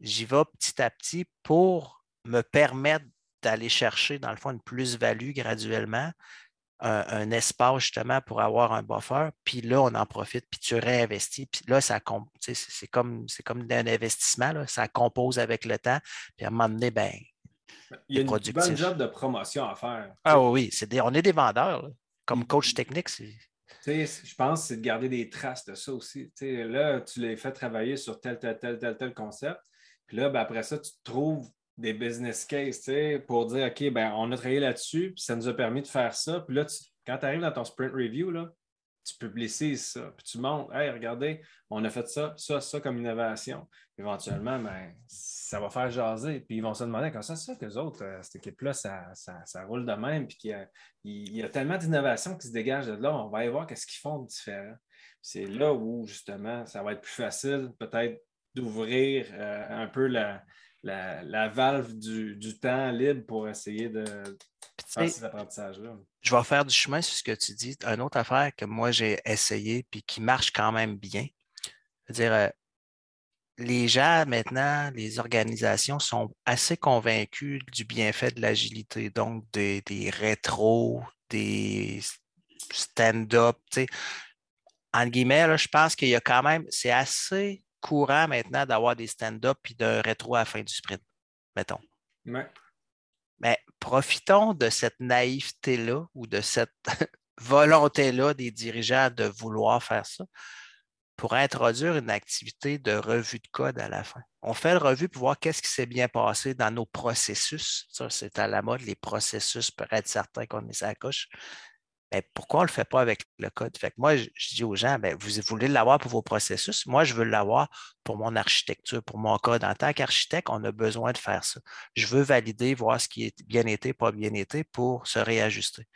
j'y vais petit à petit pour me permettre d'aller chercher, dans le fond, une plus-value graduellement, un, espace justement pour avoir un buffer, puis là, on en profite, puis tu réinvestis, puis là, ça c'est comme, comme un investissement, là, ça compose avec le temps, puis à un moment donné, ben, il y a une bonne job de promotion à faire. Ah oui, on est des vendeurs. Comme coach technique, c'est je pense que c'est de garder des traces de ça aussi. là, tu les fais travailler sur tel, tel, tel, tel, tel concept. Puis là, ben, après ça, tu trouves des business cases pour dire OK, ben, on a travaillé là-dessus, puis ça nous a permis de faire ça. Puis là, quand tu arrives dans ton sprint review, là, tu publicises ça, puis tu montres, hey, regardez, on a fait ça, ça, ça comme innovation. Éventuellement, ben, ça va faire jaser, puis ils vont se demander comment ça, ça que les autres, euh, cette équipe-là, ça, ça, roule de même, puis qu'il y, a, tellement d'innovation qui se dégagent de là, on va aller voir qu'est-ce qu'ils font de différent. C'est là où, justement, ça va être plus facile, peut-être, d'ouvrir euh, un peu la, la, valve du, temps libre pour essayer de faire ces apprentissages-là. Je vais faire du chemin sur ce que tu dis. Une autre affaire que moi j'ai essayé puis qui marche quand même bien. dire les gens maintenant, les organisations sont assez convaincus du bienfait de l'agilité, donc des, des rétros, des stand-up. En guillemets, je pense qu'il y a quand même, c'est assez courant maintenant d'avoir des stand-up et de rétro à la fin du sprint, mettons. Mais profitons de cette naïveté-là ou de cette volonté-là des dirigeants de vouloir faire ça pour introduire une activité de revue de code à la fin. On fait le revue pour voir qu'est-ce qui s'est bien passé dans nos processus. Ça, c'est à la mode, les processus, pour être certain qu'on est sa coche. Ben, pourquoi on ne le fait pas avec le code? Moi, je, dis aux gens, ben, vous voulez l'avoir pour vos processus? Moi, je veux l'avoir pour mon architecture, pour mon code. En tant qu'architecte, on a besoin de faire ça. Je veux valider, voir ce qui est bien été, pas bien été pour se réajuster.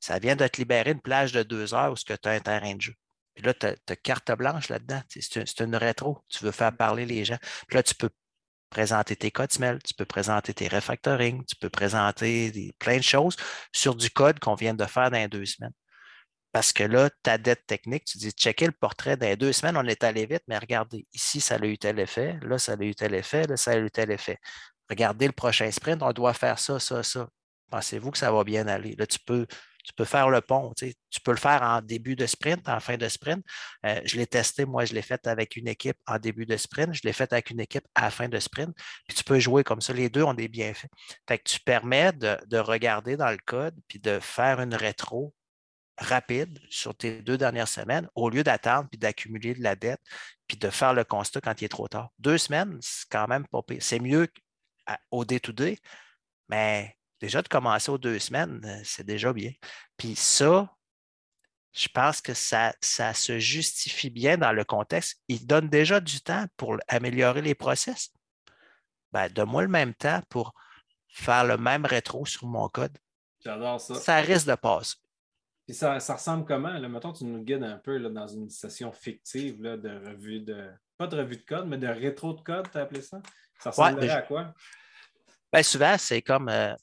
Ça vient de te libérer une plage de deux heures où tu as un terrain de jeu. Puis là, tu as, carte blanche là-dedans. C'est une rétro. Tu veux faire parler les gens. Puis là, tu peux présenter tes codes smell, tu peux présenter tes refactoring, tu peux présenter plein de choses sur du code qu'on vient de faire dans deux semaines. Parce que là, ta dette technique, tu dis, checker le portrait dans deux semaines, on est allé vite, mais regardez, ici, ça a eu tel effet, là, ça a eu tel effet, là, ça a eu tel effet. Regardez le prochain sprint, on doit faire ça, ça, ça. Pensez-vous que ça va bien aller? Là, tu peux tu peux faire le pont. Tu, peux le faire en début de sprint, en fin de sprint. Euh, je l'ai testé, moi, je l'ai fait avec une équipe en début de sprint, je l'ai fait avec une équipe à fin de sprint. Puis tu peux jouer comme ça. Les deux ont des bienfaits. Fait que tu permets de, regarder dans le code puis de faire une rétro rapide sur tes deux dernières semaines au lieu d'attendre puis d'accumuler de la dette puis de faire le constat quand il est trop tard. Deux semaines, c'est quand même pas pire. C'est mieux au day-to-day, mais Déjà, de commencer aux deux semaines, euh, c'est déjà bien. Puis ça, je pense que ça, ça se justifie bien dans le contexte. Il donne déjà du temps pour améliorer les process. Ben, Donne-moi le même temps pour faire le même rétro sur mon code. J'adore ça. Ça risque de passer. Puis ça, ça ressemble comment? Là, mettons, tu nous guides un peu là, dans une session fictive là, de revue de. Pas de revue de code, mais de rétro de code, tu as appelé ça? Ça ressemblerait à quoi? Bien, souvent, c'est comme euh,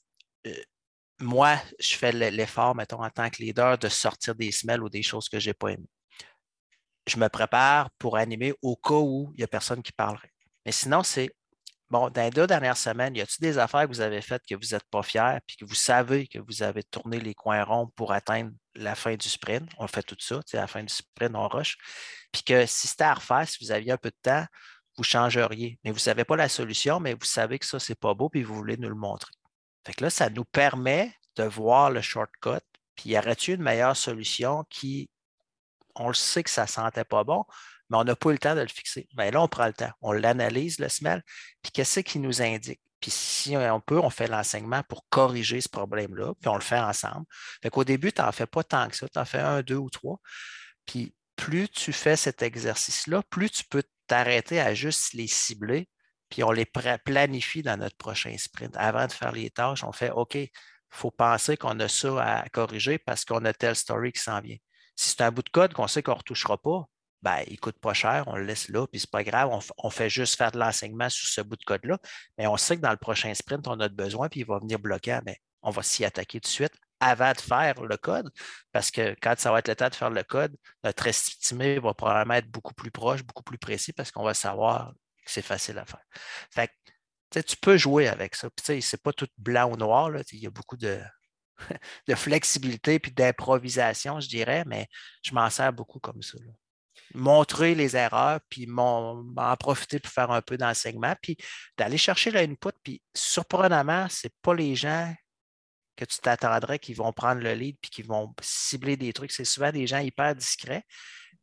moi, je fais l'effort, mettons, en tant que leader, de sortir des semelles ou des choses que je n'ai pas aimées. Je me prépare pour animer au cas où il n'y a personne qui parlerait. Mais sinon, c'est bon, dans les deux dernières semaines, y a-t-il des affaires que vous avez faites que vous n'êtes pas fiers, puis que vous savez que vous avez tourné les coins ronds pour atteindre la fin du sprint? On fait tout ça, à la fin du sprint, on rush. Puis que si c'était à refaire, si vous aviez un peu de temps, vous changeriez. Mais vous ne savez pas la solution, mais vous savez que ça, ce n'est pas beau, puis vous voulez nous le montrer. Fait là, ça nous permet de voir le shortcut. Puis, y aurait-il une meilleure solution qui, on le sait que ça ne sentait pas bon, mais on n'a pas eu le temps de le fixer. Bien là, on prend le temps. On l'analyse, le smell, puis qu'est-ce qui nous indique? Puis si on peut, on fait l'enseignement pour corriger ce problème-là, puis on le fait ensemble. Fait qu'au début, tu n'en fais pas tant que ça, tu en fais un, deux ou trois. Puis plus tu fais cet exercice-là, plus tu peux t'arrêter à juste les cibler, puis on les planifie dans notre prochain sprint. Avant de faire les tâches, on fait OK, il faut penser qu'on a ça à corriger parce qu'on a telle story qui s'en vient. Si c'est un bout de code qu'on sait qu'on ne retouchera pas, ben, il ne coûte pas cher, on le laisse là, puis ce n'est pas grave, on, fait juste faire de l'enseignement sur ce bout de code-là. Mais on sait que dans le prochain sprint, on a besoin, puis il va venir bloquer, mais on va s'y attaquer tout de suite avant de faire le code, parce que quand ça va être le temps de faire le code, notre estimé va probablement être beaucoup plus proche, beaucoup plus précis, parce qu'on va savoir c'est facile à faire. Fait tu peux jouer avec ça. Ce n'est pas tout blanc ou noir. Il y a beaucoup de, de flexibilité et d'improvisation, je dirais, mais je m'en sers beaucoup comme ça. Montrer les erreurs, puis en profiter pour faire un peu d'enseignement, puis d'aller chercher l'input. Puis surprenamment, ce n'est pas les gens que tu t'attendrais qui vont prendre le lead puis qui vont cibler des trucs. C'est souvent des gens hyper discrets,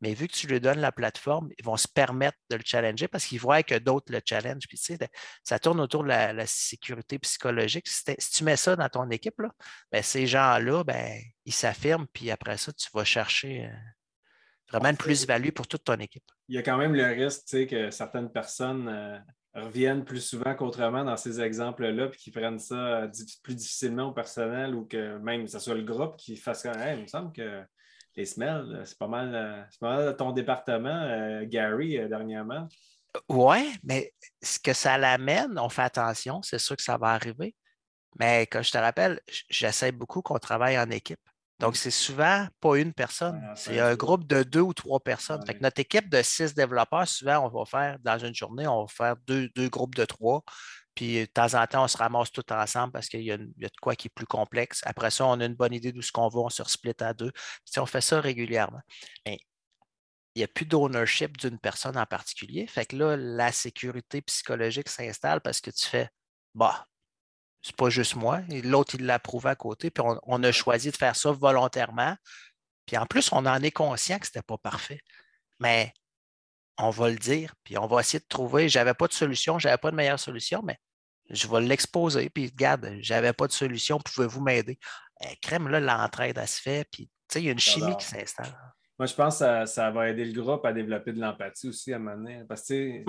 mais vu que tu lui donnes la plateforme, ils vont se permettre de le challenger parce qu'ils voient que d'autres le challenge. Puis, tu sais, ça tourne autour de la, sécurité psychologique. Si, tu mets ça dans ton équipe, là, ben, ces gens-là, ben, ils s'affirment, puis après ça, tu vas chercher euh, vraiment une plus-value pour toute ton équipe. Il y a quand même le risque tu sais, que certaines personnes euh, reviennent plus souvent qu'autrement dans ces exemples-là, puis qu'ils prennent ça euh, plus difficilement au personnel ou que même que ce soit le groupe qui fasse quand même. Il me semble que les smells, c'est pas mal, euh, c'est pas mal ton département, Gary, dernièrement. Oui, mais ce que ça l'amène, on fait attention, c'est sûr que ça va arriver. Mais comme je te rappelle, j'essaie beaucoup qu'on travaille en équipe. Donc, c'est souvent pas une personne, c'est un groupe de deux ou trois personnes. notre équipe de six développeurs, souvent, on va faire dans une journée, on va faire deux, groupes de trois. Puis de temps en temps, on se ramasse tout ensemble parce qu'il y, a de quoi qui est plus complexe. Après ça, on a une bonne idée d'où ce qu'on va, on se split à deux. Puis, on fait ça régulièrement. Mais il n'y a plus d'ownership d'une personne en particulier. Fait que là, la sécurité psychologique s'installe parce que tu fais bah, c'est pas juste moi. L'autre, il l'a prouvé à côté. Puis on, a choisi de faire ça volontairement. Puis en plus, on en est conscient que ce n'était pas parfait. Mais on va le dire, puis on va essayer de trouver. Je n'avais pas de solution, je n'avais pas de meilleure solution, mais je vais l'exposer. Puis regarde, je n'avais pas de solution, pouvez-vous m'aider? Eh, crème, là, l'entraide, elle se fait. Puis il y a une chimie qui s'installe. Moi, je pense que ça, va aider le groupe à développer de l'empathie aussi à donné. Parce que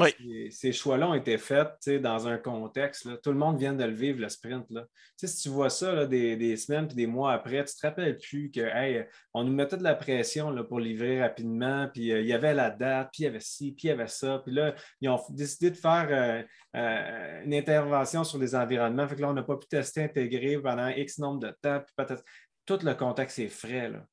ces choix-là ont été faits dans un contexte. Tout le monde vient de le vivre, le sprint. Là. Si tu vois ça des, semaines et des mois après, tu ne te rappelles plus que hey, on nous mettait de la pression là, pour livrer rapidement, puis euh, il y avait la date, puis il y avait ci, puis il y avait ça. Puis là, ils ont décidé de faire euh, euh, une intervention sur les environnements. Fait que là, on n'a pas pu tester intégrer pendant X nombre de temps. tout le contexte est frais. Là.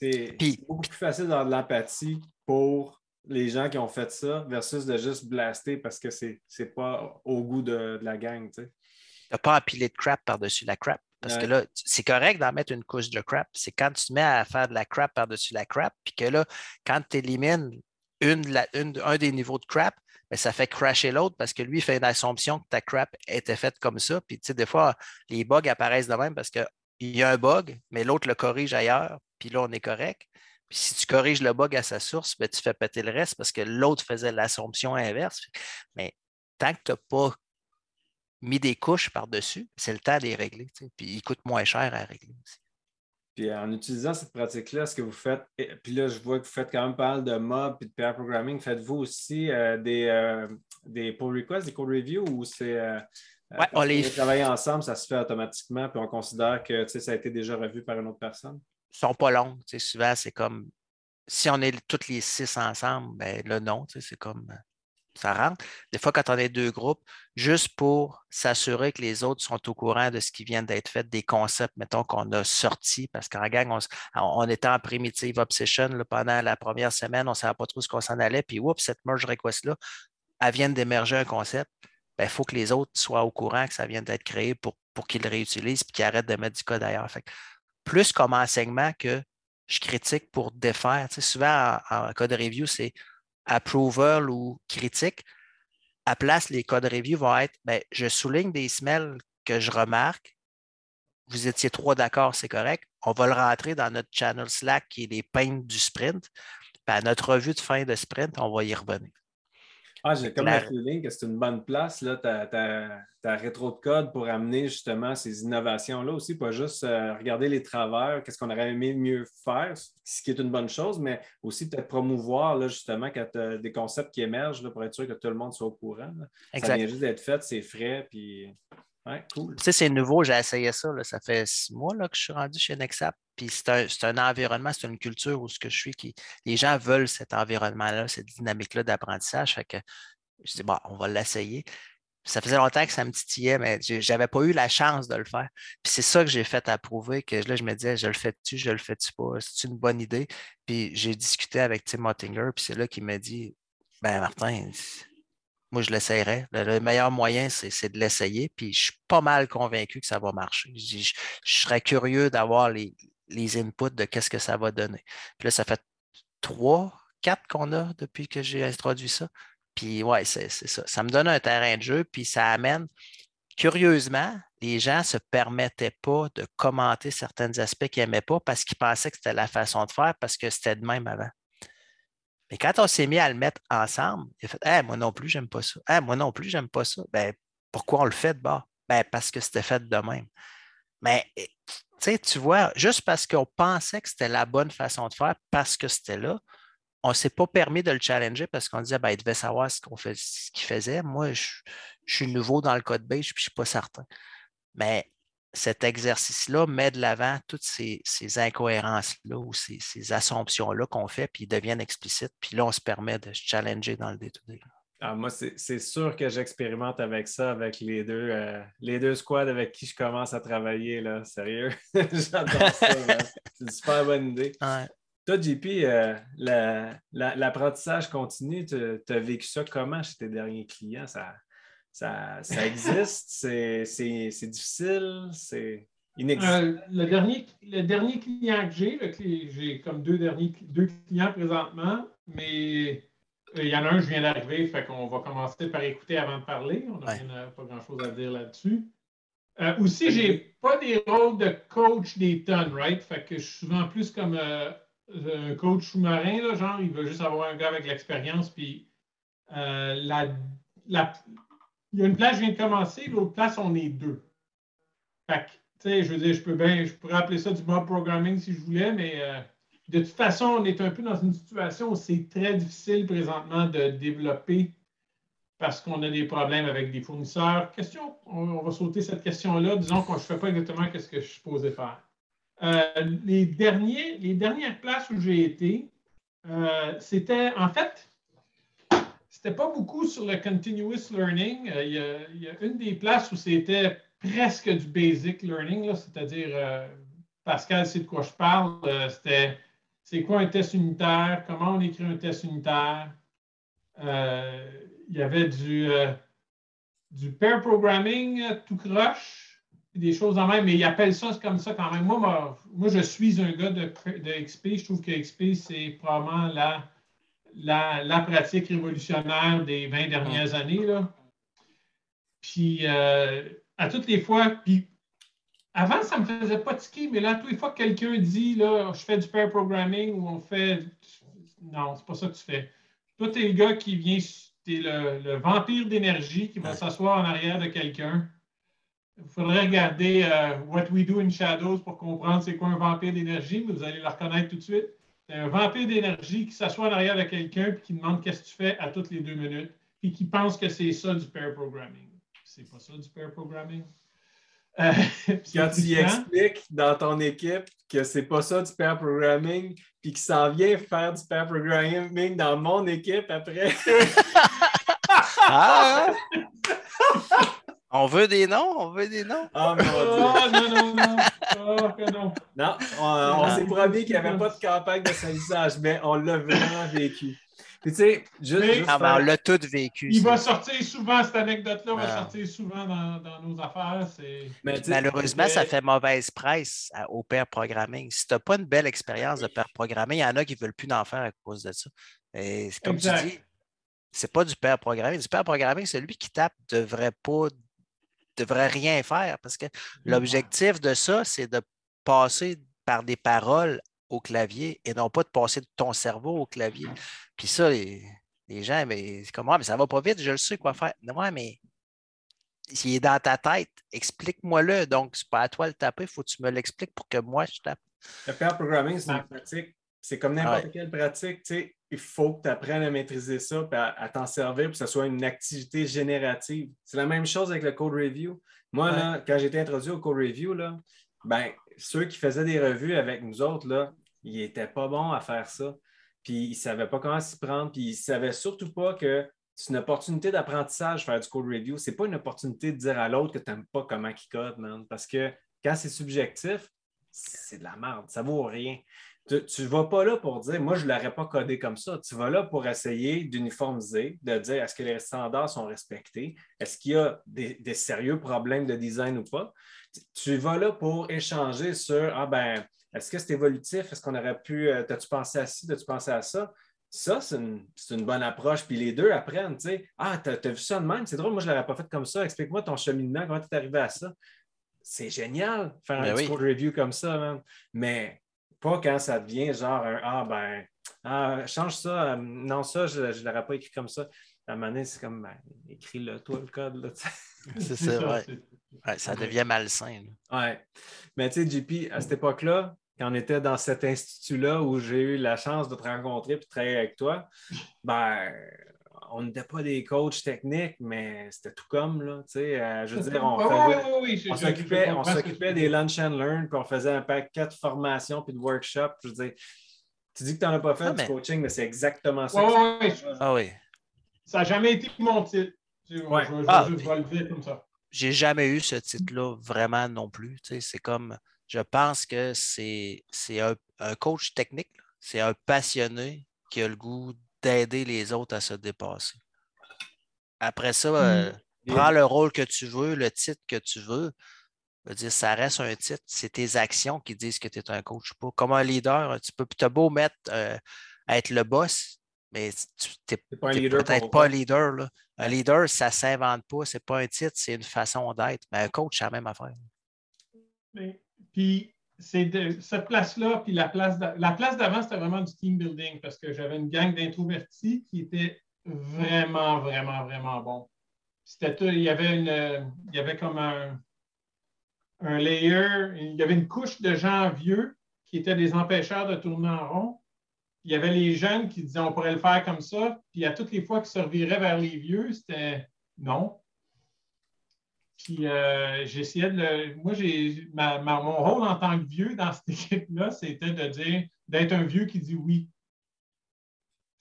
C'est beaucoup plus facile d'avoir de l'empathie pour les gens qui ont fait ça versus de juste blaster parce que c'est n'est pas au goût de, la gang. Tu n'as pas empilé de crap par-dessus la crap. Parce que là, c'est correct d'en mettre une couche de crap. C'est quand tu te mets à faire de la crap par-dessus la crap, puis que là, quand tu élimines une, un des niveaux de crap, ben, ça fait crasher l'autre parce que lui fait une assumption que ta crap était faite comme ça. Puis, tu sais, des fois, les bugs apparaissent de même parce qu'il y a un bug, mais l'autre le corrige ailleurs puis là, on est correct. Puis si tu corriges le bug à sa source, ben, tu fais péter le reste parce que l'autre faisait l'assomption inverse. Mais tant que tu n'as pas mis des couches par-dessus, c'est le temps de les régler. Puis il coûte moins cher à régler aussi. Puis en utilisant cette pratique-là, ce que vous faites, puis là, je vois que vous faites quand même pas mal de mobs et de pair programming, faites-vous aussi euh, des, euh, des pull requests, des code reviews ou c'est. Euh, ouais, on les travaille ensemble, ça se fait automatiquement, puis on considère que ça a été déjà revu par une autre personne? sont pas longues. Souvent, c'est comme si on est tous les six ensemble, ben là, non, c'est comme euh, ça rentre. Des fois, quand on est deux groupes, juste pour s'assurer que les autres sont au courant de ce qui vient d'être fait, des concepts, mettons, qu'on a sortis, parce qu'en gang, on, était en primitive obsession pendant la première semaine, on ne savait pas trop ce qu'on s'en allait, puis oups, cette merge request-là, elle vient d'émerger un concept. Il ben, faut que les autres soient au courant que ça vient d'être créé pour, pour qu'ils le réutilisent et qu'ils arrêtent de mettre du code ailleurs plus comme enseignement que je critique pour défaire. Souvent, en, code review, c'est approval ou critique. À place, les codes review vont être ben, je souligne des smells que je remarque. Vous étiez trop d'accord, c'est correct. On va le rentrer dans notre channel Slack qui est les peintes du sprint. À notre revue de fin de sprint, on va y revenir. Ah, j'ai comme un feeling que c'est une bonne place, là, ta, rétro de code pour amener justement ces innovations-là aussi, pas juste euh, regarder les travers, qu'est-ce qu'on aurait aimé mieux faire, ce qui est une bonne chose, mais aussi peut-être promouvoir là, justement quand des concepts qui émergent là, pour être sûr que tout le monde soit au courant. Ça vient juste d'être fait, c'est frais, puis C'est nouveau, j'ai essayé ça. Ça fait six mois là, que je suis rendu chez Nexap. Puis c'est un, environnement, c'est une culture où ce que je suis qui. Les gens veulent cet environnement-là, cette dynamique-là d'apprentissage. Fait que je dis, bon, on va l'essayer. Ça faisait longtemps que ça me titillait, mais je n'avais pas eu la chance de le faire. Puis c'est ça que j'ai fait approuver, que là, je me disais, je le fais-tu, je le fais-tu pas, c'est une bonne idée? Puis j'ai discuté avec Tim Mottinger, puis c'est là qu'il m'a dit, ben Martin, moi, je l'essayerais. Le, meilleur moyen, c'est de l'essayer. Puis je suis pas mal convaincu que ça va marcher. Je, serais curieux d'avoir les, inputs de qu'est-ce que ça va donner. Puis là, ça fait trois, quatre qu'on a depuis que j'ai introduit ça. Puis ouais, c'est ça. Ça me donne un terrain de jeu, puis ça amène. Curieusement, les gens ne se permettaient pas de commenter certains aspects qu'ils n'aimaient pas parce qu'ils pensaient que c'était la façon de faire, parce que c'était de même avant. Mais quand on s'est mis à le mettre ensemble, il a fait hey, moi non plus, j'aime pas ça. Hey, moi non plus, j'aime pas ça. Ben, pourquoi on le fait de bord? Ben, parce que c'était fait de même. Mais tu vois, juste parce qu'on pensait que c'était la bonne façon de faire, parce que c'était là, on ne s'est pas permis de le challenger parce qu'on disait ben, il devait savoir ce fait, qu'il faisait. Moi, je, suis nouveau dans le code base, puis je ne suis pas certain. Mais cet exercice-là met de l'avant toutes ces, incohérences-là ou ces, assumptions-là qu'on fait, puis ils deviennent explicites. Puis là, on se permet de se challenger dans le day-to-day. Ah, moi, c'est sûr que j'expérimente avec ça, avec les deux, euh, les deux squads avec qui je commence à travailler. Là. Sérieux, j'adore ça. c'est une super bonne idée. Toi, JP, euh, l'apprentissage continu, tu as vécu ça comment chez tes derniers clients? Ça, ça, ça existe? c'est difficile? C'est inexistant? Euh, le, dernier, le dernier client que j'ai, j'ai comme deux, derniers, deux clients présentement, mais il y en a un, je viens d'arriver, fait qu'on va commencer par écouter avant de parler. On n'a pas grand-chose à dire là-dessus. Euh, aussi, je n'ai pas des rôles de coach des tonnes, right? Fait que je suis souvent plus comme euh, un coach sous-marin, là, genre, il veut juste avoir un gars avec l'expérience, puis euh, la, il y a une place, je viens de commencer, l'autre place, on est deux. Fait que, tu sais, je veux dire, je peux bien, je pourrais appeler ça du mob programming si je voulais, mais de toute façon, on est un peu dans une situation où c'est très difficile présentement de développer parce qu'on a des problèmes avec des fournisseurs. Question, on, va sauter cette question-là. Disons que je ne fais pas exactement ce que je suis supposé faire. Euh, les, derniers, les dernières places où j'ai été, euh, c'était en fait, c'était pas beaucoup sur le continuous learning. Euh, il, y a, une des places où c'était presque du basic learning, c'est-à-dire, Pascal sait de quoi je parle, c'était c'est quoi un test unitaire, comment on écrit un test unitaire. Euh, il y avait du, euh, du pair programming euh, tout croche, des choses en même, mais ils appellent ça comme ça quand même. Moi, moi, je suis un gars de, de, XP. Je trouve que XP, c'est probablement la, la, la, pratique révolutionnaire des 20 dernières années. Là. Puis, à toutes les fois, puis avant, ça ne me faisait pas tiquer, mais là, toutes les fois que quelqu'un dit là, je fais du pair programming ou on fait. Non, c'est pas ça que tu fais. Toi, tu es le gars qui vient, tu es le, vampire d'énergie qui va s'asseoir en arrière de quelqu'un. Il faudrait regarder euh, What We Do in Shadows pour comprendre c'est quoi un vampire d'énergie, mais vous allez le reconnaître tout de suite. C'est un vampire d'énergie qui s'assoit en arrière de quelqu'un et qui demande qu'est-ce que tu fais à toutes les deux minutes, et qui pense que c'est ça du pair programming. C'est pas ça du pair programming. Euh, Quand tu expliques dans ton équipe que c'est pas ça du pair programming, puis qu'il s'en vient faire du pair programming dans mon équipe après. ah! On veut des noms, on veut des noms. Oh, mon oh non, non, non. Oh, non. Non, on, s'est promis qu'il n'y avait pas de campagne de salissage, mais on l'a vraiment vécu. Puis, tu sais, juste. ah, ben, on l'a tout vécu. Il va sortir souvent, cette anecdote-là va sortir souvent dans, dans nos affaires. Malheureusement, ça fait mauvaise presse au pair programming. Si tu n'as pas une belle expérience de pair programming, il y en a qui ne veulent plus en faire à cause de ça. Et comme tu dis, c'est pas du pair programming. Du pair programming, celui qui tape ne devrait pas devrait rien faire parce que l'objectif de ça, c'est de passer par des paroles au clavier et non pas de passer de ton cerveau au clavier. Puis ça, les, gens, mais c'est comme moi, mais ça va pas vite, je le sais quoi faire. Non, mais s'il est dans ta tête, explique-moi-le. Donc, c'est pas à toi de taper, il faut que tu me l'expliques pour que moi je tape. Le pair programming, c'est une pratique. C'est comme n'importe quelle pratique. Il faut que tu apprennes à maîtriser ça et à, t'en servir pour que ce soit une activité générative. C'est la même chose avec le code review. Moi, là, quand été introduit au code review, là, ben, ceux qui faisaient des revues avec nous autres, là, ils n'étaient pas bons à faire ça. Puis ils ne savaient pas comment s'y prendre. Puis ils ne savaient surtout pas que c'est une opportunité d'apprentissage faire du code review. Ce n'est pas une opportunité de dire à l'autre que tu n'aimes pas comment il code, man. Parce que quand c'est subjectif, c'est de la merde. Ça ne vaut rien. Tu ne vas pas là pour dire, moi, je ne l'aurais pas codé comme ça. Tu vas là pour essayer d'uniformiser, de dire est-ce que les standards sont respectés, est-ce qu'il y a des, des, sérieux problèmes de design ou pas? Tu vas là pour échanger sur, ah ben, est-ce que c'est évolutif? Est-ce qu'on aurait pu. Euh, T'as-tu pensé à ci? T'as-tu pensé à ça? Ça, c'est une, bonne approche. Puis les deux apprennent, tu sais. Ah, t'as as vu ça de même? C'est drôle, moi, je ne l'aurais pas fait comme ça. Explique-moi ton cheminement, comment tu es arrivé à ça. C'est génial faire ben un discours review comme ça, man. Mais pas quand ça devient genre un Ah, ben, ah, change ça. euh, non, ça, je ne l'aurais pas écrit comme ça. À un moment donné, c'est comme, ben, écris-le, toi, le code. C'est ça, ouais. ça devient malsain. là. Ouais. Mais tu sais, JP, à cette époque-là, quand on était dans cet institut-là où j'ai eu la chance de te rencontrer et de travailler avec toi, ben, on n'était pas des coachs techniques, mais c'était tout comme, là. Tu sais, euh, je veux dire, on s'occupait, des lunch and learn, puis on faisait un paquet de formations puis de workshops. Je veux dire, tu dis que tu n'en as pas fait Ah, du mais- coaching, mais c'est exactement ça. Ouais, ouais, Ah oui. Ça n'a jamais été mon titre. Je, je- Ouais. je Ah, le dire comme ça. J'ai jamais eu ce titre-là vraiment non plus. tu sais, C'est comme, je pense que c'est un, un coach technique, c'est un passionné qui a le goût d'aider les autres à se dépasser. Après ça, euh, Bien. prends le rôle que tu veux, le titre que tu veux. Je veux dire, ça reste un titre. C'est tes actions qui disent que tu es un coach. Pas. Comme un leader, tu peux as beau mettre euh, être le boss, mais tu n'es peut-être pas un leader. là. Un leader, ça ne s'invente pas, c'est pas un titre, c'est une façon d'être. Mais un coach, c'est la même affaire. Mais- Puis de cette place-là, puis la place la place d'avant, c'était vraiment du team building parce que j'avais une gang d'introvertis qui était vraiment, vraiment, vraiment bon. C'était il y avait une, il y avait comme un, un layer, il y avait une couche de gens vieux qui étaient des empêcheurs de tourner en rond. Il y avait les jeunes qui disaient on pourrait le faire comme ça, puis à toutes les fois qu'ils se reviraient vers les vieux, c'était non. Puis euh, j'essayais de le. Moi, j'ai ma- ma- mon rôle en tant que vieux dans cette équipe-là, c'était de dire d'être un vieux qui dit oui.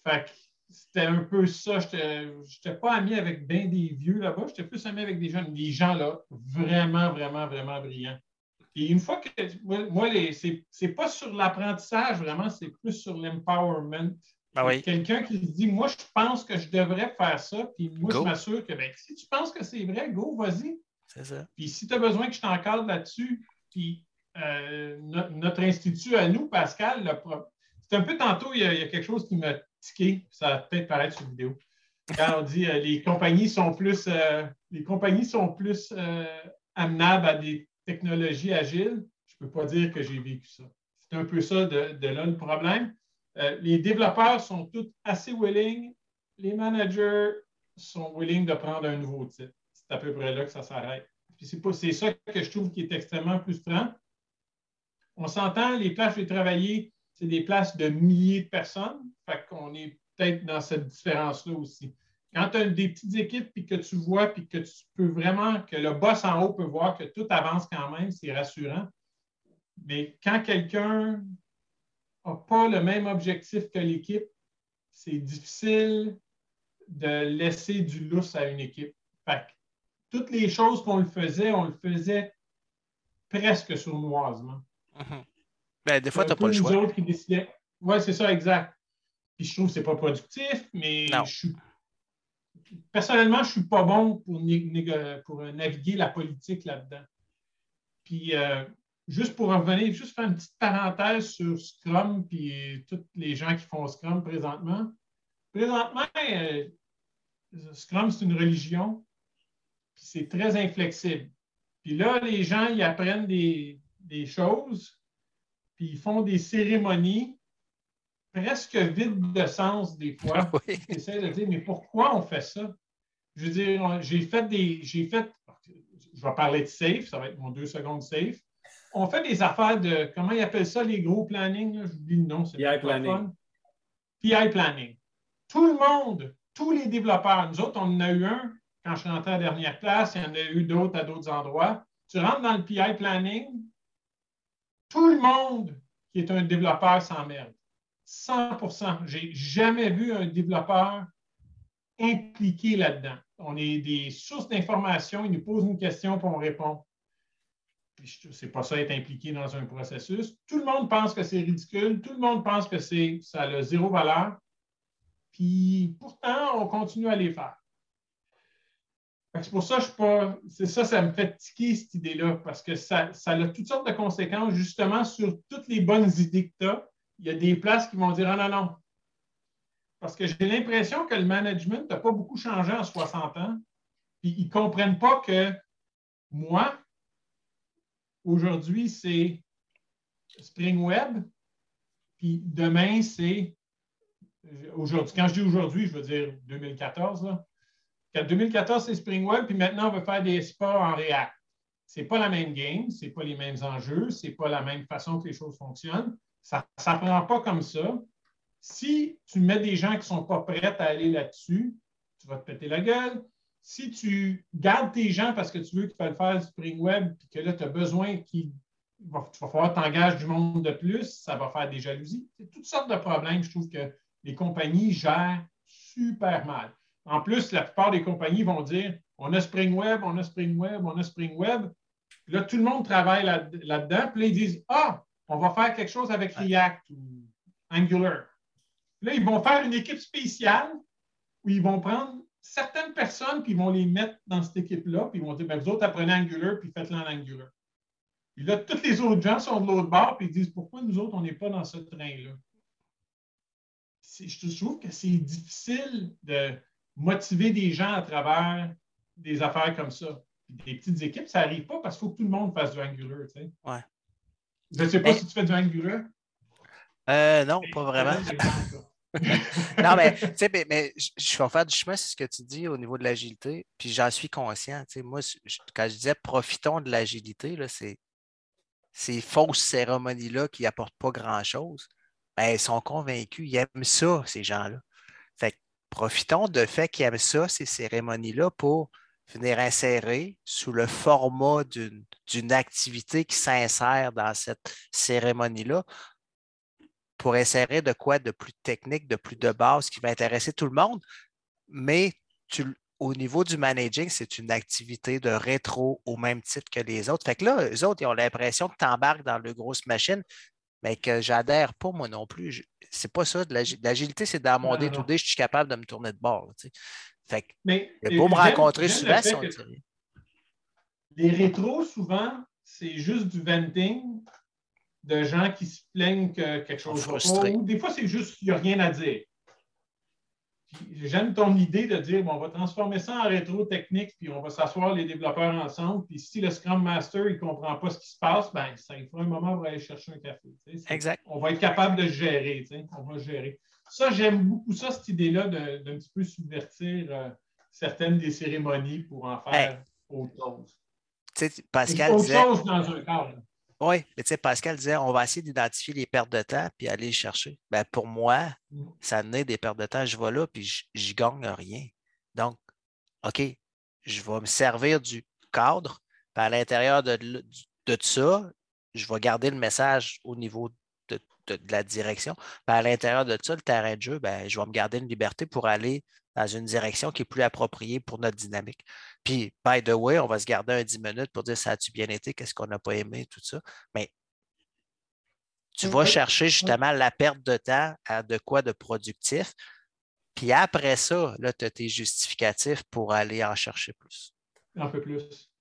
Fait que c'était un peu ça. Je n'étais pas ami avec bien des vieux là-bas, j'étais plus ami avec des jeunes. Les gens là, vraiment, vraiment, vraiment brillants. Puis une fois que. Moi, c'est c'est pas sur l'apprentissage, vraiment, c'est plus sur l'empowerment. Ah oui. Quelqu'un qui se dit, moi, je pense que je devrais faire ça, puis moi, Go. je m'assure que ben, si tu penses que c'est vrai, go, vas-y. C'est ça. Puis si tu as besoin que je t'encadre là-dessus, puis euh, no- notre institut à nous, Pascal, c'est un peu tantôt, il y, a, quelque chose qui m'a tiqué, ça va peut-être paraître sur vidéo. Quand on dit euh, les compagnies sont plus, euh, les compagnies sont plus euh, amenables à des technologies agiles, je ne peux pas dire que j'ai vécu ça. C'est un peu ça de, de là le problème. Les développeurs sont tous assez willing, les managers sont willing de prendre un nouveau titre. C'est à peu près là que ça s'arrête. C'est ça que je trouve qui est extrêmement frustrant. On s'entend, les places où j'ai travaillé, c'est des places de milliers de personnes. Fait qu'on est peut-être dans cette différence-là aussi. Quand tu as des petites équipes puis que tu vois puis que tu peux vraiment, que le boss en haut peut voir que tout avance quand même, c'est rassurant. Mais quand quelqu'un n'a pas le même objectif que l'équipe, c'est difficile de laisser du lousse à une équipe. Toutes les choses qu'on le faisait, on le faisait presque sournoisement. Mhm. Ben, des fois, tu n'as pas le choix. autres qui décidaient. Oui, c'est ça, exact. Puis je trouve que ce n'est pas productif, mais Non. je suis. Personnellement, je ne suis pas bon pour, pour naviguer la politique là-dedans. Puis euh, juste pour en revenir, juste faire une petite parenthèse sur Scrum puis tous les gens qui font Scrum présentement. Présentement, euh, Scrum, c'est une religion, puis c'est très inflexible. Puis là, les gens, ils apprennent des, des choses, puis ils font des cérémonies presque vides de sens des fois. Oui. J'essaie de dire, mais pourquoi on fait ça? Je veux dire, j'ai fait des. J'ai fait. Je vais parler de safe, ça va être mon deux secondes safe. On fait des affaires de. Comment ils appellent ça, les gros plannings? J'oublie le nom. c'est PI planning. fun. PI planning. Tout le monde, tous les développeurs, nous autres, on en a eu un quand je à la dernière classe, il y en a eu d'autres à d'autres endroits. Tu rentres dans le PI planning, tout le monde qui est un développeur s'emmerde. 100% J'ai jamais vu un développeur impliqué là-dedans. On est des sources d'informations, ils nous posent une question puis on répond. C'est pas ça être impliqué dans un processus. Tout le monde pense que c'est ridicule, tout le monde pense que ça a zéro valeur. Puis pourtant, on continue à les faire. C'est pour ça que je suis pas. C'est ça, ça me fait tiquer cette idée-là, parce que ça, ça a toutes sortes de conséquences, justement, sur toutes les bonnes idées que tu as. Il y a des places qui vont dire Ah non, non. Parce que j'ai l'impression que le management n'a pas beaucoup changé en 60 ans. Puis ils ne comprennent pas que moi, aujourd'hui, c'est Spring Web, Puis demain, c'est. Aujourd'hui, quand je dis aujourd'hui, je veux dire 2014. Là. 2014, c'est Spring Web, puis maintenant, on veut faire des sports en React. Ce n'est pas la même game, ce n'est pas les mêmes enjeux, ce n'est pas la même façon que les choses fonctionnent. Ça ne s'apprend pas comme ça. Si tu mets des gens qui ne sont pas prêts à aller là-dessus, tu vas te péter la gueule. Si tu gardes tes gens parce que tu veux qu'ils fassent faire Spring Web et que là, tu as besoin qu'il va, tu vas falloir t'engager du monde de plus, ça va faire des jalousies. C'est toutes sortes de problèmes, je trouve que les compagnies gèrent super mal. En plus, la plupart des compagnies vont dire on a Spring Web, on a Spring Web, on a Spring Web. là, tout le monde travaille là-dedans. puis là, ils disent Ah, on va faire quelque chose avec React ou Angular. Là, ils vont faire une équipe spéciale où ils vont prendre certaines personnes, puis ils vont les mettre dans cette équipe-là, puis ils vont dire ben, Vous autres, apprenez Angular, puis faites-le en Angular. Puis là, tous les autres gens sont de l'autre bord, puis ils disent Pourquoi nous autres, on n'est pas dans ce train-là? Je trouve que c'est difficile de motiver des gens à travers des affaires comme ça. Des petites équipes, ça n'arrive pas parce qu'il faut que tout le monde fasse du Angular. Tu sais. Ouais. Je ne sais pas si tu fais du Angular. Euh, non, pas vraiment. non, mais tu sais, mais, je vais faire du chemin, c'est ce que tu dis au niveau de l'agilité, puis j'en suis conscient. Tu sais, moi, quand je disais profitons de l'agilité, c'est ces fausses cérémonies-là qui n'apportent pas grand-chose, ben, ils sont convaincus, ils aiment ça, ces gens-là. Profitons de fait qu'ils aiment ça, ces cérémonies-là, pour venir insérer sous le format d'une activité qui s'insère dans cette cérémonie-là pour insérer de quoi de plus technique, de plus de base qui va intéresser tout le monde. Mais au niveau du managing, c'est une activité de rétro au même titre que les autres. Fait que là, eux autres, ils ont l'impression que tu embarques dans le grosse machine, mais que j'adhère pas, moi non plus. C'est pas ça. L'agilité, c'est dans mon day je suis capable de me tourner de bord. Fait que, mais, beau me rencontrer souvent, Les rétros, souvent, c'est juste du venting de gens qui se plaignent que quelque chose va pas. Ou des fois, c'est juste qu'il n'y a rien à dire. J'aime ton idée de dire bon, on va transformer ça en rétro technique, puis on va s'asseoir les développeurs ensemble. Puis si le Scrum Master ne comprend pas ce qui se passe, ben, ça il faut un moment pour aller chercher un café. Exact. On va être capable de gérer. On va gérer. Ça, j'aime beaucoup ça, cette idée-là d'un petit peu subvertir euh, certaines des cérémonies pour en faire autre chose. Pascal autre chose dans un cadre. Oui, mais tu sais, Pascal disait on va essayer d'identifier les pertes de temps puis aller les chercher. Ben, pour moi, mm. ça naît des pertes de temps. Je vais là puis je gagne rien. Donc, OK, je vais me servir du cadre. Puis à l'intérieur de, de, ça, je vais garder le message au niveau de, la direction. Puis à l'intérieur de ça, le terrain de jeu, ben, je vais me garder une liberté pour aller dans une direction qui est plus appropriée pour notre dynamique. Puis, by the way, on va se garder un 10 minutes pour dire ça a-tu bien été, qu'est-ce qu'on n'a pas aimé, tout ça. Mais tu vas chercher justement la perte de temps à de quoi de productif. Puis après ça, là, tu as tes justificatifs pour aller en chercher plus. Un peu plus.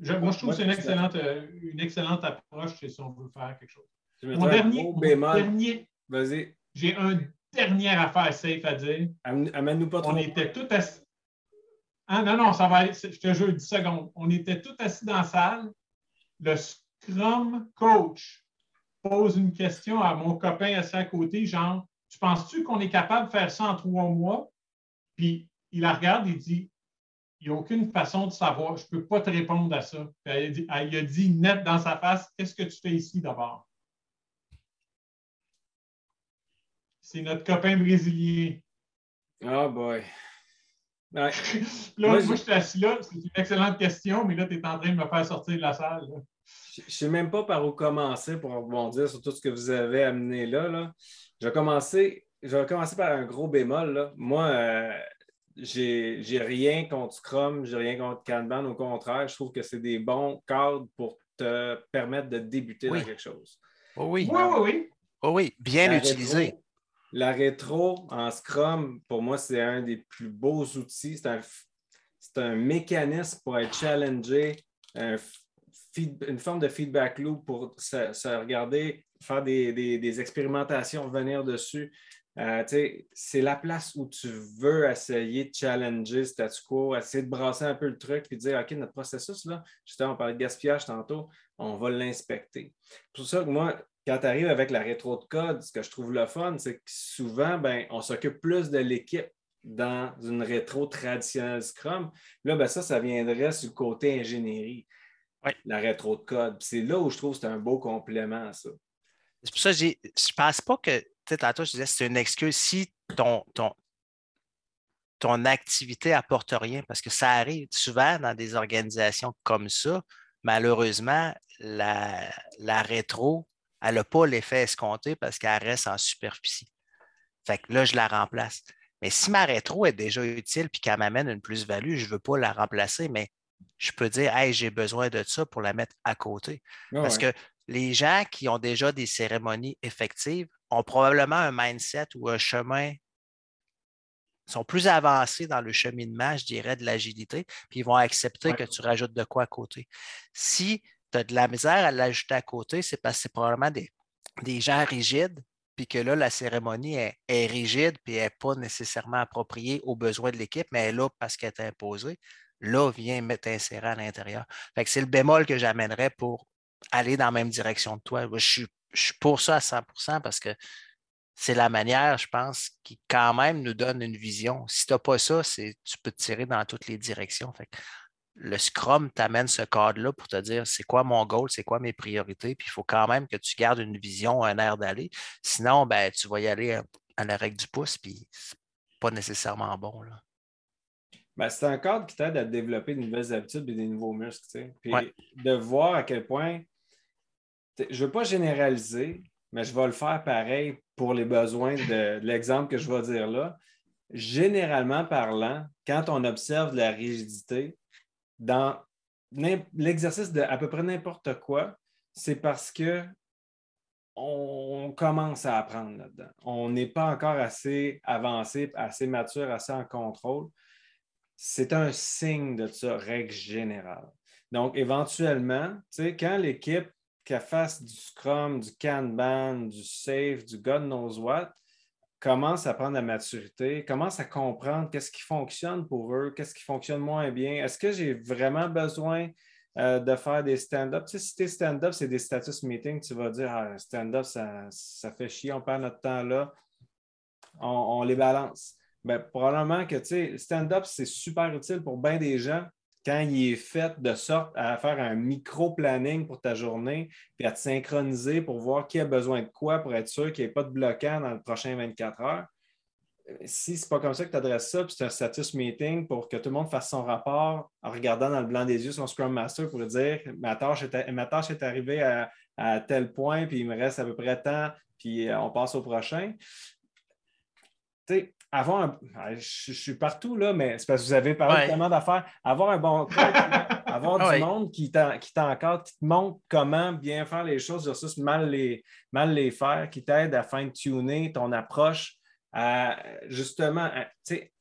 moi, je trouve que c'est une excellente, euh, une excellente approche si on veut faire quelque chose. Mon dernier, mon dernier Vas-y. J'ai un dernière affaire safe à dire. Amène-nous pas trop. On était tout assis. Ah, non, non, ça va aller. Je te jure 10 secondes. On était tout assis dans la salle. Le Scrum Coach pose une question à mon copain assis à côté, genre Tu penses-tu qu'on est capable de faire ça en trois mois? Puis il la regarde et dit Il n'y a aucune façon de savoir. Je ne peux pas te répondre à ça. il a dit net dans sa face Qu'est-ce que tu fais ici d'abord? C'est notre copain brésilien. Oh boy. là, moi, je suis assis là. C'est une excellente question, mais là, tu es en train de me faire sortir de la salle. Je ne sais même pas par où commencer pour rebondir sur tout ce que vous avez amené là. là. Je, vais commencer, je vais commencer par un gros bémol. Là. Moi, euh, j'ai rien contre Scrum, j'ai rien contre Kanban. Au contraire, je trouve que c'est des bons cadres pour te permettre de débuter dans quelque chose. Oh oui. Oui, oui, oui. Oh oui, bien utilisé. La rétro en Scrum, pour moi, c'est un des plus beaux outils. C'est un, mécanisme pour être challengé, une forme de feedback loop pour se, regarder, faire des, expérimentations, revenir dessus. Euh, c'est la place où tu veux essayer de challenger statu quo, essayer de brasser un peu le truc et dire OK, notre processus, là, justement, on parlait de gaspillage tantôt, on va l'inspecter. C'est pour ça que moi, quand tu arrives avec la rétro de code, ce que je trouve le fun, c'est que souvent, ben, on s'occupe plus de l'équipe dans une rétro traditionnelle Scrum. Là, ben, ça, ça viendrait sur le côté ingénierie, la rétro de code. C'est là où je trouve que c'est un beau complément, ça. C'est pour ça que je ne pense pas que, tu sais, tantôt, je disais, c'est une excuse si ton, ton, ton activité apporte rien, parce que ça arrive souvent dans des organisations comme ça. Malheureusement, la, la rétro, elle n'a pas l'effet escompté parce qu'elle reste en superficie. Fait que là, je la remplace. Mais si ma rétro est déjà utile et qu'elle m'amène une plus-value, je ne veux pas la remplacer, mais je peux dire, hey, j'ai besoin de ça pour la mettre à côté. parce que les gens qui ont déjà des cérémonies effectives ont probablement un mindset ou un chemin sont plus avancés dans le cheminement, je dirais, de l'agilité, puis ils vont accepter que tu rajoutes de quoi à côté. Si tu as de la misère à l'ajouter à côté, c'est parce que c'est probablement des, des, gens rigides, puis que là, la cérémonie est, rigide, puis elle n'est pas nécessairement appropriée aux besoins de l'équipe, mais elle là parce qu'elle est imposée. Là, viens mettre insérer à l'intérieur. c'est le bémol que j'amènerais pour aller dans la même direction que toi. Je suis, je suis pour ça à 100% parce que c'est la manière, je pense, qui quand même nous donne une vision. Si tu n'as pas ça, tu peux te tirer dans toutes les directions. Le Scrum t'amène ce cadre-là pour te dire c'est quoi mon goal, c'est quoi mes priorités, puis il faut quand même que tu gardes une vision, un air d'aller. Sinon, ben, tu vas y aller à la règle du pouce, puis c'est pas nécessairement bon. Là. Ben, c'est un cadre qui t'aide à développer de nouvelles habitudes et des nouveaux muscles. Puis de voir à quel point, je ne veux pas généraliser, mais je vais le faire pareil pour les besoins de, l'exemple que je vais dire là. Généralement parlant, quand on observe la rigidité dans l'exercice de à peu près n'importe quoi, c'est parce que on commence à apprendre là-dedans. On n'est pas encore assez avancé, assez mature, assez en contrôle. C'est un signe de ça, règle générale. Donc, éventuellement, quand l'équipe qu'elle fasse du Scrum, du Kanban, du Safe, du God knows what, commence à prendre la maturité, commence à comprendre qu'est-ce qui fonctionne pour eux, qu'est-ce qui fonctionne moins bien. Est-ce que j'ai vraiment besoin euh, de faire des stand-up? Tu sais, si tes stand-up, c'est des status meetings, tu vas dire ah, stand-up, ça, fait chier, on perd notre temps là, on, les balance. Bien, probablement que tu sais, stand-up, c'est super utile pour bien des gens quand il est fait de sorte à faire un micro-planning pour ta journée, puis à te synchroniser pour voir qui a besoin de quoi pour être sûr qu'il n'y ait pas de bloquant dans le prochain 24 heures. Si ce n'est pas comme ça que tu adresses ça, puis c'est un status meeting pour que tout le monde fasse son rapport en regardant dans le blanc des yeux son Scrum Master pour dire ma tâche est, ma tâche est arrivée à, tel point, puis il me reste à peu près tant, puis euh, on passe au prochain. Avoir un. Je, suis partout, là, mais c'est parce que vous avez parlé tellement d'affaires. Avoir un bon coach, avoir du monde qui t'encadre, qui te montre comment bien faire les choses versus mal les, mal les faire, qui t'aide à fine-tuner ton approche, à justement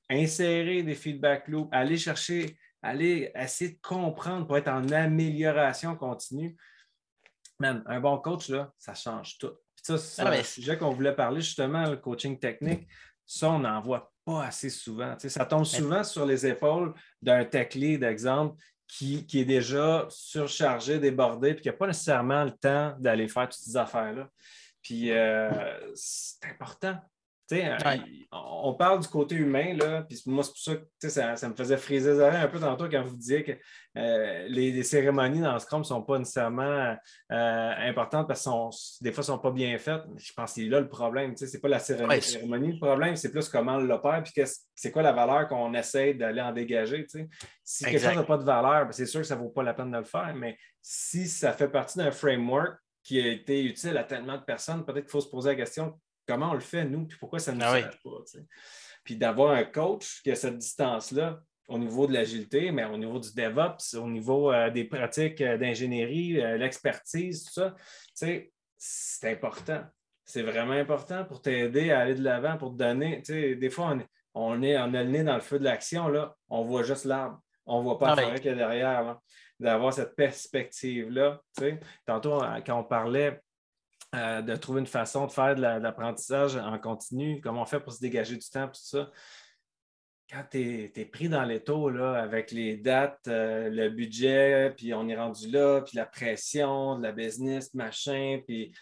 insérer des feedback loops, aller chercher, aller essayer de comprendre pour être en amélioration continue. Man, un bon coach, là, ça change tout. ça, c'est ah, un sujet qu'on voulait parler justement, le coaching technique. Ça, on n'en voit pas assez souvent. ça tombe souvent sur les épaules d'un tech lead, exemple, qui, est déjà surchargé, débordé, puis qui n'a pas nécessairement le temps d'aller faire toutes ces affaires-là. Puis euh, c'est important. On parle du côté humain, là, puis moi, c'est pour ça que ça, ça, me faisait friser les oreilles un peu tantôt quand vous disiez que euh, les, cérémonies dans Scrum ne sont pas nécessairement euh, importantes parce que des fois, elles ne sont pas bien faites. Je pense que c'est là le problème. Ce n'est pas la cérémonie, le problème, c'est plus comment on l'opère, puis c'est quoi la valeur qu'on essaie d'aller en dégager. Si quelque chose n'a pas de valeur, ben, c'est sûr que ça ne vaut pas la peine de le faire, mais si ça fait partie d'un framework qui a été utile à tellement de personnes, peut-être qu'il faut se poser la question comment on le fait, nous, puis pourquoi ça ne nous ah sert pas. Puis d'avoir un coach qui a cette distance-là au niveau de l'agilité, mais au niveau du DevOps, au niveau euh, des pratiques euh, d'ingénierie, euh, l'expertise, tout ça, c'est important. C'est vraiment important pour t'aider à aller de l'avant, pour te donner. Des fois, on, est, on a le nez dans le feu de l'action, là, on voit juste l'arbre. On ne voit pas ah, qu'il y a derrière. D'avoir cette perspective-là. Tantôt, quand on parlait euh, de trouver une façon de faire de l'apprentissage en continu, comment on fait pour se dégager du temps, tout ça. Quand tu es, pris dans les taux là, avec les dates, euh, le budget, puis on est rendu là, puis la pression de la business, machin, puis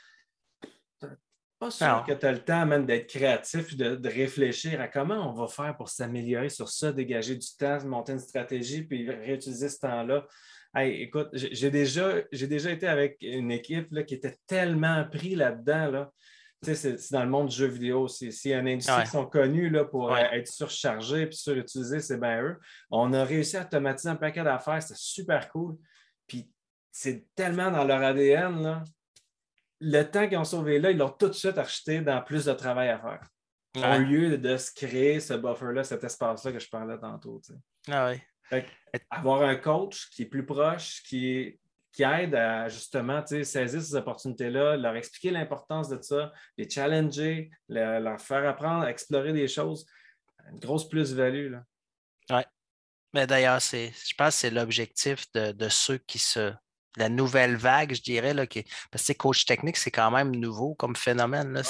pas sûr que tu as le temps même d'être créatif, de, de, réfléchir à comment on va faire pour s'améliorer sur ça, dégager du temps, monter une stratégie, puis réutiliser ce temps-là. Hey, écoute, j'ai déjà, déjà été avec une équipe là, qui était tellement pris là-dedans. Là. C'est dans le monde du jeu vidéo. S'il y a une industrie qui sont connus là, pour euh, être surchargés et surutilisés, c'est bien eux. On a réussi à automatiser un paquet d'affaires, c'était super cool. Puis c'est tellement dans leur ADN. Là. Le temps qu'ils ont sauvé là, ils l'ont tout de suite acheté dans plus de travail à faire. Au lieu de se créer ce buffer-là, cet espace-là que je parlais tantôt. Ah avoir un coach qui est plus proche, qui, qui aide à justement saisir ces opportunités-là, leur expliquer l'importance de ça, les challenger, leur faire apprendre à explorer des choses. Une grosse plus-value. Oui. Mais d'ailleurs, je pense que c'est l'objectif de, ceux qui se. La nouvelle vague, je dirais, là, qui, parce que coach technique, c'est quand même nouveau comme phénomène. Là,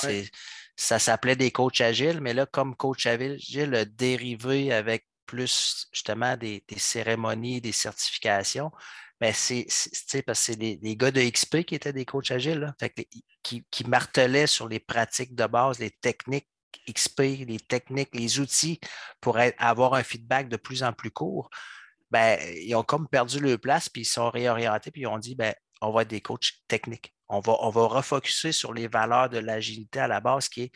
Ça s'appelait des coachs agiles, mais là, comme coach agile, le dérivé avec plus justement des, cérémonies, des certifications, mais c'est parce que c'est les, gars de XP qui étaient des coachs agiles, qui, martelaient sur les pratiques de base, les techniques XP, les techniques, les outils pour avoir un feedback de plus en plus court. Ben, ils ont comme perdu leur place, puis ils sont réorientés, puis ils ont dit ben, on va être des coachs techniques. On va, on va refocuser sur les valeurs de l'agilité à la base, qui est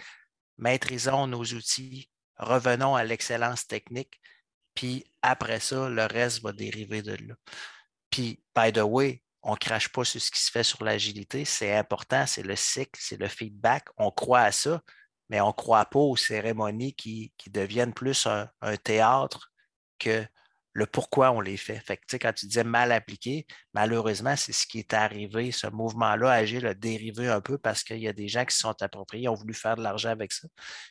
maîtrisons nos outils, revenons à l'excellence technique, puis après ça, le reste va dériver de là. Puis, by the way, on ne crache pas sur ce qui se fait sur l'agilité. C'est important, c'est le cycle, c'est le feedback. On croit à ça, mais on ne croit pas aux cérémonies qui, deviennent plus un, théâtre que le pourquoi on les fait. Fait que, quand tu disais mal appliqué, malheureusement, c'est ce qui est arrivé. Ce mouvement-là, Agile, a dérivé un peu parce qu'il y a des gens qui se sont appropriés, ont voulu faire de l'argent avec ça.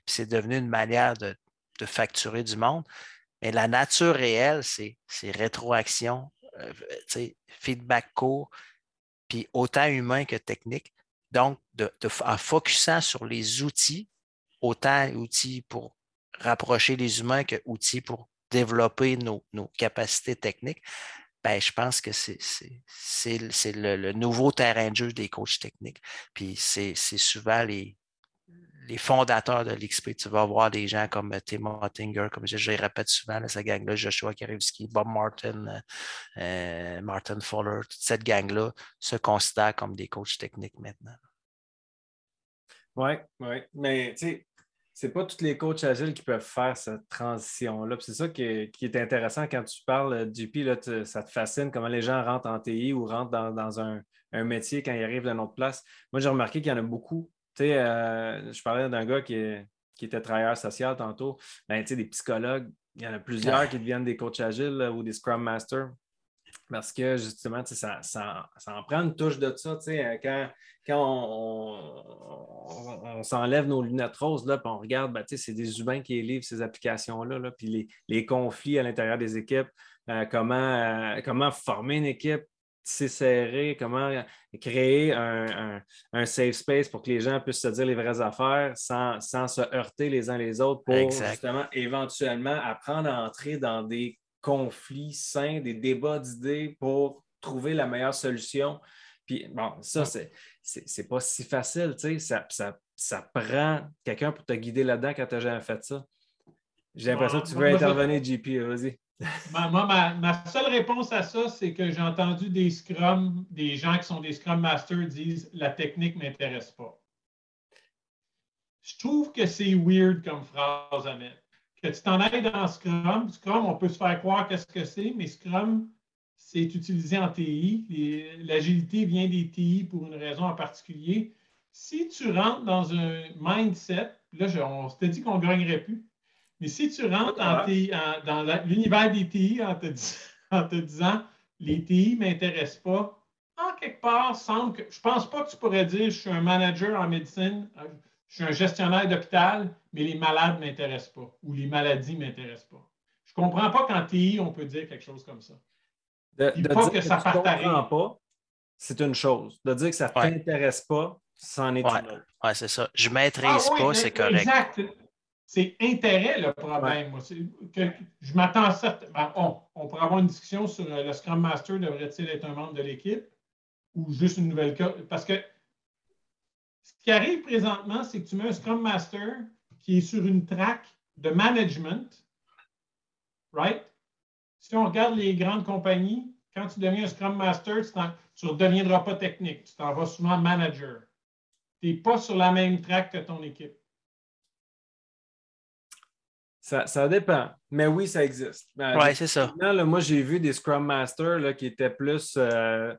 Puis c'est devenu une manière de, de facturer du monde. Mais la nature réelle, c'est rétroaction, euh, feedback court, puis autant humain que technique. Donc, en focusant sur les outils, autant outils pour rapprocher les humains que outils pour développer nos, capacités techniques, ben, je pense que c'est le, le, nouveau terrain de jeu des coachs techniques. Puis c'est souvent les, les fondateurs de l'XP. Tu vas voir des gens comme euh, Tim Ottinger, comme je, répète souvent, cette gang-là, Joshua Karivski, Bob Martin, euh, euh, Martin Fuller, toute cette gang-là se considère comme des coachs techniques maintenant. Oui, oui. Mais tu sais, c'est pas tous les coachs agiles qui peuvent faire cette transition-là. C'est ça qui est, intéressant quand tu parles, JP, là, ça te fascine comment les gens rentrent en TI ou rentrent dans, un, un, métier quand ils arrivent d'une autre place. Moi, j'ai remarqué qu'il y en a beaucoup tu sais, euh, je parlais d'un gars qui, était travailleur social tantôt. Ben, tu sais, des psychologues, il y en a plusieurs qui deviennent des coachs agiles ou des Scrum Masters. Parce que justement, ça, ça, ça, en prend une touche de ça. Euh, quand, quand on, s'enlève nos lunettes roses, là, puis on regarde, ben, c'est des humains qui livrent ces applications-là, là, puis les, les, conflits à l'intérieur des équipes, euh, comment, comment former une équipe, c'est serré, comment créer un, safe space pour que les gens puissent se dire les vraies affaires sans, se heurter les uns les autres pour justement éventuellement apprendre à entrer dans des conflits sains, des débats d'idées pour trouver la meilleure solution. Puis bon, ça, c'est, c'est, pas si facile, tu sais, ça, ça, prend quelqu'un pour te guider là-dedans quand tu n'as jamais fait ça. J'ai l'impression que tu veux intervenir, JP, vas-y moi, ma, seule réponse à ça, c'est que j'ai entendu des Scrum, des gens qui sont des Scrum Masters disent la technique ne m'intéresse pas. Je trouve que c'est weird comme phrase à. Que tu t'en ailles dans Scrum, Scrum, on peut se faire croire qu'est-ce que c'est, mais Scrum, c'est utilisé en TI. L'agilité vient des TI pour une raison en particulier. Si tu rentres dans un mindset, là, on s'était dit qu'on ne gagnerait plus. Mais si tu rentres dans l'univers des TI en te, disant les TI ne m'intéressent pas, en quelque part, semble que je ne pense pas que tu pourrais dire je suis un manager en médecine, euh, je suis un gestionnaire d'hôpital, mais les malades ne m'intéressent pas ou les maladies ne m'intéressent pas. Je ne comprends pas qu'en TI, on peut dire quelque chose comme ça. De, pas que, ça pas, c'est une chose. De dire que ça ne t'intéresse pas, c'en est une autre. Oui, c'est ça. Je ne maîtrise ah pas, c'est correct. Exact c'est intérêt le problème. je m'attends à. Ben, on, pourrait avoir une discussion sur euh, le Scrum Master devrait-il être un membre de l'équipe ou juste une nouvelle Parce que Ce qui arrive présentement, c'est que tu mets un Scrum Master qui est sur une track de management, right? Si on regarde les grandes compagnies, quand tu deviens un Scrum Master, tu ne deviendras pas technique, tu t'en vas souvent manager. Tu n'es pas sur la même track que ton équipe. Ça, dépend. Mais oui, ça existe. Ben, oui, c'est ça. moi, j'ai vu des Scrum Masters là, qui étaient plus. Euh,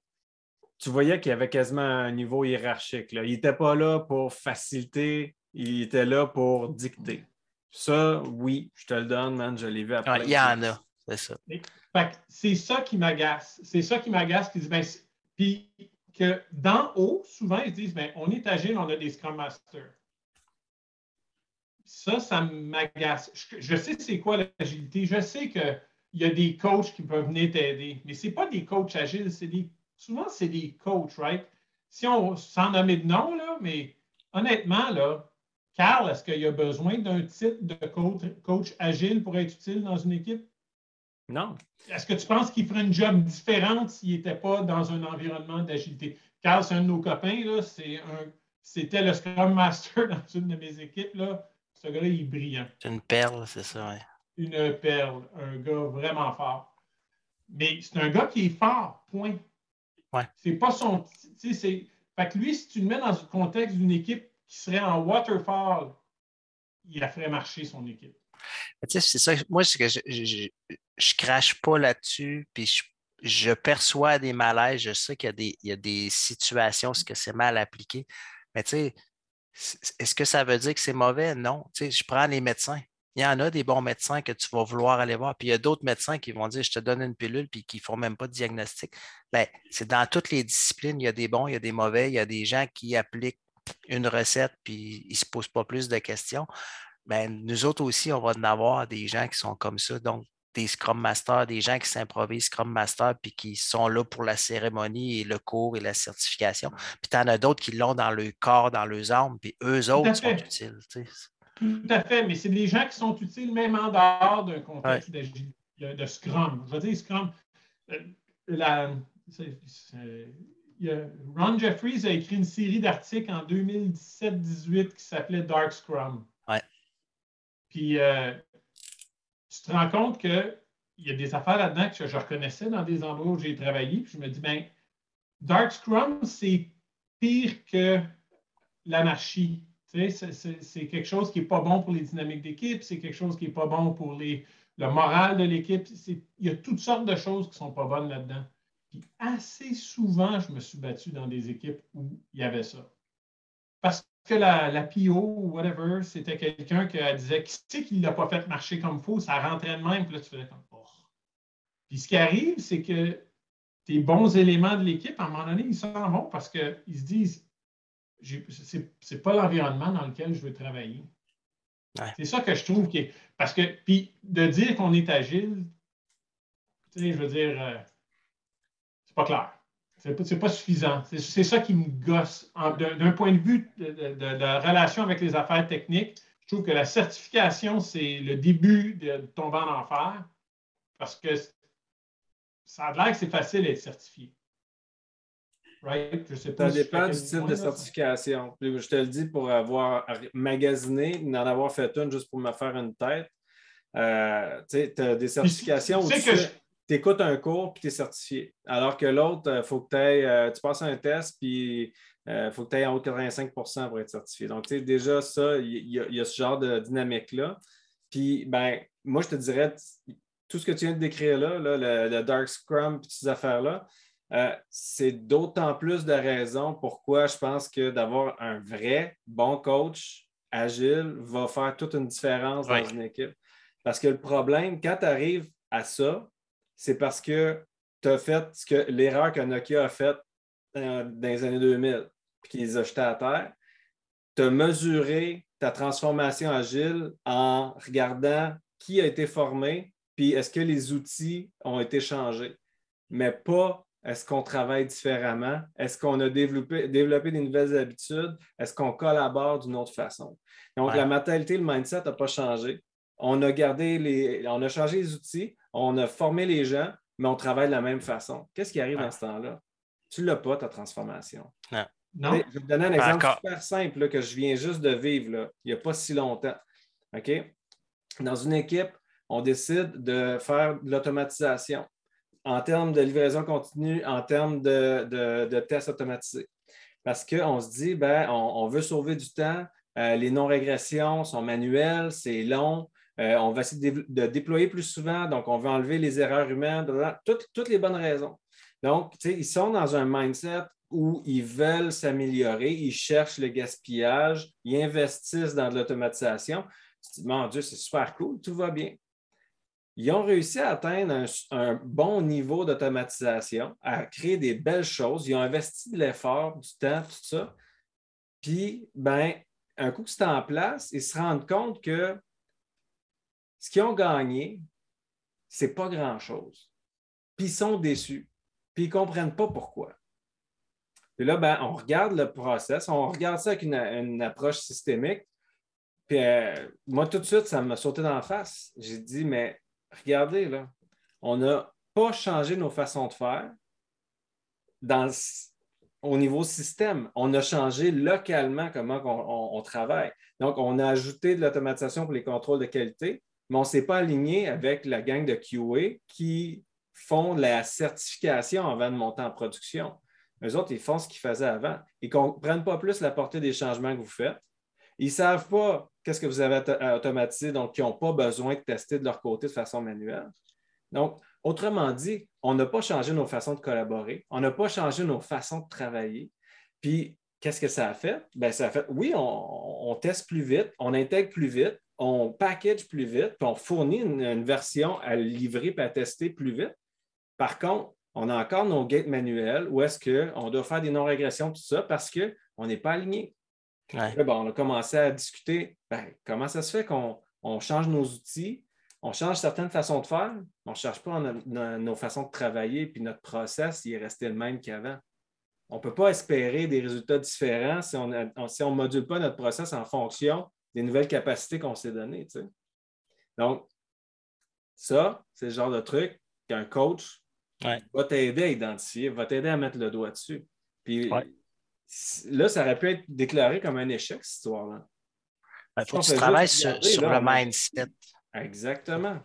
tu voyais qu'il y avait quasiment un niveau hiérarchique. Là. Il n'était pas là pour faciliter, il était là pour dicter. Ça, oui, je te le donne, man, je l'ai vu après. Il y en a, c'est ça. C'est ça qui m'agace. C'est ça qui m'agace. Puis, ben, puis que d'en haut, souvent, ils disent ben, on est agile, on a des Scrum Masters. Ça, ça m'agace. Je, sais c'est quoi l'agilité. Je sais qu'il y a des coachs qui peuvent venir t'aider, mais ce n'est pas des coachs agiles, c'est des. Souvent, c'est des coachs, right? Si on s'en nommait de nom, là, mais honnêtement, là, Carl, est-ce qu'il y a besoin d'un titre de coach, agile pour être utile dans une équipe? Non. Est-ce que tu penses qu'il ferait une job différente s'il n'était pas dans un environnement d'agilité? Carl, c'est un de nos copains, là, c'est un, c'était le Scrum Master dans une de mes équipes. Là. Ce gars-là, il est brillant. C'est une perle, c'est ça, oui. Une perle, un gars vraiment fort. Mais c'est un gars qui est fort, point. Ouais. C'est pas son. C'est, fait que lui, si tu le mets dans le contexte d'une équipe qui serait en waterfall, il a ferait marcher son équipe. c'est ça. Moi, que je, je, je, crache pas là-dessus, puis je, perçois des malaises. Je sais qu'il y a des, il y a des situations où c'est mal appliqué. Mais tu sais, est-ce que ça veut dire que c'est mauvais? Non. Tu je prends les médecins. Il y en a des bons médecins que tu vas vouloir aller voir. Puis il y a d'autres médecins qui vont dire Je te donne une pilule puis qui ne font même pas de diagnostic. Bien, c'est dans toutes les disciplines. Il y a des bons, il y a des mauvais. Il y a des gens qui appliquent une recette puis ils ne se posent pas plus de questions. Bien, nous autres aussi, on va en avoir des gens qui sont comme ça. Donc, des Scrum Masters, des gens qui s'improvisent Scrum Master puis qui sont là pour la cérémonie et le cours et la certification. Puis tu en as d'autres qui l'ont dans le corps, dans leurs armes, puis eux autres sont utiles. Tout à fait, mais c'est des gens qui sont utiles même en dehors d'un contexte de, Scrum. Je veux dire, Scrum, euh, Ron Jeffries a écrit une série d'articles en 2017-18 qui s'appelait Dark Scrum. Ouais. Puis euh, tu te rends compte qu'il y a des affaires là-dedans que je reconnaissais dans des endroits où j'ai travaillé. Puis je me dis, ben, Dark Scrum, c'est pire que l'anarchie. c'est quelque chose qui n'est pas bon pour les dynamiques d'équipe, c'est quelque chose qui n'est pas bon pour les, le moral de l'équipe. Il y a toutes sortes de choses qui ne sont pas bonnes là-dedans. Puis assez souvent, je me suis battu dans des équipes où il y avait ça. Parce que la, la PO ou whatever, c'était quelqu'un qui disait qui sait qu'il ne l'a pas fait marcher comme il faut, ça rentrait de même, puis là, tu faisais comme oh. Puis ce qui arrive, c'est que tes bons éléments de l'équipe, à un moment donné, ils s'en vont parce qu'ils se disent c'est n'est pas l'environnement dans lequel je veux travailler. C'est ça que je trouve qui est. Parce que, puis de dire qu'on est agile, tu sais, je veux dire, euh, c'est pas clair. C'est pas, suffisant. C'est ça qui me gosse. D'un point de vue de, la relation avec les affaires techniques, je trouve que la certification, c'est le début de tomber en enfer parce que ça a l'air que c'est facile d'être certifié. Right? Je sais pas ça dépend du type de certification. Je te le dis pour avoir magasiné, d'en avoir fait une juste pour me faire une tête. Euh, tu as des certifications tu écoutes un cours puis tu es certifié. Alors que l'autre, il euh, faut que tu euh, tu passes un test puis il euh, faut que tu aies en haut de 85% pour être certifié. Donc, tu sais, déjà, ça, il y, a ce genre de dynamique-là. Puis, ben, moi, je te dirais, tout ce que tu viens de décrire là, le, Dark Scrum et ces affaires-là, c'est d'autant plus de raisons pourquoi je pense que d'avoir un vrai bon coach agile va faire toute une différence dans une équipe. Parce que le problème, quand tu arrives à ça, c'est parce que tu as fait ce que l'erreur que Nokia a faite euh, dans les années 2000, puis qu'ils les a jetés à terre. Tu as mesuré ta transformation agile en regardant qui a été formé, puis est-ce que les outils ont été changés, mais pas est-ce qu'on travaille différemment, est-ce qu'on a développé, développé, des nouvelles habitudes, est-ce qu'on collabore d'une autre façon. Donc, la mentalité, le mindset n'a pas changé. On a gardé les, on a changé les outils, on a formé les gens, mais on travaille de la même façon. Qu'est-ce qui arrive dans ce temps-là? Tu ne l'as pas, ta transformation. Non? Je vais te donner un exemple super simple là, que je viens juste de vivre là, il n'y a pas si longtemps. OK? Dans une équipe, on décide de faire de l'automatisation en termes de livraison continue, en termes de, de- de tests automatisés. Parce qu'on se dit, ben, on, on veut sauver du temps, euh, les non-régressions sont manuelles, c'est long, euh, on va essayer de, dé- de déployer plus souvent, donc on veut enlever les erreurs humaines, toutes, les bonnes raisons. Donc, ils sont dans un mindset où ils veulent s'améliorer, ils cherchent le gaspillage, ils investissent dans de l'automatisation. Tu dis, mon Dieu, c'est super cool, tout va bien. Ils ont réussi à atteindre un, un bon niveau d'automatisation, à créer des belles choses. Ils ont investi de l'effort, du temps, tout ça. Puis, ben, un coup que c'est en place, ils se rendent compte que ce qu'ils ont gagné, c'est pas grand-chose. Puis ils sont déçus. Puis ils ne comprennent pas pourquoi. Puis là, ben, on regarde le process, on regarde ça avec une, approche systémique. Puis euh, moi, tout de suite, ça m'a sauté dans la face. J'ai dit, mais regardez, là, on n'a pas changé nos façons de faire dans au niveau système. On a changé localement comment on travaille. Donc, on a ajouté de l'automatisation pour les contrôles de qualité, mais on ne s'est pas aligné avec la gang de QA qui font la certification avant de monter en production. Eux autres, ils font ce qu'ils faisaient avant. Ils ne comprennent pas plus la portée des changements que vous faites. Ils ne savent pas qu'est-ce que vous avez auto- à automatiser, donc ils n'ont pas besoin de tester de leur côté de façon manuelle. Donc, autrement dit, on n'a pas changé nos façons de collaborer, on n'a pas changé nos façons de travailler. Puis, qu'est-ce que ça a fait? Bien, ça a fait, oui, on teste plus vite, on intègre plus vite, on package plus vite, puis on fournit une, une version à livrer et à tester plus vite. Par contre, on a encore nos gates manuels où est-ce qu'on doit faire des non-régressions, tout ça, parce qu'on n'est pas aligné. Ouais. On a commencé à discuter ben, comment ça se fait qu'on on change nos outils, on change certaines façons de faire, mais on ne change pas no- no- nos façons de travailler, puis notre process, il est resté le même qu'avant. On ne peut pas espérer des résultats différents si on ne module pas notre process en fonction des nouvelles capacités qu'on s'est données. tu sais. Donc, ça, c'est le genre de truc qu'un coach Ouais. va t'aider à identifier, va t'aider à mettre le doigt dessus. Puis Ouais. là, ça aurait pu être déclaré comme un échec, cette histoire-là. Il faut que tu travailles sur, regarder, sur là, le mindset. Exactement.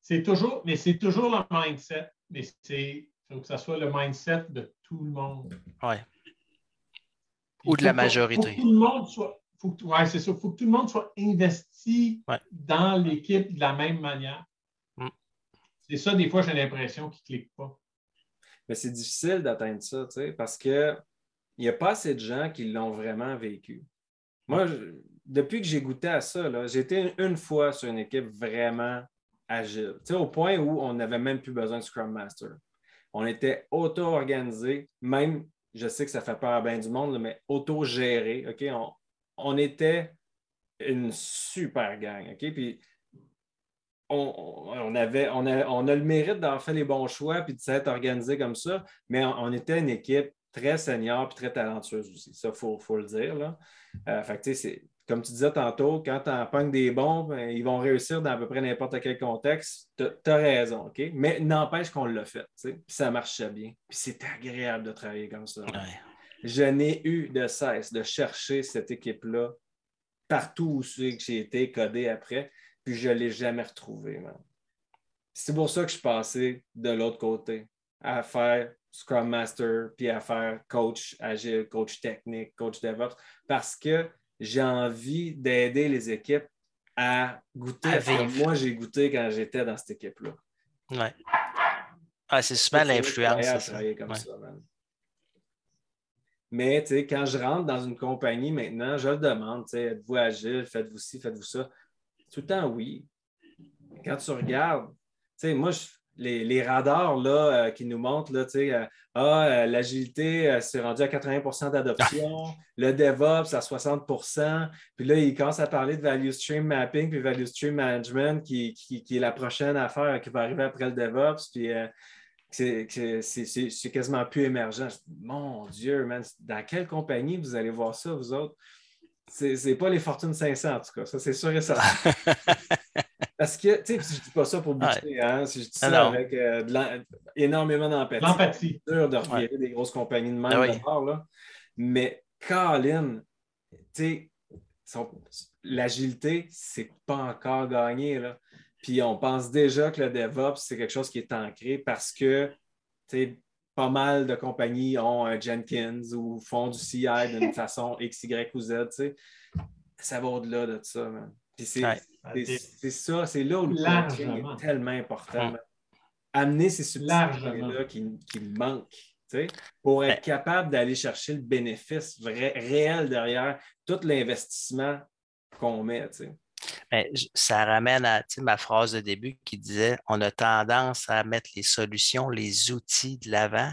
C'est toujours, mais c'est toujours le mindset. Mais c'est il faut que ça soit le mindset de tout le monde. Puis Ou de la majorité. Faut que tout le monde soit. Faut que, ouais, c'est ça. faut que tout le monde soit investi Ouais. dans l'équipe de la même manière. Mm. C'est ça, des fois, j'ai l'impression qu'ils ne cliquent pas. Mais c'est difficile d'atteindre ça, tu sais, parce qu'il n'y a pas assez de gens qui l'ont vraiment vécu. Moi, je- depuis que j'ai goûté à ça, là, j'ai été une, une fois sur une équipe vraiment agile, tu sais, au point où on n'avait même plus besoin de Scrum Master. On était auto-organisé, même, je sais que ça fait peur à bien du monde, là, mais auto-géré? On, on était une super gang, OK? Puis on, avait, on, a, on a le mérite d'avoir fait les bons choix puis de s'être organisé comme ça, mais on, était une équipe très senior puis très talentueuse aussi. Ça, il faut, le dire. Là. Euh, c'est- comme tu disais tantôt, quand tu en pognes des bons, ben, ils vont réussir dans à peu près n'importe quel contexte. Tu as raison, OK? Mais n'empêche qu'on l'a fait, puis ça marchait bien. Puis c'est agréable de travailler comme ça. Je n'ai eu de cesse de chercher cette équipe-là partout où j'ai été codé après, puis je ne l'ai jamais retrouvée. C'est pour ça que je suis passé de l'autre côté, à faire Scrum Master, puis à faire coach agile, coach technique, coach DevOps, parce que j'ai envie d'aider les équipes à goûter À ce que moi j'ai goûté quand j'étais dans cette équipe-là. Ouais. Ah, c'est souvent C'est l'influence. Ouais. Mais quand je rentre dans une compagnie maintenant, je le demande, êtes-vous agile, faites-vous ci, faites-vous ça? Tout le temps, oui. Quand tu regardes, moi, les, les radars là, euh, qui nous montrent, là, euh, ah, euh, l'agilité, c'est rendu à 80% d'adoption, le DevOps à 60% puis là, ils commencent à parler de Value Stream Mapping puis Value Stream Management, qui, qui- qui est la prochaine affaire qui va arriver après le DevOps, puis c'est- que c'est c'est- c'est quasiment plus émergent. Je dis, Mon Dieu, man, dans quelle compagnie vous allez voir ça, vous autres? C'est c'est pas les Fortune 500, en tout cas. Ça, c'est sûr et certain. Parce que, tu sais, je dis pas ça pour boucher, hein. Je dis ça Ah avec euh, de énormément d'empathie. L'empathie. C'est dur de revirer des grosses compagnies de même Ah oui. d'abord, là. Mais Colin, tu sais, l'agilité, c'est pas encore gagné. Là. Puis on pense déjà que le DevOps, c'est quelque chose qui est ancré parce que pas mal de compagnies ont un Jenkins ou font du CI d'une façon X, Y ou Z. Ça va au-delà de ça. c'est ça, c'est là où le coaching est tellement important. Amener ces subtilités-là qui, qui manquent pour être capable d'aller chercher le bénéfice réel derrière tout l'investissement qu'on met. Ça ramène à ma phrase de début qui disait on a tendance à mettre les solutions, les outils de l'avant.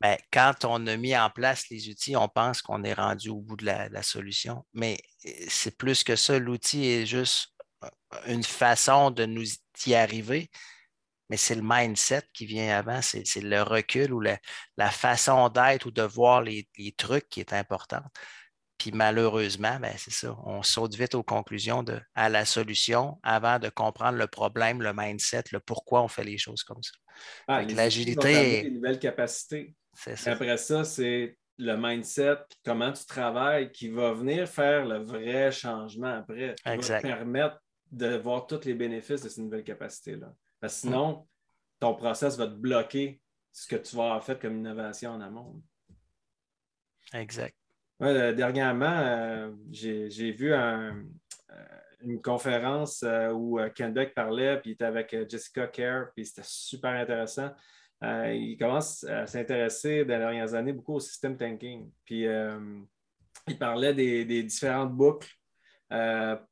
Ben, quand on a mis en place les outils, on pense qu'on est rendu au bout de la, solution. Mais euh, c'est plus que ça. L'outil est juste euh, une façon de nous y arriver mais c'est le mindset qui vient avant, c'est le recul ou la, façon d'être ou de voir les, trucs qui est important. Puis malheureusement, ben, c'est ça, on saute vite aux conclusions de, à la solution avant de comprendre le problème, le mindset, le pourquoi on fait les choses comme ça. Ah, L'agilité. Des nouvelles capacités. Après ça, c'est le mindset, comment tu travailles qui va venir faire le vrai changement après. Qui va te permettre de voir tous les bénéfices de ces nouvelles capacités-là. Parce que sinon, ton process va te bloquer ce que tu vas avoir fait comme innovation en amont. Exact. Euh, dernièrement, euh, j'ai vu euh, une conférence où Ken Beck parlait, puis il était avec Jessica Kerr, puis c'était super intéressant. il commence à s'intéresser dans les dernières années beaucoup au system thinking. Puis il parlait des différentes boucles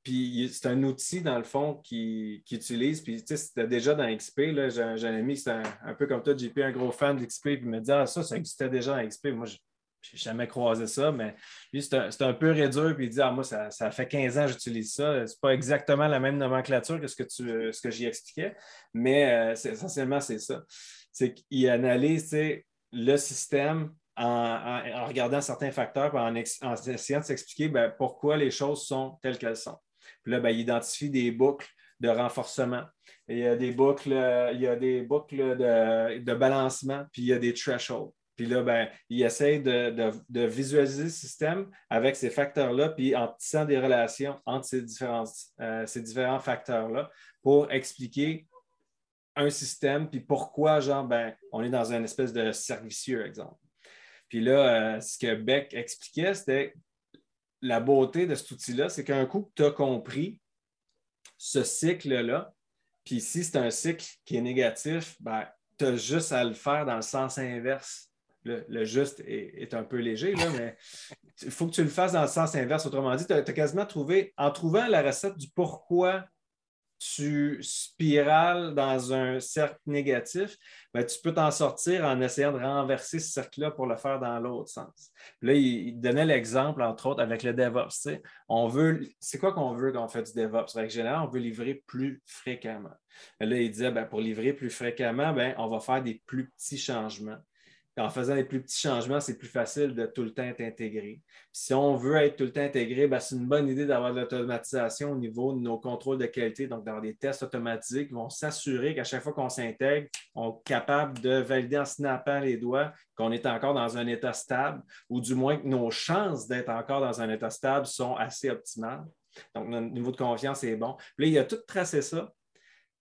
puis c'est un outil, dans le fond, qu'il qui utilise. Puis tu sais, c'était déjà dans XP. J'ai un, ami qui un, un, peu comme toi, JP, un gros fan d'XP, puis il me dit Ah, ça, ça existait déjà dans XP. Moi, je n'ai jamais croisé ça, mais lui, c'est un, un, peu réduit, puis il dit Ah, moi, ça, ça fait 15 ans que j'utilise ça. C'est pas exactement la même nomenclature que ce que, que j'y expliquais, mais euh, essentiellement, c'est ça. C'est qu'il analyse le système en, regardant certains facteurs, en, en essayant de s'expliquer ben, pourquoi les choses sont telles qu'elles sont. Puis là, ben, il identifie des boucles de renforcement. Il y a des boucles, il y a des boucles de, balancement, puis il y a des thresholds. Puis là, ben, il essaie de, visualiser le système avec ces facteurs-là, puis en tissant des relations entre ces différents, euh, ces différents facteurs-là pour expliquer un système, puis pourquoi, genre, ben, on est dans une espèce de servicieux, exemple. Puis là, euh, ce que Beck expliquait, c'était la beauté de cet outil-là, c'est qu'un coup que tu as compris ce cycle-là, puis si c'est un cycle qui est négatif, ben, tu as juste à le faire dans le sens inverse. Le, juste est, un peu léger, mais il faut que tu le fasses dans le sens inverse. Autrement dit, tu as, quasiment trouvé, en trouvant la recette du pourquoi tu spirales dans un cercle négatif, ben, tu peux t'en sortir en essayant de renverser ce cercle-là pour le faire dans l'autre sens. là, il, donnait l'exemple, entre autres, avec le DevOps. C'est quoi qu'on veut quand on fait du DevOps? En général, on veut livrer plus fréquemment. là, il disait, ben, pour livrer plus fréquemment, ben, on va faire des plus petits changements en faisant les plus petits changements, c'est plus facile de tout le temps être intégré. Si on veut être tout le temps intégré, ben, c'est une bonne idée d'avoir de l'automatisation au niveau de nos contrôles de qualité, donc d'avoir des tests automatisés qui vont s'assurer qu'à chaque fois qu'on s'intègre, on est capable de valider en snappant les doigts qu'on est encore dans un état stable, ou du moins que nos chances d'être encore dans un état stable sont assez optimales. Donc, notre niveau de confiance est bon. Puis là, il a tout tracé ça.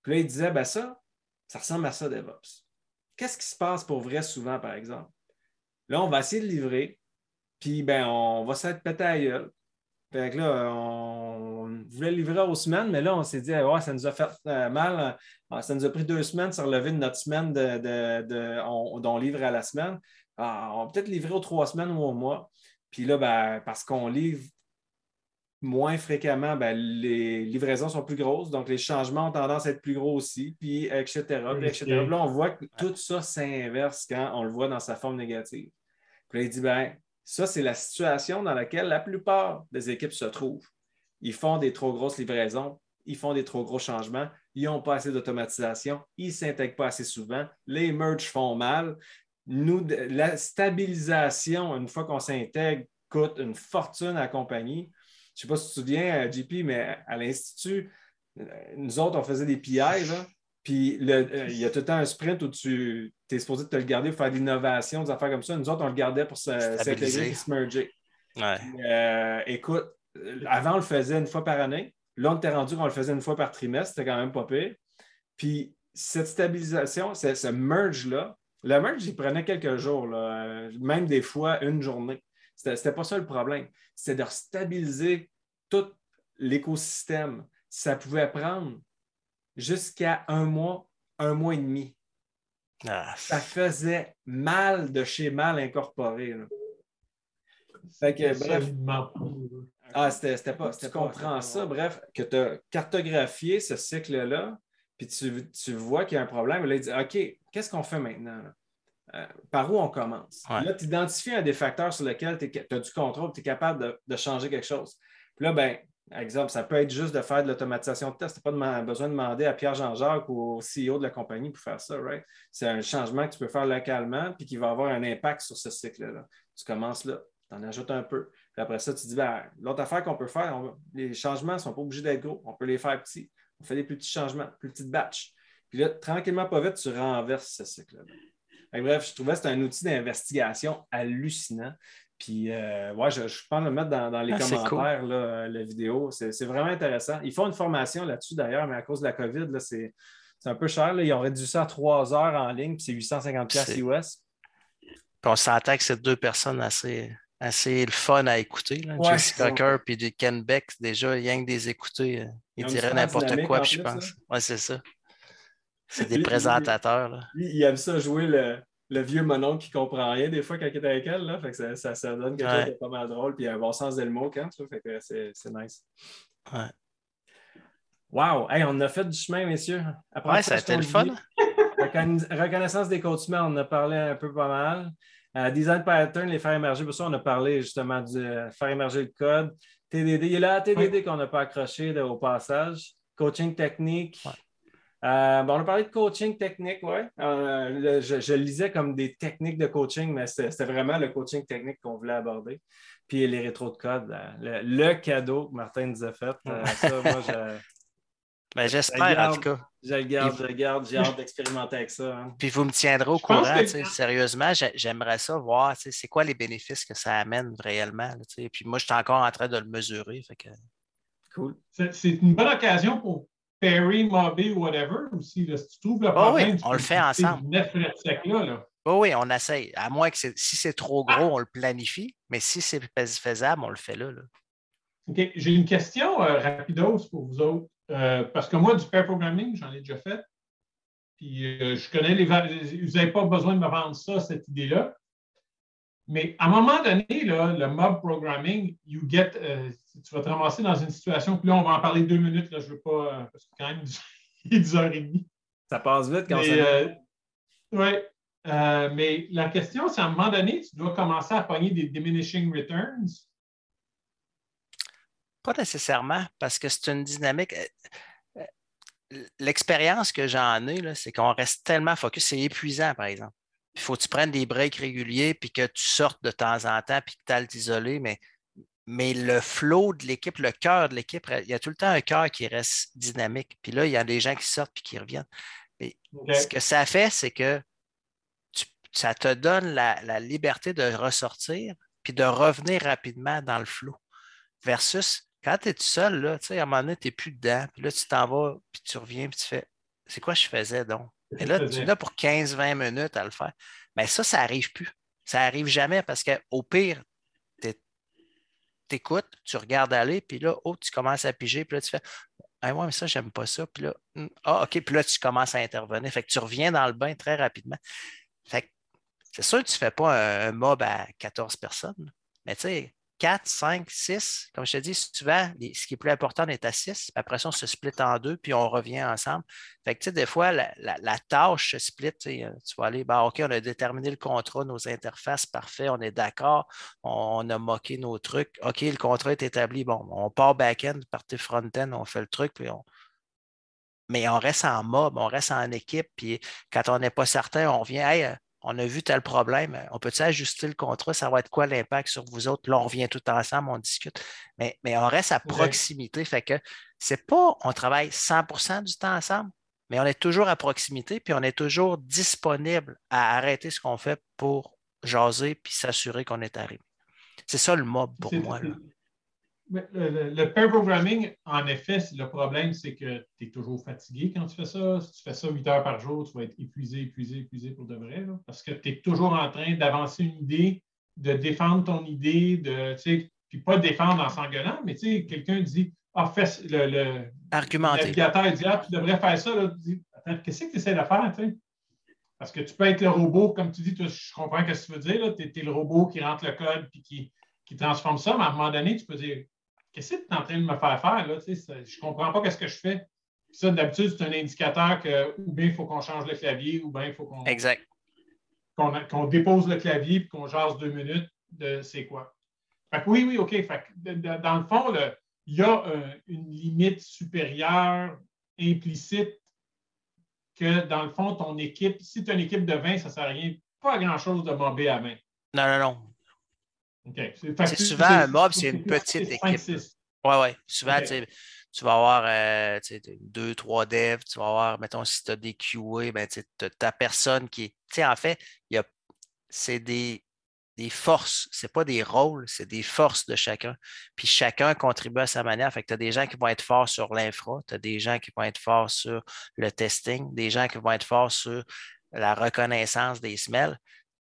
Puis là, il disait, ben ça, ça ressemble à ça, DevOps. Qu'est-ce qui se passe pour vrai souvent, par exemple? Là, on va essayer de livrer, puis ben, on va s'être pété à gueule. Fait que là, on voulait livrer aux semaines, mais là, on s'est dit, ouais, ça nous a fait euh, mal. Euh, ça nous a pris deux semaines de se relever de notre semaine de, dont on livre à la semaine. Ah, on va peut-être livrer aux trois semaines ou au mois. Puis là, ben, parce qu'on livre moins fréquemment, ben, les livraisons sont plus grosses, donc les changements ont tendance à être plus gros aussi, puis etc. Là, on voit que tout ça s'inverse quand on le voit dans sa forme négative. Puis là, il dit, ben, ça, c'est la situation dans laquelle la plupart des équipes se trouvent. Ils font des trop grosses livraisons, ils font des trop gros changements, ils n'ont pas assez d'automatisation, ils ne s'intègrent pas assez souvent, les merges font mal. Nous, la stabilisation, une fois qu'on s'intègre, coûte une fortune à la compagnie. Je ne sais pas si tu te souviens, JP, mais à l'Institut, nous autres, on faisait des PI. Puis le- euh, il y a tout le temps un sprint où tu es supposé te le garder pour faire de l'innovation, des affaires comme ça. Nous autres, on le gardait pour s'intégrer et se merger. Ouais. Euh, écoute, euh, avant, on le faisait une fois par année. Là, on était rendu qu'on le faisait une fois par trimestre. C'était quand même pas pire. Puis cette stabilisation, ce, merge-là, le merge, il prenait quelques jours, là, euh, même des fois une journée. C'était pas ça le problème. C'était de stabiliser tout l'écosystème. Ça pouvait prendre jusqu'à un mois, un mois et demi. Ah, Ça faisait mal de chez mal incorporé. là. Fait que, C'est bref. Ah, c'était c'était pas. C'était Tu pas- comprends ça, bref, que tu as cartographié ce cycle-là, puis tu, tu vois qu'il y a un problème. Là, il dit OK, qu'est-ce qu'on fait maintenant? là? Euh, par où on commence? Ouais. Là, tu identifies un des facteurs sur lesquels tu as du contrôle, tu es capable de, de changer quelque chose. Là, ben, exemple, ça peut être juste de faire de l'automatisation de test. Tu n'as pas besoin de demander à Pierre Jean-Jacques ou au CEO de la compagnie pour faire ça, right? C'est un changement que tu peux faire localement puis qui va avoir un impact sur ce cycle-là. Tu commences là, tu en ajoutes un peu. Puis après ça, tu dis, ben, l'autre affaire qu'on peut faire, les changements ne sont pas obligés d'être gros. On peut les faire petits. On fait des plus petits changements, plus petites batches. Puis là, tranquillement, pas vite, tu renverses ce cycle-là. Bref, je trouvais que c'était un outil d'investigation hallucinant. Puis, euh, ouais, je, je pense le mettre dans, dans les Ah, commentaires, là, euh, la vidéo. C'est vraiment intéressant. Ils font une formation là-dessus d'ailleurs, mais à cause de la COVID, c'est un peu cher. là. Ils ont réduit ça à trois heures en ligne, puis c'est 850$ piastres C'est- US. Puis on s'entend que c'est deux personnes assez, assez le fun à écouter. Là. Ouais, Jesse Cocker puis du Ken Beck, déjà, rien que des écouter, euh, Ils ils diraient n'importe quoi, puis je pense. hein. Oui, c'est ça. C'est des présentateurs. Là. Lui, il aime ça jouer le, le vieux monon qui comprend rien des fois quand il est avec elle. Là. Fait que ça, ça, ça donne quelque Ouais. chose de pas mal drôle. Puis il a un bon sens de le mot quand. Fait que c'est c'est nice. Ouais. Wow! Hey, on a fait du chemin, messieurs. Après Ouais, ça a été le fun. Reconna- Reconnaissance des coachements, on en a parlé un peu pas mal. Euh, design pattern, les faire émerger. Pour ça, on a parlé justement du euh, faire émerger le code. TDD, il y a là TDD qu'on n'a pas accroché de- au passage. Coaching technique. Ouais. Euh, bon, on a parlé de coaching technique, oui. je, je le lisais comme des techniques de coaching, mais c'était vraiment le coaching technique qu'on voulait aborder. Puis les rétros de code, euh, le, le cadeau que Martin nous a fait. euh, ça, moi, je, Ben, J'espère, en Regarde. tout cas. je le garde, je le garde. J'ai hâte d'expérimenter avec ça. hein. Puis vous me tiendrez au Je courant, que- sérieusement, j'ai- j'aimerais ça voir, c'est quoi les bénéfices que ça amène réellement. là. Puis moi, je suis encore en train de le mesurer. Fait que, Cool. C'est une bonne occasion pour Perry, Mobby, whatever là. Si tu trouves le Ah problème, oui, on le fait ensemble. là, là. oui, oui, on essaye. À moins que si c'est trop gros, on le planifie. Mais si c'est fais- faisable, on le fait là. OK. J'ai une question euh, rapidos pour vous autres. Euh, parce que moi, du pair programming, j'en ai déjà fait. Puis euh, je connais les Vous n'avez pas besoin de me vendre ça, cette idée-là. Mais à un moment donné, là, le mob programming, you get, euh, tu vas te ramasser dans une situation, puis là, on va en parler deux minutes, là, je ne veux pas, euh, parce que quand même, il est 10h30. Ça passe vite quand Mais, ça. euh, ouais. Euh, mais la question, c'est à un moment donné, tu dois commencer à pogner des diminishing returns. Pas nécessairement, parce que c'est une dynamique. L'expérience que j'en ai, là, c'est qu'on reste tellement focus. C'est épuisant, par exemple. Il faut que tu prennes des breaks réguliers, puis que tu sortes de temps en temps, puis que tu ailles t'isoler. Mais, mais le flow de l'équipe, le cœur de l'équipe, il y a tout le temps un cœur qui reste dynamique. Puis là, il y a des gens qui sortent puis qui reviennent. Ce que ça fait, c'est que tu- ça te donne la, la liberté de ressortir puis de revenir rapidement dans le flot. Versus quand tu es tout seul, là, tu sais, à un moment donné, tu n'es plus dedans. Puis là, tu t'en vas, puis tu reviens, puis tu fais C'est quoi je faisais donc? Et là, tu es là pour 15-20 minutes à le faire. Mais ça, ça n'arrive plus. Ça n'arrive jamais parce qu'au pire, tu écoutes, tu regardes aller, puis là, oh, tu commences à piger, puis là, tu fais ah ouais, mais ça, j'aime pas ça. Puis là, hum, ah, OK, puis là, tu commences à intervenir. Fait que tu reviens dans le bain très rapidement. Fait que c'est sûr que tu ne fais pas un, un mob à 14 personnes, mais tu sais, 4, 5, 6, comme je te dis, souvent, ce qui est plus important, on est à 6. Après ça, on se split en deux, puis on revient ensemble. Fait que, tu sais, des fois, la, tâche se split. Tu euh, vas aller, ben, OK, on a déterminé le contrat, nos interfaces, parfait, on est d'accord, on, on a moqué nos trucs. OK, le contrat est établi. Bon, on part back-end, partie front-end, on fait le truc, puis on. Mais on reste en mob, on reste en équipe, puis quand on n'est pas certain, on vient, hey, euh, on a vu tel problème, on peut-tu ajuster le contrat? Ça va être quoi l'impact sur vous autres? Là, on revient tout ensemble, on discute. Mais, mais on reste à proximité. Fait que c'est pas, on travaille 100% du temps ensemble, mais on est toujours à proximité, puis on est toujours disponible à arrêter ce qu'on fait pour jaser puis s'assurer qu'on est arrivé. C'est ça le mob pour moi. Le, pair programming, en effet, le problème, c'est que tu es toujours fatigué quand tu fais ça. Si tu fais ça 8 heures par jour, tu vas être épuisé, épuisé, épuisé pour de vrai. parce que tu es toujours en train d'avancer une idée, de défendre ton idée, de, puis pas défendre en s'engueulant, mais quelqu'un dit Ah, fais le, le, navigateur dit Ah, tu devrais faire ça. Là. Attends, qu'est-ce que tu essaies de faire? Parce que tu peux être le robot, comme tu dis, je comprends ce que tu veux dire. Tu es, le robot qui rentre le code et qui, qui transforme ça, mais à un moment donné, tu peux dire Qu'est-ce que tu es en train de me faire faire? Là? je ne comprends pas ce que je fais. ça, d'habitude, c'est un indicateur que ou bien il faut qu'on change le clavier, ou bien il faut qu'on qu'on dépose le clavier et qu'on jase deux minutes de c'est quoi. Fait oui, oui, OK. Fait dans le fond, il y a euh, une limite supérieure implicite que, dans le fond, ton équipe, si tu as une équipe de 20, ça ne sert à rien, pas grand-chose de mobber à 20. Non, non, non. C'est souvent un mob, c'est une petite équipe. Oui, oui. Souvent, tu vas avoir euh, deux, trois devs, tu vas avoir, mettons, si tu as des QA, ben, tu as ta personne qui est. En fait, c'est des, des forces, ce n'est pas des rôles, c'est des forces de chacun. Puis chacun contribue à sa manière. Fait que tu as des gens qui vont être forts sur l'infra, tu as des gens qui vont être forts sur le testing, des gens qui vont être forts sur la reconnaissance des smells.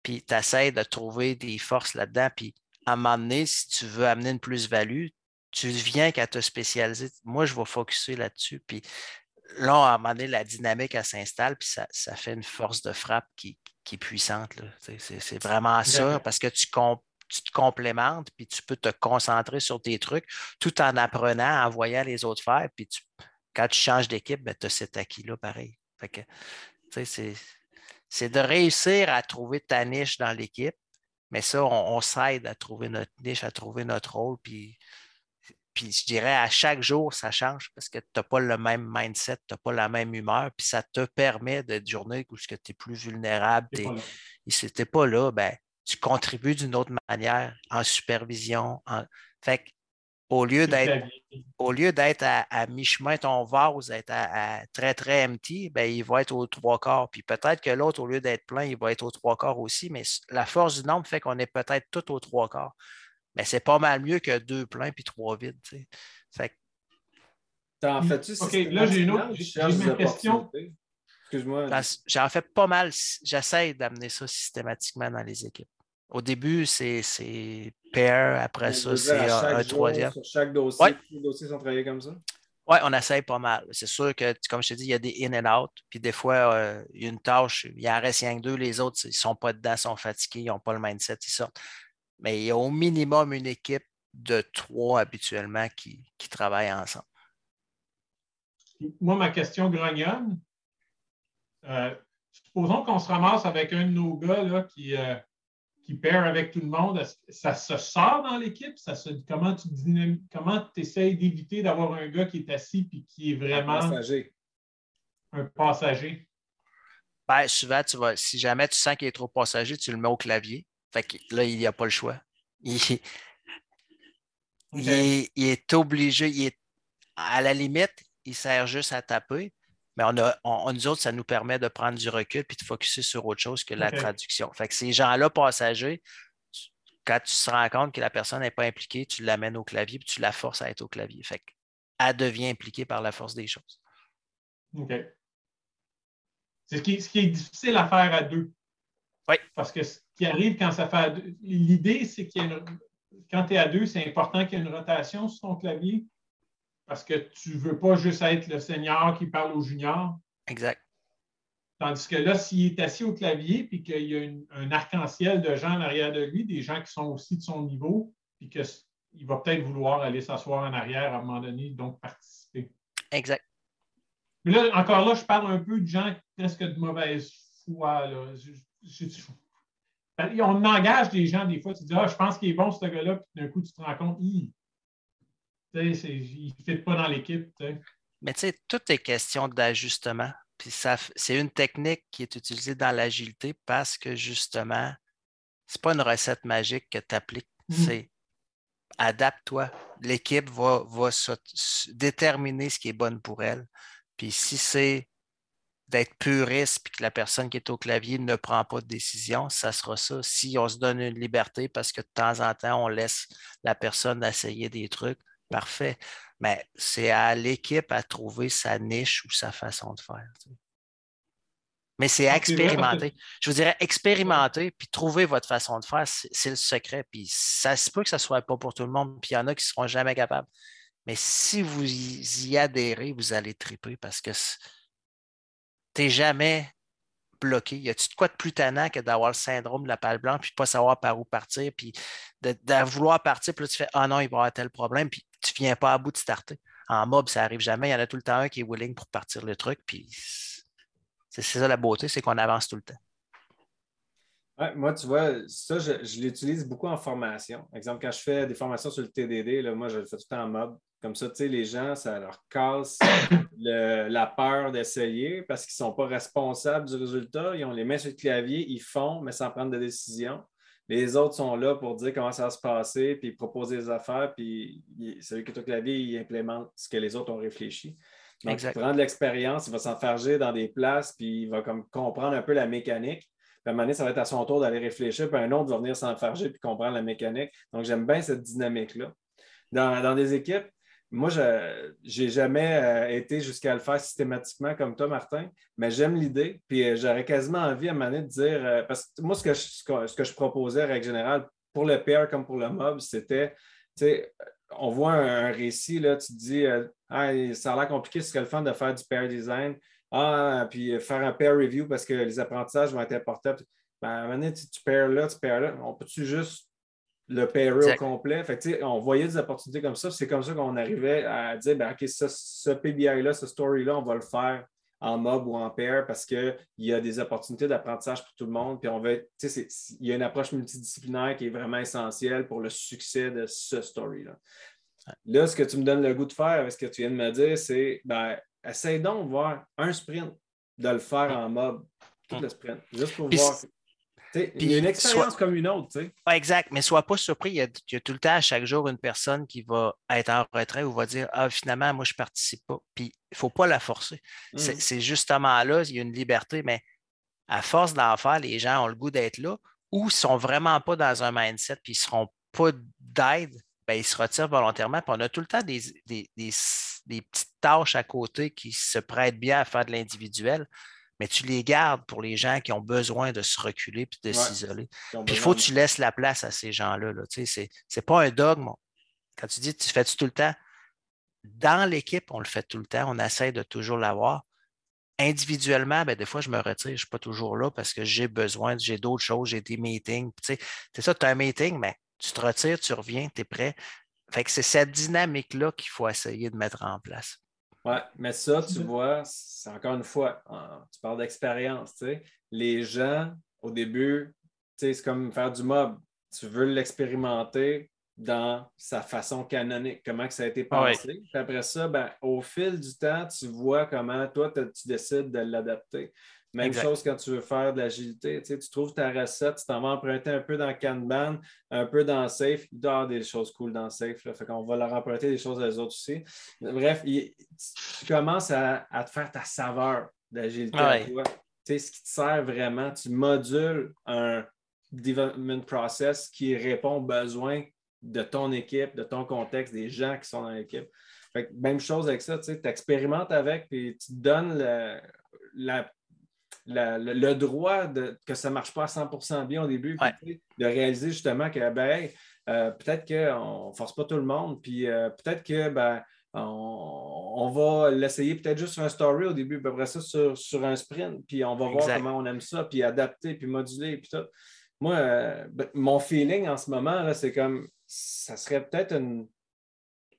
Puis tu essaies de trouver des forces là-dedans. Puis à un moment donné, si tu veux amener une plus-value, tu viens qu'à te spécialiser. Moi, je vais focuser là-dessus. Puis là, à un moment donné, la dynamique, elle s'installe, puis ça, fait une force de frappe qui, est puissante. C'est vraiment ça, parce que tu, te complémentes, puis tu peux te concentrer sur tes trucs tout en apprenant, en voyant les autres faire. Puis quand tu changes d'équipe, ben, tu as cet acquis-là pareil. c'est de réussir à trouver ta niche dans l'équipe, mais ça, on, s'aide à trouver notre niche, à trouver notre rôle. Puis, puis je dirais à chaque jour, ça change parce que tu n'as pas le même mindset, tu n'as pas la même humeur. Puis ça te permet d'être journée où tu es plus vulnérable. Et si tu n'es pas là, ben, tu contribues d'une autre manière en supervision. En... Fait au lieu d'être au lieu d'être à, mi-chemin, ton vase être à, très, très empty, ben, il va être aux trois quarts. Puis peut-être que l'autre, au lieu d'être plein, il va être aux trois quarts aussi, mais la force du nombre fait qu'on est peut-être tout aux trois quarts. Mais c'est pas mal mieux que deux pleins puis trois vides. Fait T'en fais-tu OK, là, j'ai une autre question? Excuse-moi. J'en fais pas mal. J'essaie d'amener ça systématiquement dans les équipes. Au début, c'est pair, après ça, c'est un, troisième. Sur chaque dossier, les dossiers sont travaillés comme ça? Oui, on essaye pas mal. C'est sûr que, comme je te dis, il y a des in and out. Puis des fois, euh, il y a une tâche, il en reste rien que deux. Les autres, ils ne sont pas dedans, ils sont fatigués, ils n'ont pas le mindset, ils sortent. Mais il y a au minimum une équipe de trois habituellement qui, qui travaillent ensemble. Moi, ma question grognonne, euh, supposons qu'on se ramasse avec un de nos gars là, qui, euh, qui paire avec tout le monde, ça se sort dans l'équipe? comment tu comment essaies d'éviter d'avoir un gars qui est assis et qui est vraiment un passager? Un passager? Ben, souvent, tu vas, si jamais tu sens qu'il est trop passager, tu le mets au clavier. Fait que là, il n'y a pas le choix. Il, est, obligé, il est, à la limite, il sert juste à taper, mais on a, nous autres, ça nous permet de prendre du recul et de focuser sur autre chose que la traduction. Fait que ces gens-là passagers, quand tu te rends compte que la personne n'est pas impliquée, tu l'amènes au clavier et tu la forces à être au clavier. Fait qu'elle devient impliquée par la force des choses. OK. C'est ce qui, ce qui est difficile à faire à deux. Oui. Parce que ce qui arrive quand ça fait à deux, l'idée, c'est que quand tu es à deux, c'est important qu'il y ait une rotation sur ton clavier parce que tu ne veux pas juste être le senior qui parle au junior. Exact. Tandis que là, s'il est assis au clavier puis qu'il y a un arc-en-ciel de gens en arrière de lui, des gens qui sont aussi de son niveau, puis qu'il va peut-être vouloir aller s'asseoir en arrière à un moment donné, donc participer. Exact. Mais là, encore là, je parle un peu de gens presque de mauvaise foi. Là. on engage des gens des fois, tu dis Ah, je pense qu'il est bon ce gars-là, puis d'un coup, tu te rends compte, il ne fit pas dans l'équipe. Mais tu sais, tout est question d'ajustement. Puis c'est une technique qui est utilisée dans l'agilité parce que justement, ce n'est pas une recette magique que tu appliques. Mmh. C'est adapte-toi. L'équipe va, va déterminer ce qui est bon pour elle. Puis si c'est d'être puriste puis que la personne qui est au clavier ne prend pas de décision, ça sera ça. Si on se donne une liberté parce que de temps en temps, on laisse la personne essayer des trucs, parfait. Mais c'est à l'équipe à trouver sa niche ou sa façon de faire. Mais c'est expérimenter. Je vous dirais expérimenter puis trouver votre façon de faire, c'est le secret. Puis ça se peut que ça ne soit pas pour tout le monde, puis il y en a qui ne seront jamais capables. Mais si vous y adhérez, vous allez triper parce que tu n'es jamais bloqué. Y a-tu de quoi de plus tannant que d'avoir le syndrome de la pâle blanche puis de ne pas savoir par où partir, puis de, vouloir partir, puis là, tu fais Ah non, il va y avoir tel problème, puis tu ne viens pas à bout de starter. En mob, ça n'arrive jamais. Il y en a tout le temps un qui est willing pour partir le truc, puis c'est ça la beauté, c'est qu'on avance tout le temps. moi, tu vois, ça, je, l'utilise beaucoup en formation. Exemple, quand je fais des formations sur le TDD, là, moi, je le fais tout le temps en mob. Comme ça, tu sais, les gens, ça leur casse la peur d'essayer parce qu'ils ne sont pas responsables du résultat. Ils ont les mains sur le clavier, ils font, mais sans prendre de décision. Les autres sont là pour dire comment ça va se passer, puis proposer des affaires, puis celui qui est au clavier, il implémente ce que les autres ont réfléchi. Donc, il prend de l'expérience, il va s'enfarger dans des places, puis il va comme comprendre un peu la mécanique. Puis à un moment donné, ça va être à son tour d'aller réfléchir, puis un autre va venir s'enfarger puis comprendre la mécanique. Donc, j'aime bien cette dynamique-là. Dans, des équipes, moi, je n'ai jamais euh, été jusqu'à le faire systématiquement comme toi, Martin, mais j'aime l'idée. Puis euh, j'aurais quasiment envie à donné de dire, euh, parce que moi, ce que, je, ce que proposais, règle générale, pour le PR comme pour le mob, c'était, tu sais, on voit un, récit, là, tu te dis, euh, ça a l'air compliqué, ce serait le fun de faire du pair design. Ah, puis faire un pair review parce que les apprentissages vont être importants. Ben, à tu, tu là, tu pairs là. On peut-tu juste le pairer au complet? Fait on voyait des opportunités comme ça. C'est comme ça qu'on arrivait à dire, ben, OK, ce PBI-là, ce story-là, on va le faire en mob ou en pair parce qu'il y a des opportunités d'apprentissage pour tout le monde. Puis on veut, il y a une approche multidisciplinaire qui est vraiment essentielle pour le succès de ce story-là. Là, ce que tu me donnes le goût de faire avec ce que tu viens de me dire, c'est ben, essaye donc de voir un sprint, de le faire en mob, tout le sprint, juste pour voir il y a une expérience comme une autre. exact, mais sois pas surpris. Il y, a, tout le temps, à chaque jour, une personne qui va être en retrait ou va dire Ah, finalement, moi, je ne participe pas. Puis, il ne faut pas la forcer. Mmh. C'est justement là, il y a une liberté, mais à force d'en faire, les gens ont le goût d'être là ou ne sont vraiment pas dans un mindset puis ils ne seront pas d'aide. Ben, ils se retirent volontairement. Puis on a tout le temps des, des, des petites tâches à côté qui se prêtent bien à faire de l'individuel mais tu les gardes pour les gens qui ont besoin de se reculer et de s'isoler. Puis il faut que tu laisses la place à ces gens-là. Ce n'est pas un dogme. Quand tu dis tu fais tout le temps, dans l'équipe, on le fait tout le temps, on essaie de toujours l'avoir. Individuellement, ben, des fois, je me retire, je ne suis pas toujours là parce que j'ai besoin, j'ai d'autres choses, j'ai des meetings. C'est ça, tu as un meeting, mais tu te retires, tu reviens, tu es prêt. Fait que c'est cette dynamique-là qu'il faut essayer de mettre en place. Oui, mais ça, tu vois, c'est encore une fois, tu parles d'expérience, tu sais. Les gens, au début, tu sais, c'est comme faire du mob. Tu veux l'expérimenter dans sa façon canonique, comment que ça a été pensé. Puis après ça, ben, au fil du temps, tu vois comment toi, tu décides de l'adapter. Même chose quand tu veux faire de l'agilité. Tu, trouves ta recette, tu t'en vas emprunter un peu dans Kanban, un peu dans Safe. Il doit y avoir des choses cool dans Safe. Là, fait qu'on va leur emprunter des choses des autres aussi. Bref, tu commences à, te faire ta saveur d'agilité Tu ce qui te sert vraiment, tu modules un development process qui répond aux besoins de ton équipe, de ton contexte, des gens qui sont dans l'équipe. Même chose avec ça, tu expérimentes avec et tu te donnes la le, droit de, que ça ne marche pas à 100% bien au début, de réaliser justement que ben, euh, peut-être qu'on ne force pas tout le monde, puis euh, peut-être que ben, on, va l'essayer peut-être juste sur un story au début, puis après ça sur, un sprint, puis on va voir comment on aime ça, puis adapter, puis moduler, puis tout. Moi, euh, ben, mon feeling en ce moment, c'est comme ça serait peut-être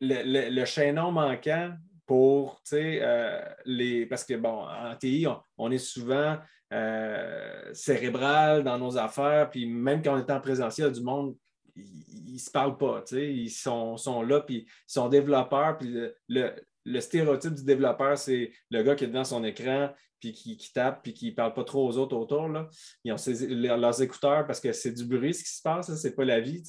le, le, chaînon manquant pour, euh, les. Parce que, bon, en TI, on, est souvent euh, cérébral dans nos affaires, puis même quand on est en présentiel, du monde, ils ne se parlent pas, ils sont, là, puis ils sont développeurs, puis le, le stéréotype du développeur, c'est le gars qui est devant son écran, puis qui, tape, puis qui ne parle pas trop aux autres autour. Là. Ils ont leurs écouteurs parce que c'est du bruit ce qui se passe, ce n'est pas la vie.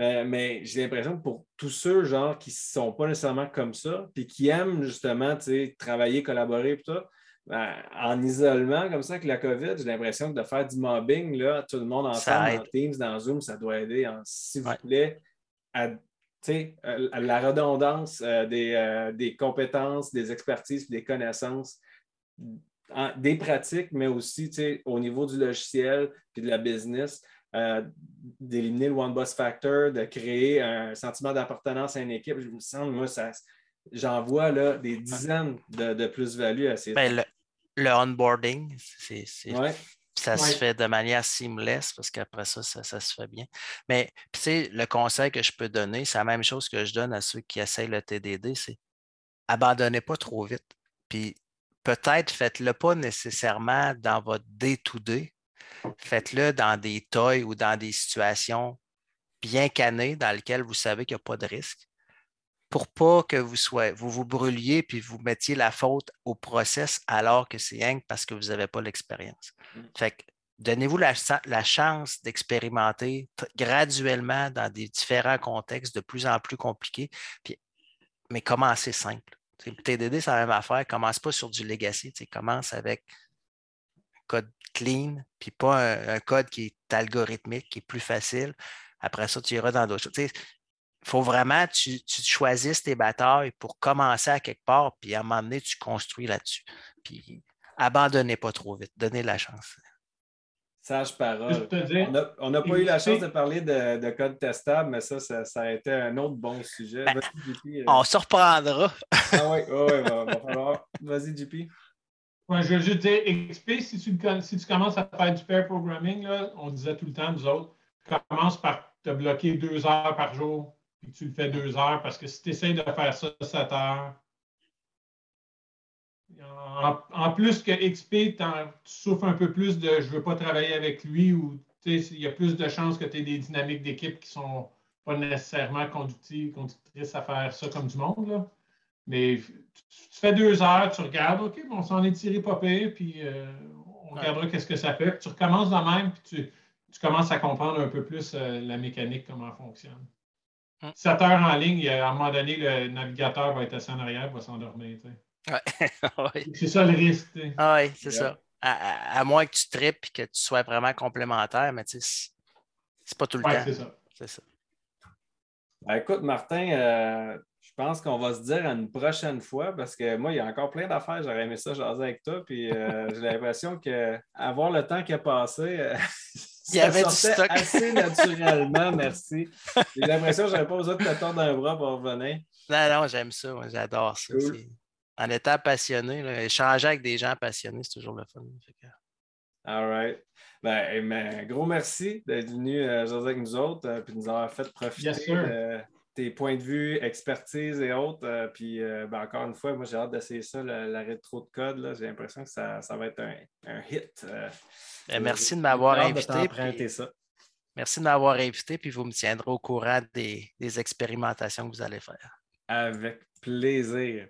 Euh, mais j'ai l'impression que pour tous ceux genre, qui ne sont pas nécessairement comme ça, puis qui aiment justement travailler, collaborer, tout ben, en isolement comme ça avec la COVID, j'ai l'impression que de faire du mobbing, là, tout le monde ensemble en Teams, dans Zoom, ça doit aider. S'il vous plaît, à, la redondance euh, des, des, compétences, des expertises, des connaissances, des pratiques, mais aussi au niveau du logiciel et de la business. Euh, d'éliminer le one boss factor, de créer un sentiment d'appartenance à une équipe. Je me sens, moi, ça, j'en vois là, des dizaines de, plus-values à ces. Ben, le, onboarding, c'est, ça se fait de manière seamless parce qu'après ça, ça, se fait bien. Mais tu sais, le conseil que je peux donner, c'est la même chose que je donne à ceux qui essayent le TDD, c'est abandonnez pas trop vite. Puis peut-être faites-le pas nécessairement dans votre day-to-day, faites-le dans des toys ou dans des situations bien cannées dans lesquelles vous savez qu'il n'y a pas de risque pour pas que vous soyez, vous vous brûliez puis vous mettiez la faute au process alors que c'est rien parce que vous n'avez pas l'expérience. Mm. Fait que donnez-vous la, chance d'expérimenter graduellement dans des différents contextes de plus en plus compliqués, puis, mais commencez simple. TDD, c'est la même affaire. Commence pas sur du legacy. Commence avec un code clean, puis pas un, code qui est algorithmique, qui est plus facile. Après ça, tu iras dans d'autres choses. Il faut vraiment que tu, tu, choisisses tes batailles pour commencer à quelque part, puis à un moment donné, tu construis là-dessus. Puis abandonnez pas trop vite. Donnez la chance. Sage parole. On n'a pas eu la chance de parler de, code testable, mais ça, ça, a été un autre bon sujet. Ben, euh. On se reprendra. ah oui, oui, va, va falloir. Vas-y, JP. Ouais, je veux juste dire, XP, si tu, si tu commences à faire du pair programming, là, on disait tout le temps, nous autres, commence par te bloquer deux heures par jour, puis tu le fais deux heures, parce que si tu essaies de faire ça sept heures, en, plus que XP, tu souffres un peu plus de je ne veux pas travailler avec lui ou il y a plus de chances que tu aies des dynamiques d'équipe qui ne sont pas nécessairement conductrices à faire ça comme du monde. Mais tu, fais deux heures, tu regardes, OK, bon, on s'en est tiré pas pire, puis euh, on regardera qu'est-ce que ça fait. Puis tu recommences de même, puis tu, commences à comprendre un peu plus euh, la mécanique, comment elle fonctionne. 7 heures en ligne, à un moment donné, le navigateur va être assis en arrière, va s'endormir. C'est ça le risque. Ah oui, c'est ça. À, moins que tu tripes et que tu sois vraiment complémentaire, mais tu sais, c'est pas tout le temps. C'est ça. C'est ça. Ben, écoute, Martin, euh, je pense qu'on va se dire à une prochaine fois parce que moi, il y a encore plein d'affaires. J'aurais aimé ça jaser avec toi. Puis euh, j'ai l'impression qu'avoir le temps qui a passé, euh, il y avait du stock. assez naturellement. merci. J'ai l'impression que je n'avais pas besoin de te tordre un bras pour revenir. Non, non, j'aime ça. J'adore ça en étant passionné, échanger avec des gens passionnés, c'est toujours le fun. All right. Ben, ben, gros merci d'être venu euh, avec nous autres et euh, puis nous avoir fait profiter de tes points de vue, expertise et autres. Euh, puis ben, encore une fois, moi j'ai hâte d'essayer ça, la, rétro de code. J'ai l'impression que ça, va être un, hit. Ben, merci de m'avoir invité. Merci de m'avoir invité, puis vous me tiendrez au courant des expérimentations que vous allez faire. Avec plaisir.